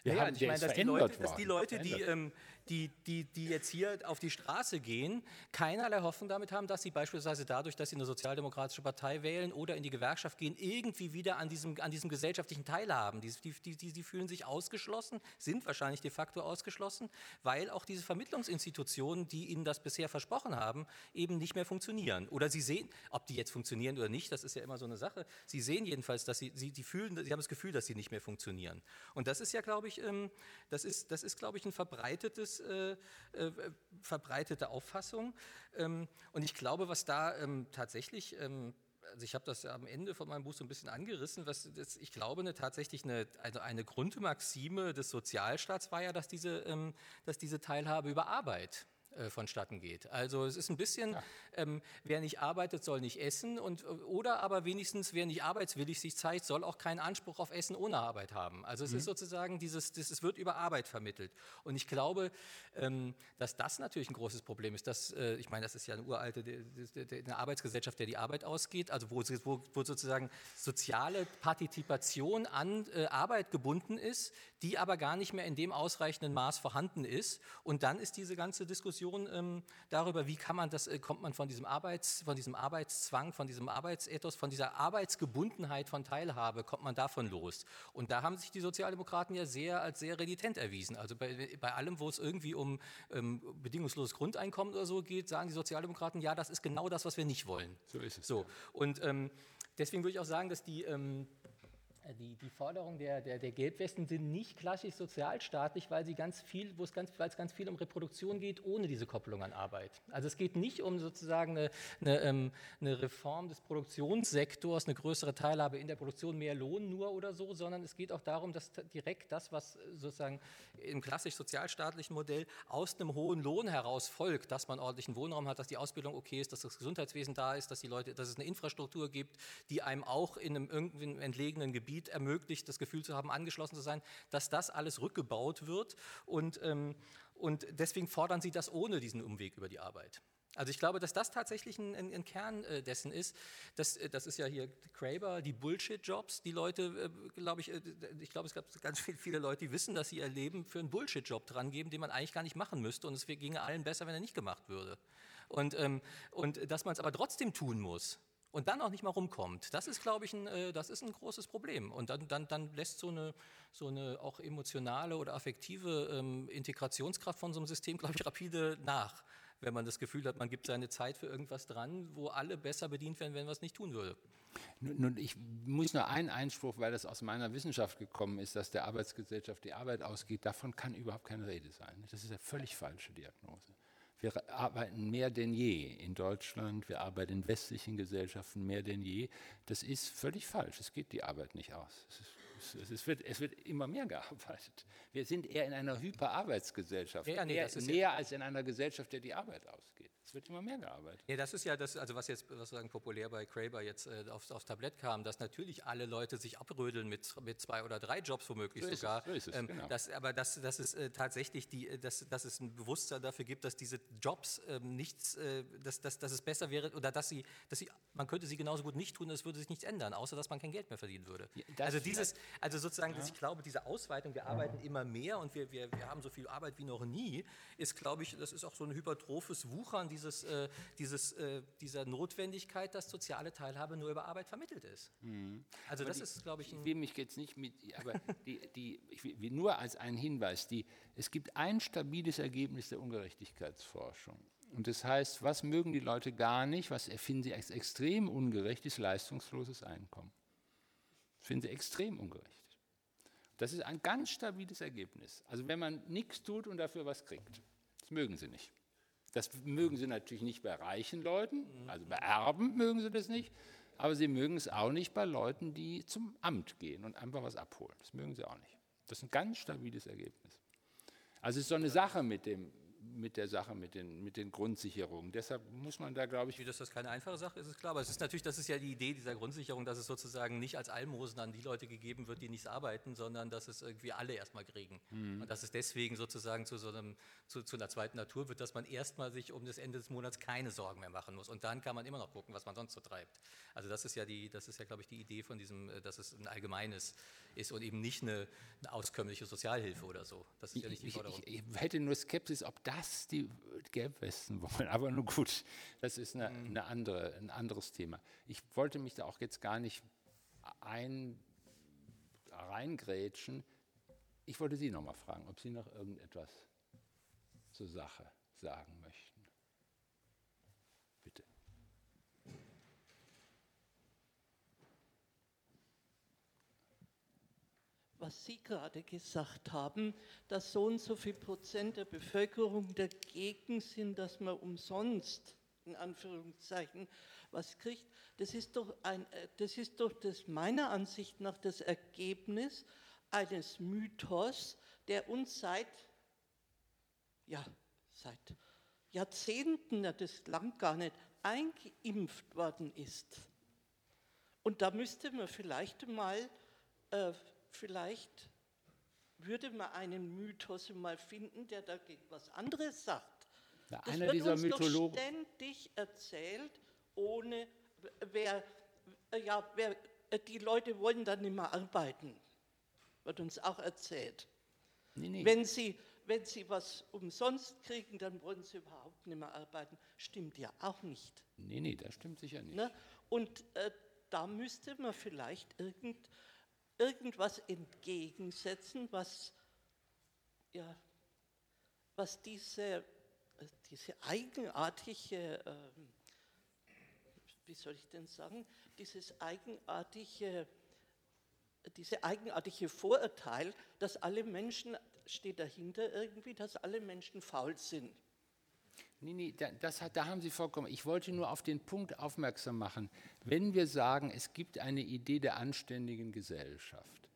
Wir ja, haben, ich meine, dass die Leute, dass die, Leute die, ähm, die, die, die jetzt hier auf die Straße gehen, keinerlei Hoffnung damit haben, dass sie beispielsweise dadurch, dass sie eine sozialdemokratische Partei wählen oder in die Gewerkschaft gehen, irgendwie wieder an diesem, an diesem gesellschaftlichen teilhaben. Die, die, die, die fühlen sich ausgeschlossen, sind wahrscheinlich de facto ausgeschlossen, weil auch diese Vermittlungsinstitutionen, die ihnen das bisher versprochen haben, eben nicht mehr funktionieren. Oder sie sehen, ob die jetzt funktionieren oder nicht, das ist ja immer so eine Sache. Sie sehen jedenfalls, dass sie, sie die fühlen, sie haben das Gefühl, dass sie nicht mehr funktionieren. Und das ist ja, glaube ich, ich, ähm, das ist, das ist glaube ich, ein verbreitetes, äh, äh, verbreitete Auffassung. Ähm, und ich glaube, was da ähm, tatsächlich also ich habe das am Ende von meinem Buch so ein bisschen angerissen, was das, ich glaube eine, tatsächlich eine, eine, eine, Grundmaxime des Sozialstaats war ja, dass diese, ähm, dass diese Teilhabe über Arbeit äh, vonstatten geht. Also es ist ein bisschen, ja. ähm, wer nicht arbeitet, soll nicht essen und, oder aber wenigstens, wer nicht arbeitswillig sich zeigt, soll auch keinen Anspruch auf Essen ohne Arbeit haben. Also es mhm. ist sozusagen dieses, das, es wird über Arbeit vermittelt. Und ich glaube, ähm, dass das natürlich ein großes Problem ist. Dass, äh, ich meine, das ist ja eine uralte eine Arbeitsgesellschaft, der die Arbeit ausgeht, also wo, wo, wo sozusagen soziale Partizipation an äh, Arbeit gebunden ist, die aber gar nicht mehr in dem ausreichenden Maß vorhanden ist. Und dann ist diese ganze Diskussion ähm, darüber, wie kann man das, äh, kommt man von diesem, Arbeits, von diesem Arbeitszwang, von diesem Arbeitsethos, von dieser Arbeitsgebundenheit von Teilhabe, kommt man davon los. Und da haben sich die Sozialdemokraten ja sehr als sehr renitent erwiesen. Also bei, bei allem, wo es irgendwie um ähm, bedingungsloses Grundeinkommen oder so geht, sagen die Sozialdemokraten, ja, das ist genau das, was wir nicht wollen. So ist es. So. Und ähm, deswegen würde ich auch sagen, dass die ähm, äh, die, die Forderungen der, der, der, Gelbwesten sind nicht klassisch sozialstaatlich, weil, sie ganz viel, wo es ganz, weil es ganz viel um Reproduktion geht, ohne diese Kopplung an Arbeit. Also es geht nicht um sozusagen eine, eine, ähm, eine Reform des Produktionssektors, eine größere Teilhabe in der Produktion, mehr Lohn nur oder so, sondern es geht auch darum, dass direkt das, was sozusagen im klassisch sozialstaatlichen Modell aus einem hohen Lohn heraus folgt, dass man ordentlichen Wohnraum hat, dass die Ausbildung okay ist, dass das Gesundheitswesen da ist, dass die Leute, dass es eine Infrastruktur gibt, die einem auch in einem irgendwie entlegenen Gebiet Gebiet ermöglicht, das Gefühl zu haben, angeschlossen zu sein, dass das alles rückgebaut wird. Und, ähm, und deswegen fordern sie das ohne diesen Umweg über die Arbeit. Also ich glaube, dass das tatsächlich ein, ein, ein Kern äh, dessen ist. Das, äh, das ist ja hier Kraber, die Bullshit-Jobs. Die Leute, äh, glaube ich, ich glaube, es gab ganz viel, viele Leute, die wissen, dass sie ihr Leben für einen Bullshit-Job dran geben, den man eigentlich gar nicht machen müsste. Und es ginge allen besser, wenn er nicht gemacht würde. Und, ähm, und dass man es aber trotzdem tun muss und dann auch nicht mal rumkommt, das ist, glaube ich, ein, äh, das ist ein großes Problem. Und dann, dann, dann lässt so eine, so eine auch emotionale oder affektive ähm, Integrationskraft von so einem System, glaube ich, rapide nach, wenn man das Gefühl hat, man gibt seine Zeit für irgendwas dran, wo alle besser bedient werden, wenn man es nicht tun würde. Nun, ich muss nur einen Einspruch, weil das aus meiner Wissenschaft gekommen ist, dass der Arbeitsgesellschaft die Arbeit ausgeht, davon kann überhaupt keine Rede sein. Das ist eine völlig falsche Diagnose. Wir arbeiten mehr denn je in Deutschland, wir arbeiten in westlichen Gesellschaften mehr denn je. Das ist völlig falsch. Es geht die Arbeit nicht aus. Es ist es, wird, es wird immer mehr gearbeitet. Wir sind eher in einer Hyperarbeitsgesellschaft, ja, nee, eher, näher ja als in einer Gesellschaft, der die Arbeit ausgeht. Es wird immer mehr gearbeitet. Ja, das ist ja das, also was jetzt was sagen, populär bei Kraber jetzt äh, aufs, aufs, Tablett kam, dass natürlich alle Leute sich abrödeln mit, mit zwei oder drei Jobs womöglich so sogar. Es, so ist es, ähm, genau. das, aber dass, dass es äh, tatsächlich die, äh, dass, dass es ein Bewusstsein dafür gibt, dass diese Jobs ähm, nichts, äh, dass, dass, dass es besser wäre oder dass sie, dass sie, man könnte sie genauso gut nicht tun, es würde sich nichts ändern, außer dass man kein Geld mehr verdienen würde. Ja, also dieses, also sozusagen, ja. ich glaube, diese Ausweitung, wir arbeiten immer mehr und wir, wir, wir haben so viel Arbeit wie noch nie, ist, glaube ich, das ist auch so ein hypertrophes Wuchern dieses, äh, dieses, äh, dieser Notwendigkeit, dass soziale Teilhabe nur über Arbeit vermittelt ist. Mhm. Also aber das die, ist, glaube ich, ein... Ich will mich jetzt nicht mit, aber die, die, will, nur als einen Hinweis, die, es gibt ein stabiles Ergebnis der Ungerechtigkeitsforschung. Und das heißt, was mögen die Leute gar nicht, was erfinden sie als extrem ungerecht, ist leistungsloses Einkommen. Finden sie extrem ungerecht. Das ist ein ganz stabiles Ergebnis. Also wenn man nichts tut und dafür was kriegt, das mögen sie nicht. Das mögen sie natürlich nicht bei reichen Leuten, also bei Erben mögen sie das nicht, aber sie mögen es auch nicht bei Leuten, die zum Amt gehen und einfach was abholen. Das mögen sie auch nicht. Das ist ein ganz stabiles Ergebnis. Also es ist so eine Sache mit dem, mit der Sache, mit den, mit den Grundsicherungen. Deshalb muss man da, glaube ich. Wie das, das keine einfache Sache ist, ist klar. Aber es ist natürlich, das ist ja die Idee dieser Grundsicherung, dass es sozusagen nicht als Almosen an die Leute gegeben wird, die nichts arbeiten, sondern dass es irgendwie alle erstmal kriegen. Mhm. Und dass es deswegen sozusagen zu so einem, zu, zu einer zweiten Natur wird, dass man erstmal sich um das Ende des Monats keine Sorgen mehr machen muss. Und dann kann man immer noch gucken, was man sonst so treibt. Also das ist ja die, das ist ja, glaube ich, die Idee von diesem, äh, dass es ein allgemeines ist und eben nicht eine, eine auskömmliche Sozialhilfe oder so. Das ist ja nicht die Forderung. Ich, ich, ich hätte nur Skepsis, ob das die Gelbwesten wollen. Aber nur gut, das ist eine, mhm. eine andere, ein anderes Thema. Ich wollte mich da auch jetzt gar nicht ein, reingrätschen. Ich wollte Sie noch mal fragen, ob Sie noch irgendetwas zur Sache sagen möchten. Was Sie gerade gesagt haben, dass so und so viel Prozent der Bevölkerung dagegen sind, dass man umsonst, in Anführungszeichen, was kriegt, das ist doch, ein, das ist doch das, meiner Ansicht nach das Ergebnis eines Mythos, der uns seit, ja, seit Jahrzehnten, ja, das lang gar nicht, eingeimpft worden ist. Und da müsste man vielleicht mal äh, vielleicht würde man einen Mythos mal finden, der dagegen was anderes sagt. Ja, das einer wird dieser uns Mythologen. Doch ständig erzählt, ohne wer, ja, wer, die Leute wollen dann nicht mehr arbeiten, wird uns auch erzählt. Nee, nee. Wenn, sie, wenn sie was umsonst kriegen, dann wollen sie überhaupt nicht mehr arbeiten. Stimmt ja auch nicht. Nee, nee, das stimmt sicher nicht. Ne? Und äh, da müsste man vielleicht irgend irgendwas entgegensetzen, was, ja, was diese, diese eigenartige, ähm, wie soll ich denn sagen, dieses eigenartige, diese eigenartige Vorurteil, dass alle Menschen, steht dahinter irgendwie, dass alle Menschen faul sind. Nee, nee, das, da haben Sie vollkommen. Ich wollte nur auf den Punkt aufmerksam machen. Wenn wir sagen, es gibt eine Idee der anständigen Gesellschaft,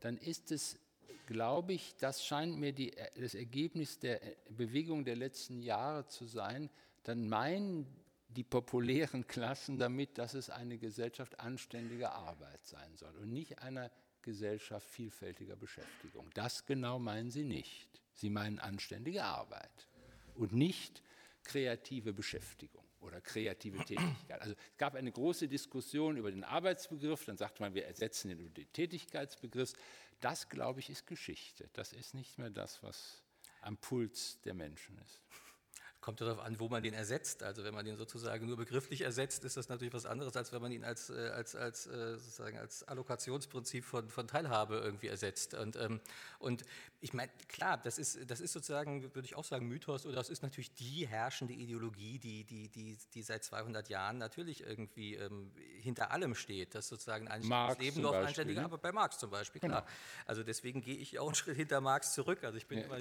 dann ist es, glaube ich, das scheint mir die, das Ergebnis der Bewegung der letzten Jahre zu sein, dann meinen die populären Klassen damit, dass es eine Gesellschaft anständiger Arbeit sein soll und nicht eine Gesellschaft vielfältiger Beschäftigung. Das genau meinen Sie nicht. Sie meinen anständige Arbeit und nicht kreative Beschäftigung oder kreative Tätigkeit. Also es gab eine große Diskussion über den Arbeitsbegriff, dann sagte man, wir ersetzen den über den Tätigkeitsbegriff. Das, glaube ich, ist Geschichte. Das ist nicht mehr das, was am Puls der Menschen ist. Kommt darauf an, wo man den ersetzt. Also wenn man den sozusagen nur begrifflich ersetzt, ist das natürlich was anderes, als wenn man ihn als, äh, als, als, äh, sozusagen als Allokationsprinzip von, von Teilhabe irgendwie ersetzt. Und, ähm, und ich meine, klar, das ist, das ist sozusagen, würde ich auch sagen, Mythos oder das ist natürlich die herrschende Ideologie, die, die, die, die seit 200 Jahren natürlich irgendwie ähm, hinter allem steht, dass sozusagen ein Leben nur auf anständige Arbeit bei Marx zum Beispiel, klar. Genau. Also deswegen gehe ich auch einen Schritt hinter Marx zurück. Also ich bin ja. immer,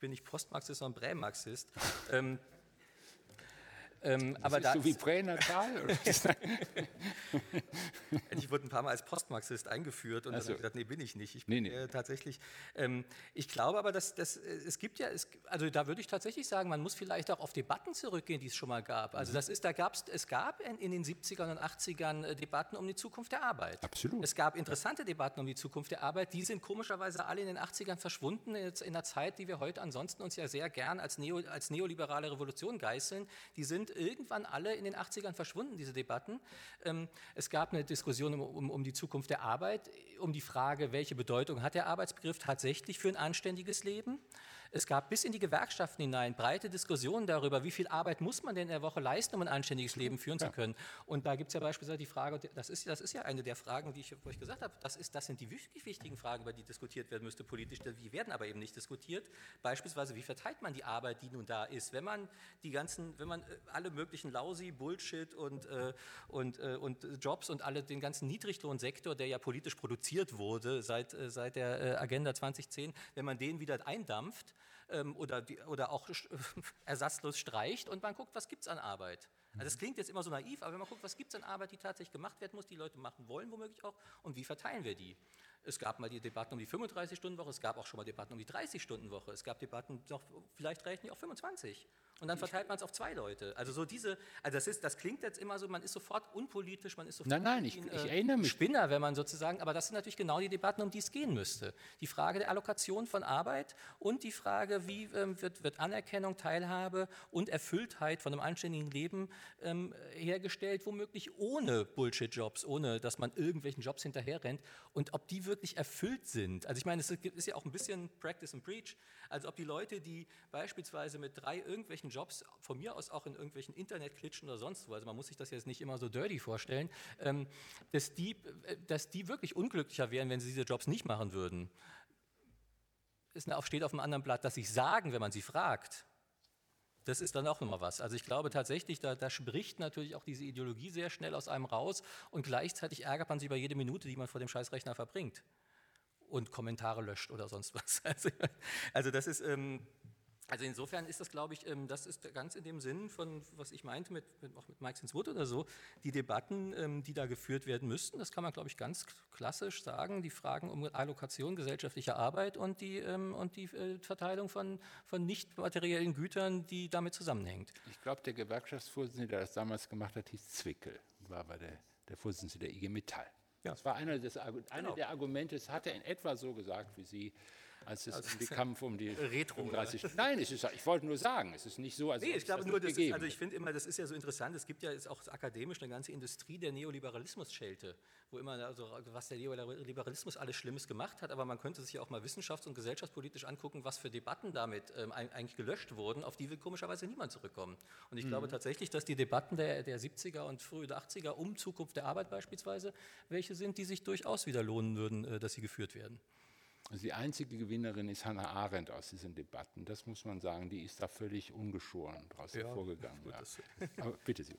bin nicht Postmarxist, sondern Prämarxist. ähm, ähm, aber da so wie pränatal? ich wurde ein paar Mal als Postmarxist eingeführt und also. dann habe ich gesagt, nee, bin ich nicht. Ich bin nee, nee. Äh, tatsächlich. Ähm, ich glaube aber, dass, dass äh, es gibt ja, es, also da würde ich tatsächlich sagen, man muss vielleicht auch auf Debatten zurückgehen, die es schon mal gab. Also mhm. das ist, da gab's, es gab in, in, den 70ern und 80ern äh, Debatten um die Zukunft der Arbeit. Absolut. Es gab interessante Debatten um die Zukunft der Arbeit. Die sind komischerweise alle in den 80ern verschwunden, in einer Zeit, die wir heute ansonsten uns ja sehr gern als, Neo, als neoliberale Revolution geißeln. Die sind irgendwann alle in den 80ern verschwunden, diese Debatten. Ähm, es gab eine Diskussion um, um, um die Zukunft der Arbeit, um die Frage, welche Bedeutung hat der Arbeitsbegriff tatsächlich für ein anständiges Leben. Es gab bis in die Gewerkschaften hinein breite Diskussionen darüber, wie viel Arbeit muss man denn in der Woche leisten, um ein anständiges Leben führen ja. zu können. Und da gibt es ja beispielsweise die Frage, das ist, das ist ja eine der Fragen, die ich euch gesagt habe, das, ist, das sind die wirklich wichtigen Fragen, über die diskutiert werden müsste politisch, die werden aber eben nicht diskutiert. Beispielsweise, wie verteilt man die Arbeit, die nun da ist, wenn man die ganzen, wenn man äh, alle möglichen Lausi, Bullshit und, äh, und, äh, und Jobs und alle, den ganzen Niedriglohnsektor, der ja politisch produziert wurde seit, äh, seit der äh, Agenda 2010, wenn man den wieder eindampft, ähm, oder, die, oder auch ersatzlos streicht und man guckt, was gibt es an Arbeit. Also das klingt jetzt immer so naiv, aber wenn man guckt, was gibt es an Arbeit, die tatsächlich gemacht werden muss, die Leute machen wollen womöglich auch und wie verteilen wir die. Es gab mal die Debatten um die 35-Stunden-Woche, es gab auch schon mal Debatten um die 30-Stunden-Woche, es gab Debatten, noch, vielleicht reichen die auch 25. Und dann verteilt man es auf zwei Leute. Also so diese, also das ist, das klingt jetzt immer so, man ist sofort unpolitisch, man ist sofort nein, nein, ich, ein, ich äh, erinnere mich. Spinner, wenn man sozusagen, aber das sind natürlich genau die Debatten, um die es gehen müsste. Die Frage der Allokation von Arbeit und die Frage, wie ähm, wird, wird, Anerkennung, Teilhabe und Erfülltheit von einem anständigen Leben ähm, hergestellt, womöglich ohne Bullshit-Jobs, ohne dass man irgendwelchen Jobs hinterherrennt und ob die wirklich erfüllt sind. Also ich meine, es ist ja auch ein bisschen Practice and Preach, also ob die Leute, die beispielsweise mit drei irgendwelchen Jobs, von mir aus auch in irgendwelchen Internetklitschen oder sonst wo, also man muss sich das jetzt nicht immer so dirty vorstellen, ähm, dass, die, äh, dass die wirklich unglücklicher wären, wenn sie diese Jobs nicht machen würden. Es steht auf einem anderen Blatt, dass sie sagen, wenn man sie fragt. Das ist dann auch nochmal was. Also ich glaube tatsächlich, da, da, spricht natürlich auch diese Ideologie sehr schnell aus einem raus und gleichzeitig ärgert man sich über jede Minute, die man vor dem Scheißrechner verbringt und Kommentare löscht oder sonst was. Also, also das ist, ähm, also insofern ist das, glaube ich, ähm, das ist ganz in dem Sinn von, was ich meinte, mit, mit, auch mit Mike Sinswood oder so, die Debatten, ähm, die da geführt werden müssten, das kann man, glaube ich, ganz klassisch sagen, die Fragen um Allokation gesellschaftlicher Arbeit und die, ähm, und die äh, Verteilung von, von nicht materiellen Gütern, die damit zusammenhängt. Ich glaube, der Gewerkschaftsvorsitzende, der das damals gemacht hat, hieß Zwickel, war aber der, der Vorsitzende der IG Metall. Ja. Das war einer, des, einer genau. der Argumente, es hat er in etwa so gesagt wie Sie, als es also um die Kampf um die Retro. 30. Nein, es ist, ich wollte nur sagen, es ist nicht so, als nee, ich glaube nur, das ist, also ich finde immer, das ist ja so interessant. Es gibt ja jetzt auch akademisch eine ganze Industrie der Neoliberalismus-Schelte, wo immer, also was der Neoliberalismus alles Schlimmes gemacht hat, aber man könnte sich ja auch mal wissenschafts- und gesellschaftspolitisch angucken, was für Debatten damit ähm, eigentlich gelöscht wurden, auf die will komischerweise niemand zurückkommen. Und ich mhm. glaube tatsächlich, dass die Debatten der, der 70er und frühe 80er um Zukunft der Arbeit beispielsweise welche sind, die sich durchaus wieder lohnen würden, äh, dass sie geführt werden. Also die einzige Gewinnerin ist Hannah Arendt aus diesen Debatten. Das muss man sagen, die ist da völlig ungeschoren daraus ja, hervorgegangen. Ja. Aber bitte, Sie.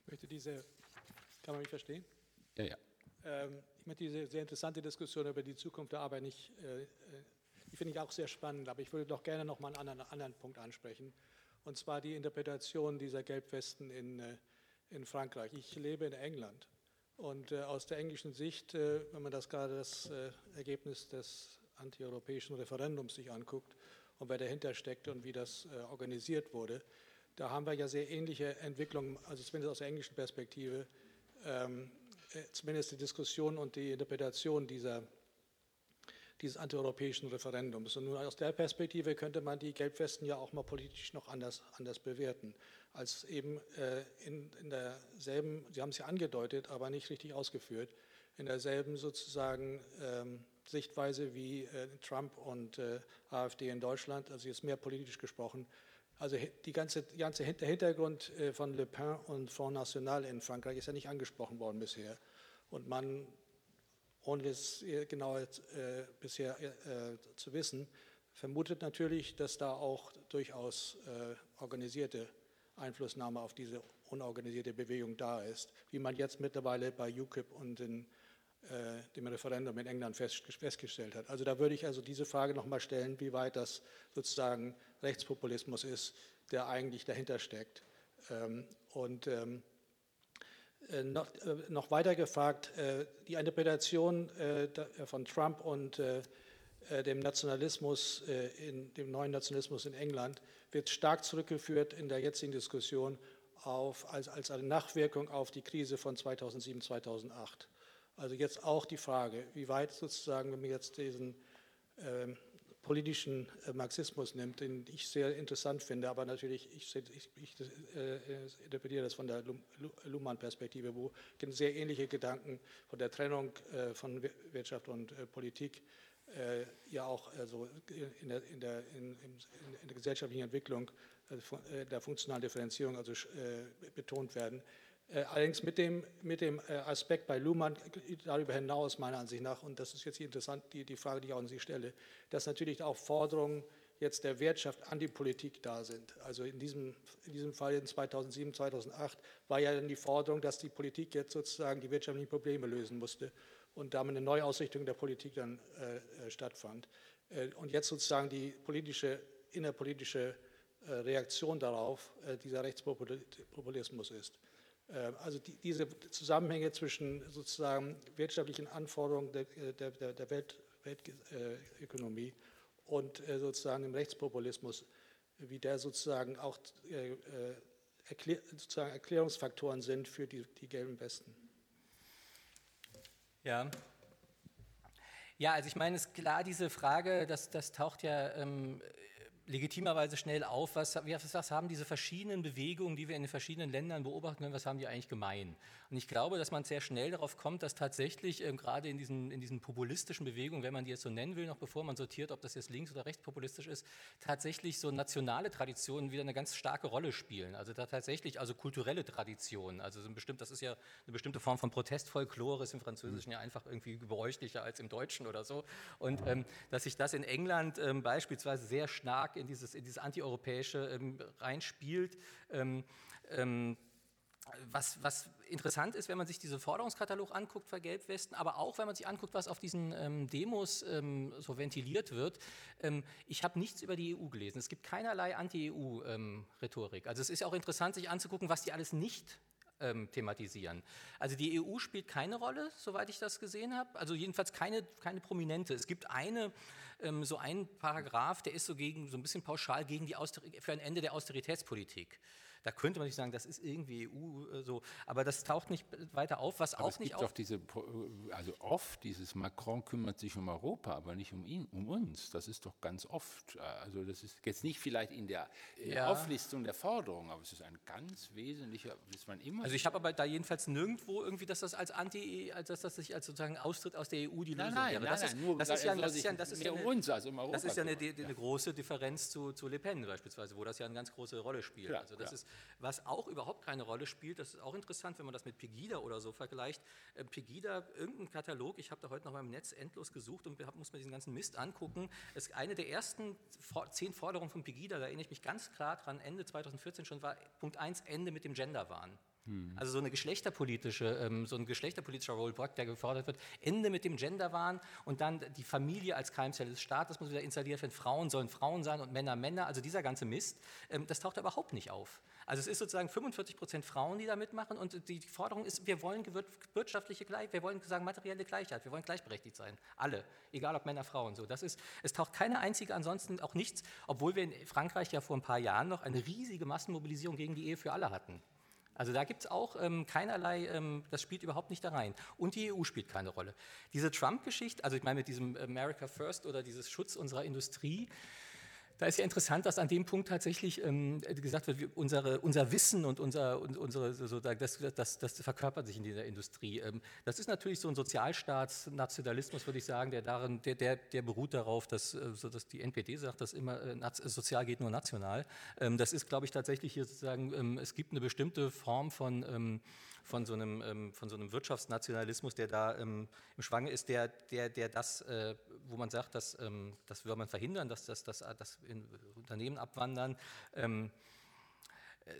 Ich möchte diese, kann man mich verstehen? Ja, ja. Ähm, ich möchte diese sehr interessante Diskussion über die Zukunft der Arbeit nicht, äh, äh, die finde ich auch sehr spannend, aber ich würde doch gerne noch mal einen anderen, anderen Punkt ansprechen und zwar die Interpretation dieser Gelbwesten in, äh, in Frankreich. Ich lebe in England und äh, aus der englischen Sicht, äh, wenn man das gerade das Ergebnis des antieuropäischen Referendums sich anguckt und wer dahinter steckt und wie das organisiert wurde, da haben wir ja sehr ähnliche Entwicklungen, also zumindest aus der englischen Perspektive, ähm, zumindest die Diskussion und die Interpretation dieser dieses antieuropäischen Referendums. Und nun aus der Perspektive könnte man die Gelbwesten ja auch mal politisch noch anders, anders bewerten, als eben äh, in, in derselben, Sie haben es ja angedeutet, aber nicht richtig ausgeführt, in derselben sozusagen ähm, Sichtweise wie äh, Trump und äh, AfD in Deutschland, also jetzt mehr politisch gesprochen. Also die ganze, die ganze der Hintergrund äh, von Le Pen und Front National in Frankreich ist ja nicht angesprochen worden bisher. Und man ohne es genau äh, bisher äh, zu wissen, vermutet natürlich, dass da auch durchaus äh, organisierte Einflussnahme auf diese unorganisierte Bewegung da ist, wie man jetzt mittlerweile bei UKIP und in, äh, dem Referendum in England fest, festgestellt hat. Also da würde ich also diese Frage nochmal stellen, wie weit das sozusagen Rechtspopulismus ist, der eigentlich dahinter steckt. Ähm, und ähm, äh, noch, äh, noch, weiter gefragt, äh, die Interpretation von Trump und dem Nationalismus, in, dem neuen Nationalismus in England, wird stark zurückgeführt in der jetzigen Diskussion auf, als, als eine Nachwirkung auf die Krise von 2007, 2008. Also jetzt auch die Frage, wie weit sozusagen, wenn wir jetzt diesen ähm, politischen äh, Marxismus nimmt, den ich sehr interessant finde, aber natürlich, ich, ich, ich äh, interpretiere das von der Luhmann-Perspektive, wo sehr ähnliche Gedanken von der Trennung äh, von Wirtschaft und äh, Politik äh, ja auch also in, der, in, der, in, in, der, gesellschaftlichen Entwicklung äh, der funktionalen Differenzierung also betont werden. Äh, allerdings mit dem, mit dem äh, Aspekt bei Luhmann darüber hinaus, meiner Ansicht nach, und das ist jetzt interessant, die, die Frage, die ich auch an Sie stelle, dass natürlich auch Forderungen jetzt der Wirtschaft an die Politik da sind. Also in diesem, in diesem Fall in 2007, 2008 war ja dann die Forderung, dass die Politik jetzt sozusagen die wirtschaftlichen Probleme lösen musste und damit eine Neuausrichtung der Politik dann äh, äh stattfand. Und jetzt sozusagen die politische, innerpolitische Reaktion darauf äh, dieser Rechtspopulismus ist. Äh, also die, diese Zusammenhänge zwischen sozusagen wirtschaftlichen Anforderungen der, der, der Welt, Weltökonomie und sozusagen dem Rechtspopulismus, wie der sozusagen auch Erklär, sozusagen Erklärungsfaktoren sind für die, die gelben Westen. Ja, ja, also ich meine, es ist klar, diese Frage, das, das taucht ja ähm, legitimerweise schnell auf, was, was, haben diese verschiedenen Bewegungen, die wir in den verschiedenen Ländern beobachten können, was haben die eigentlich gemein? Und ich glaube, dass man sehr schnell darauf kommt, dass tatsächlich ähm, gerade in diesen, in diesen populistischen Bewegungen, wenn man die jetzt so nennen will, noch bevor man sortiert, ob das jetzt links- oder rechtspopulistisch ist, tatsächlich so nationale Traditionen wieder eine ganz starke Rolle spielen. Also da tatsächlich, also kulturelle Traditionen, also so ein bestimmt, das ist ja eine bestimmte Form von Protestfolklore, ist im Französischen ja einfach irgendwie gebräuchlicher als im Deutschen oder so. Und ähm, dass sich das in England ähm, beispielsweise sehr stark in dieses, in dieses Antieuropäische ähm, reinspielt. Ähm, ähm, was, was, interessant ist, wenn man sich diesen Forderungskatalog anguckt für Gelbwesten, aber auch wenn man sich anguckt, was auf diesen ähm, Demos ähm, so ventiliert wird. Ähm, ich habe nichts über die EU gelesen. Es gibt keinerlei Anti-EU-Rhetorik. also es ist auch interessant, sich anzugucken, was die alles nicht ähm, thematisieren. Also die EU spielt keine Rolle, soweit ich das gesehen habe. Also jedenfalls keine, keine prominente. Es gibt eine, ähm, so einen Paragraph, der ist so gegen, so ein bisschen pauschal gegen die Auster für ein Ende der Austeritätspolitik. Da könnte man nicht sagen, das ist irgendwie EU äh, so, aber das taucht nicht weiter auf, was aber auch es nicht gibt auf. Doch diese, also oft dieses Macron kümmert sich um Europa, aber nicht um ihn, um uns. Das ist doch ganz oft. Also das ist jetzt nicht vielleicht in der äh, ja. Auflistung der Forderungen, aber es ist ein ganz wesentlicher, ist man immer. Also ich habe aber da jedenfalls nirgendwo irgendwie, dass das als Anti, als dass das sich als sozusagen Austritt aus der EU die Lösung nein, nein, wäre. Das nein, nur, das ist ja, das ist ja, das ist ja eine, uns als um Europa das ist ja eine, eine, eine große Differenz zu, zu Le Pen beispielsweise, wo das ja eine ganz große Rolle spielt. Ja, also das ja. ist, was auch überhaupt keine Rolle spielt. Das ist auch interessant, wenn man das mit Pegida oder so vergleicht. Äh, Pegida, irgendein Katalog, ich habe da heute noch mal im Netz endlos gesucht und muss mir diesen ganzen Mist angucken. Es ist eine der ersten zehn Forderungen von Pegida, da erinnere ich mich ganz klar dran, Ende 2014 schon war Punkt 1, Ende mit dem Genderwahn. Hm. Also so eine geschlechterpolitische, ähm, so ein geschlechterpolitischer Rollback, der gefordert wird, Ende mit dem Genderwahn und dann die Familie als Keimzelle des Staates muss wieder installiert werden, Frauen sollen Frauen sein und Männer Männer, also dieser ganze Mist, ähm, das taucht überhaupt nicht auf. Also es ist sozusagen 45 Prozent Frauen, die da mitmachen und die Forderung ist, wir wollen wirtschaftliche Gleichheit, wir wollen sagen materielle Gleichheit, wir wollen gleichberechtigt sein, alle, egal ob Männer, Frauen, so. Das ist, es taucht keine einzige, ansonsten auch nichts, obwohl wir in Frankreich ja vor ein paar Jahren noch eine riesige Massenmobilisierung gegen die Ehe für alle hatten. Also da gibt es auch ähm, keinerlei, ähm, das spielt überhaupt nicht da rein. Und die EU spielt keine Rolle. Diese Trump-Geschichte, also ich meine mit diesem America First oder dieses Schutz unserer Industrie, da ist ja interessant, dass an dem Punkt tatsächlich ähm, gesagt wird, unsere, unser Wissen und unser, unsere, so, das, das, das, verkörpert sich in dieser Industrie. Ähm, das ist natürlich so ein Sozialstaatsnationalismus, würde ich sagen, der, darin, der, der, der beruht darauf, dass, äh, so, dass die NPD sagt, dass immer äh, sozial geht nur national. Ähm, das ist, glaube ich, tatsächlich hier sozusagen, ähm, es gibt eine bestimmte Form von ähm, von so einem, ähm, von so einem Wirtschaftsnationalismus, der da ähm, im Schwange ist, der, der, der das, äh, wo man sagt, dass, ähm, das will man verhindern, dass, dass, dass, dass Unternehmen abwandern. Ähm, äh,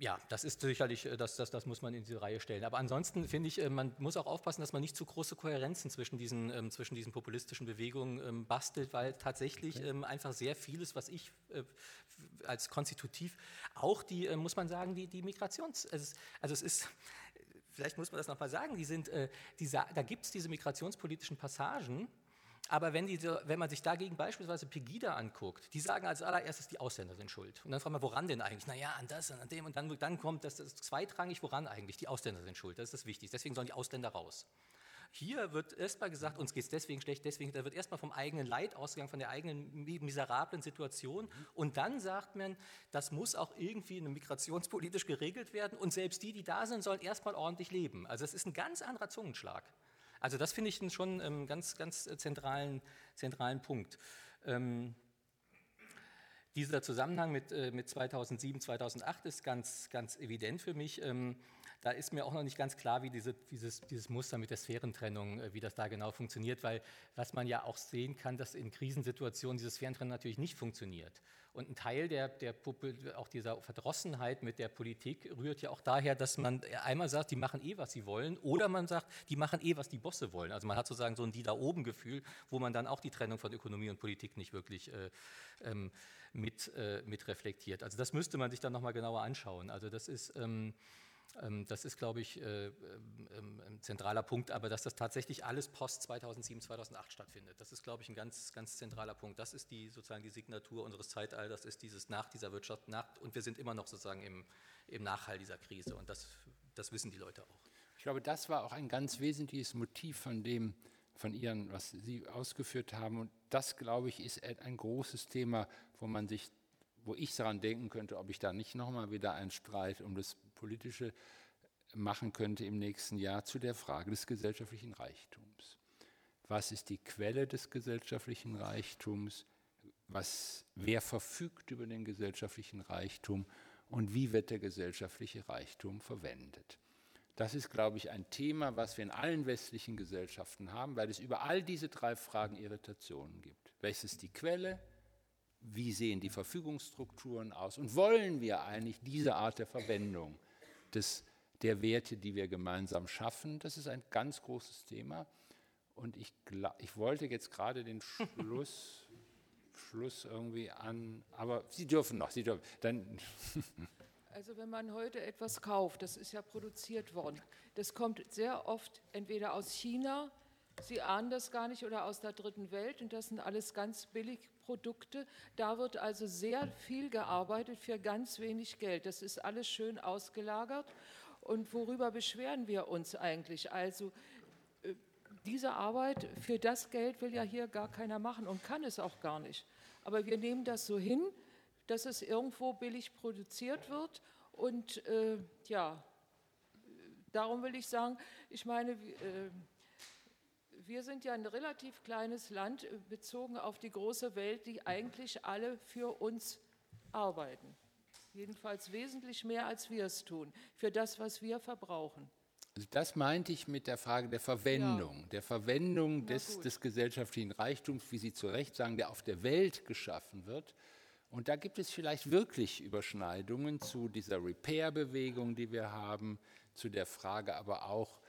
ja, das ist sicherlich, äh, das, das, das muss man in diese Reihe stellen. Aber ansonsten finde ich, äh, man muss auch aufpassen, dass man nicht zu große Kohärenzen zwischen diesen, ähm, zwischen diesen populistischen Bewegungen ähm, bastelt, weil tatsächlich okay. ähm, einfach sehr vieles, was ich äh, als konstitutiv, auch die, äh, muss man sagen, die, die Migrations-, also, also es ist, vielleicht muss man das nochmal sagen, die sind, äh, die, da gibt es diese migrationspolitischen Passagen, aber wenn, die, wenn man sich dagegen beispielsweise Pegida anguckt, die sagen als allererstes, die Ausländer sind schuld. Und dann fragt man, woran denn eigentlich? Naja, an das und an dem. Und dann, dann kommt das, das ist zweitrangig, woran eigentlich? Die Ausländer sind schuld. Das ist das Wichtigste. Deswegen sollen die Ausländer raus. Hier wird erstmal gesagt, uns geht es deswegen schlecht, deswegen, da wird erstmal vom eigenen Leid ausgegangen, von der eigenen miserablen Situation. Und dann sagt man, das muss auch irgendwie migrationspolitisch geregelt werden. Und selbst die, die da sind, sollen erstmal ordentlich leben. Also es ist ein ganz anderer Zungenschlag. Also das finde ich schon einen ganz, ganz zentralen, zentralen Punkt. Ähm, dieser Zusammenhang mit, äh, mit 2007, 2008 ist ganz, ganz evident für mich. Ähm, da ist mir auch noch nicht ganz klar, wie diese, dieses, dieses Muster mit der Sphärentrennung, äh, wie das da genau funktioniert, weil was man ja auch sehen kann, dass in Krisensituationen diese Sphärentrennung natürlich nicht funktioniert. Und ein Teil der, der auch dieser Verdrossenheit mit der Politik rührt ja auch daher, dass man einmal sagt, die machen eh, was sie wollen, oder man sagt, die machen eh, was die Bosse wollen. Also man hat sozusagen so ein Die da oben Gefühl, wo man dann auch die Trennung von Ökonomie und Politik nicht wirklich äh, ähm, mit, äh, mit reflektiert. Also das müsste man sich dann nochmal genauer anschauen. Also das ist... Ähm, das ist, glaube ich, äh, ähm, ein zentraler Punkt, aber dass das tatsächlich alles post 2007, 2008 stattfindet, das ist, glaube ich, ein ganz, ganz zentraler Punkt. Das ist die sozusagen die Signatur unseres Zeitalters, ist dieses nach dieser Wirtschaft, nach, und wir sind immer noch sozusagen im, im Nachhall dieser Krise und das, das wissen die Leute auch. Ich glaube, das war auch ein ganz wesentliches Motiv von dem, von Ihren, was Sie ausgeführt haben. Und das, glaube ich, ist ein großes Thema, wo man sich, wo ich daran denken könnte, ob ich da nicht nochmal wieder einen Streit um das politische machen könnte im nächsten Jahr zu der Frage des gesellschaftlichen Reichtums. Was ist die Quelle des gesellschaftlichen Reichtums? Was, wer verfügt über den gesellschaftlichen Reichtum und wie wird der gesellschaftliche Reichtum verwendet? Das ist, glaube ich, ein Thema, was wir in allen westlichen Gesellschaften haben, weil es über all diese drei Fragen Irritationen gibt. Welches ist die Quelle? Wie sehen die Verfügungsstrukturen aus? Und wollen wir eigentlich diese Art der Verwendung des, der Werte, die wir gemeinsam schaffen. Das ist ein ganz großes Thema. Und ich, ich wollte jetzt gerade den Schluss, Schluss irgendwie an, aber Sie dürfen noch, Sie dürfen. Dann also wenn man heute etwas kauft, das ist ja produziert worden, das kommt sehr oft entweder aus China, Sie ahnen das gar nicht, oder aus der dritten Welt, und das sind alles ganz billig Produkte. Da wird also sehr viel gearbeitet für ganz wenig Geld. Das ist alles schön ausgelagert. Und worüber beschweren wir uns eigentlich? Also äh, diese Arbeit für das Geld will ja hier gar keiner machen und kann es auch gar nicht. Aber wir nehmen das so hin, dass es irgendwo billig produziert wird. Und äh, ja, darum will ich sagen, ich meine, äh, wir sind ja ein relativ kleines Land äh, bezogen auf die große Welt, die eigentlich alle für uns arbeiten. Jedenfalls wesentlich mehr, als wir es tun, für das, was wir verbrauchen. Also das meinte ich mit der Frage der Verwendung, ja. der Verwendung des, des, gesellschaftlichen Reichtums, wie Sie zu Recht sagen, der auf der Welt geschaffen wird. Und da gibt es vielleicht wirklich Überschneidungen zu dieser Repair-Bewegung, die wir haben, zu der Frage aber auch,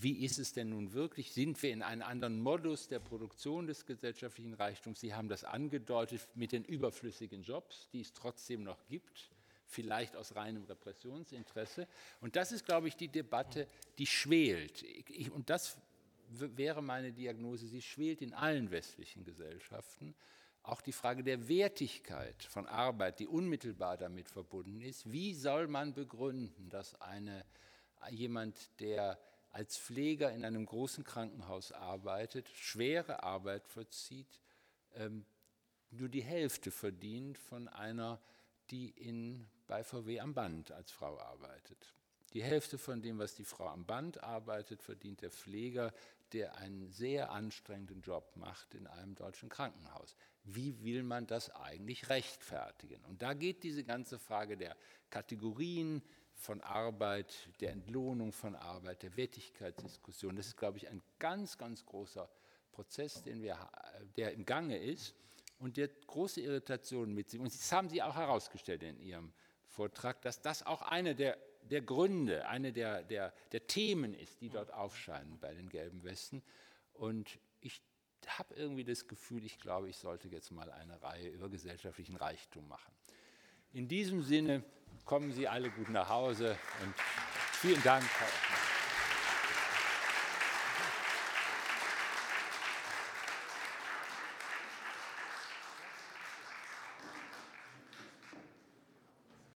wie ist es denn nun wirklich? Sind wir in einem anderen Modus der Produktion des gesellschaftlichen Reichtums? Sie haben das angedeutet mit den überflüssigen Jobs, die es trotzdem noch gibt, vielleicht aus reinem Repressionsinteresse. Und das ist, glaube ich, die Debatte, die schwelt. Ich, und das wäre meine Diagnose, sie schwelt in allen westlichen Gesellschaften. Auch die Frage der Wertigkeit von Arbeit, die unmittelbar damit verbunden ist. Wie soll man begründen, dass eine, jemand, der als Pfleger in einem großen Krankenhaus arbeitet, schwere Arbeit vollzieht, ähm, nur die Hälfte verdient von einer, die in, bei VW am Band als Frau arbeitet. Die Hälfte von dem, was die Frau am Band arbeitet, verdient der Pfleger, der einen sehr anstrengenden Job macht in einem deutschen Krankenhaus. Wie will man das eigentlich rechtfertigen? Und da geht diese ganze Frage der Kategorien, von Arbeit, der Entlohnung von Arbeit, der Wertigkeitsdiskussion. Das ist, glaube ich, ein ganz, ganz großer Prozess, den wir, der im Gange ist und der große Irritationen mit sich. Und das haben Sie auch herausgestellt in Ihrem Vortrag, dass das auch eine der, der Gründe, eine der, der, der Themen ist, die dort aufscheinen bei den gelben Westen. Und ich habe irgendwie das Gefühl, ich glaube, ich sollte jetzt mal eine Reihe über gesellschaftlichen Reichtum machen. In diesem Sinne kommen Sie alle gut nach Hause und vielen Dank.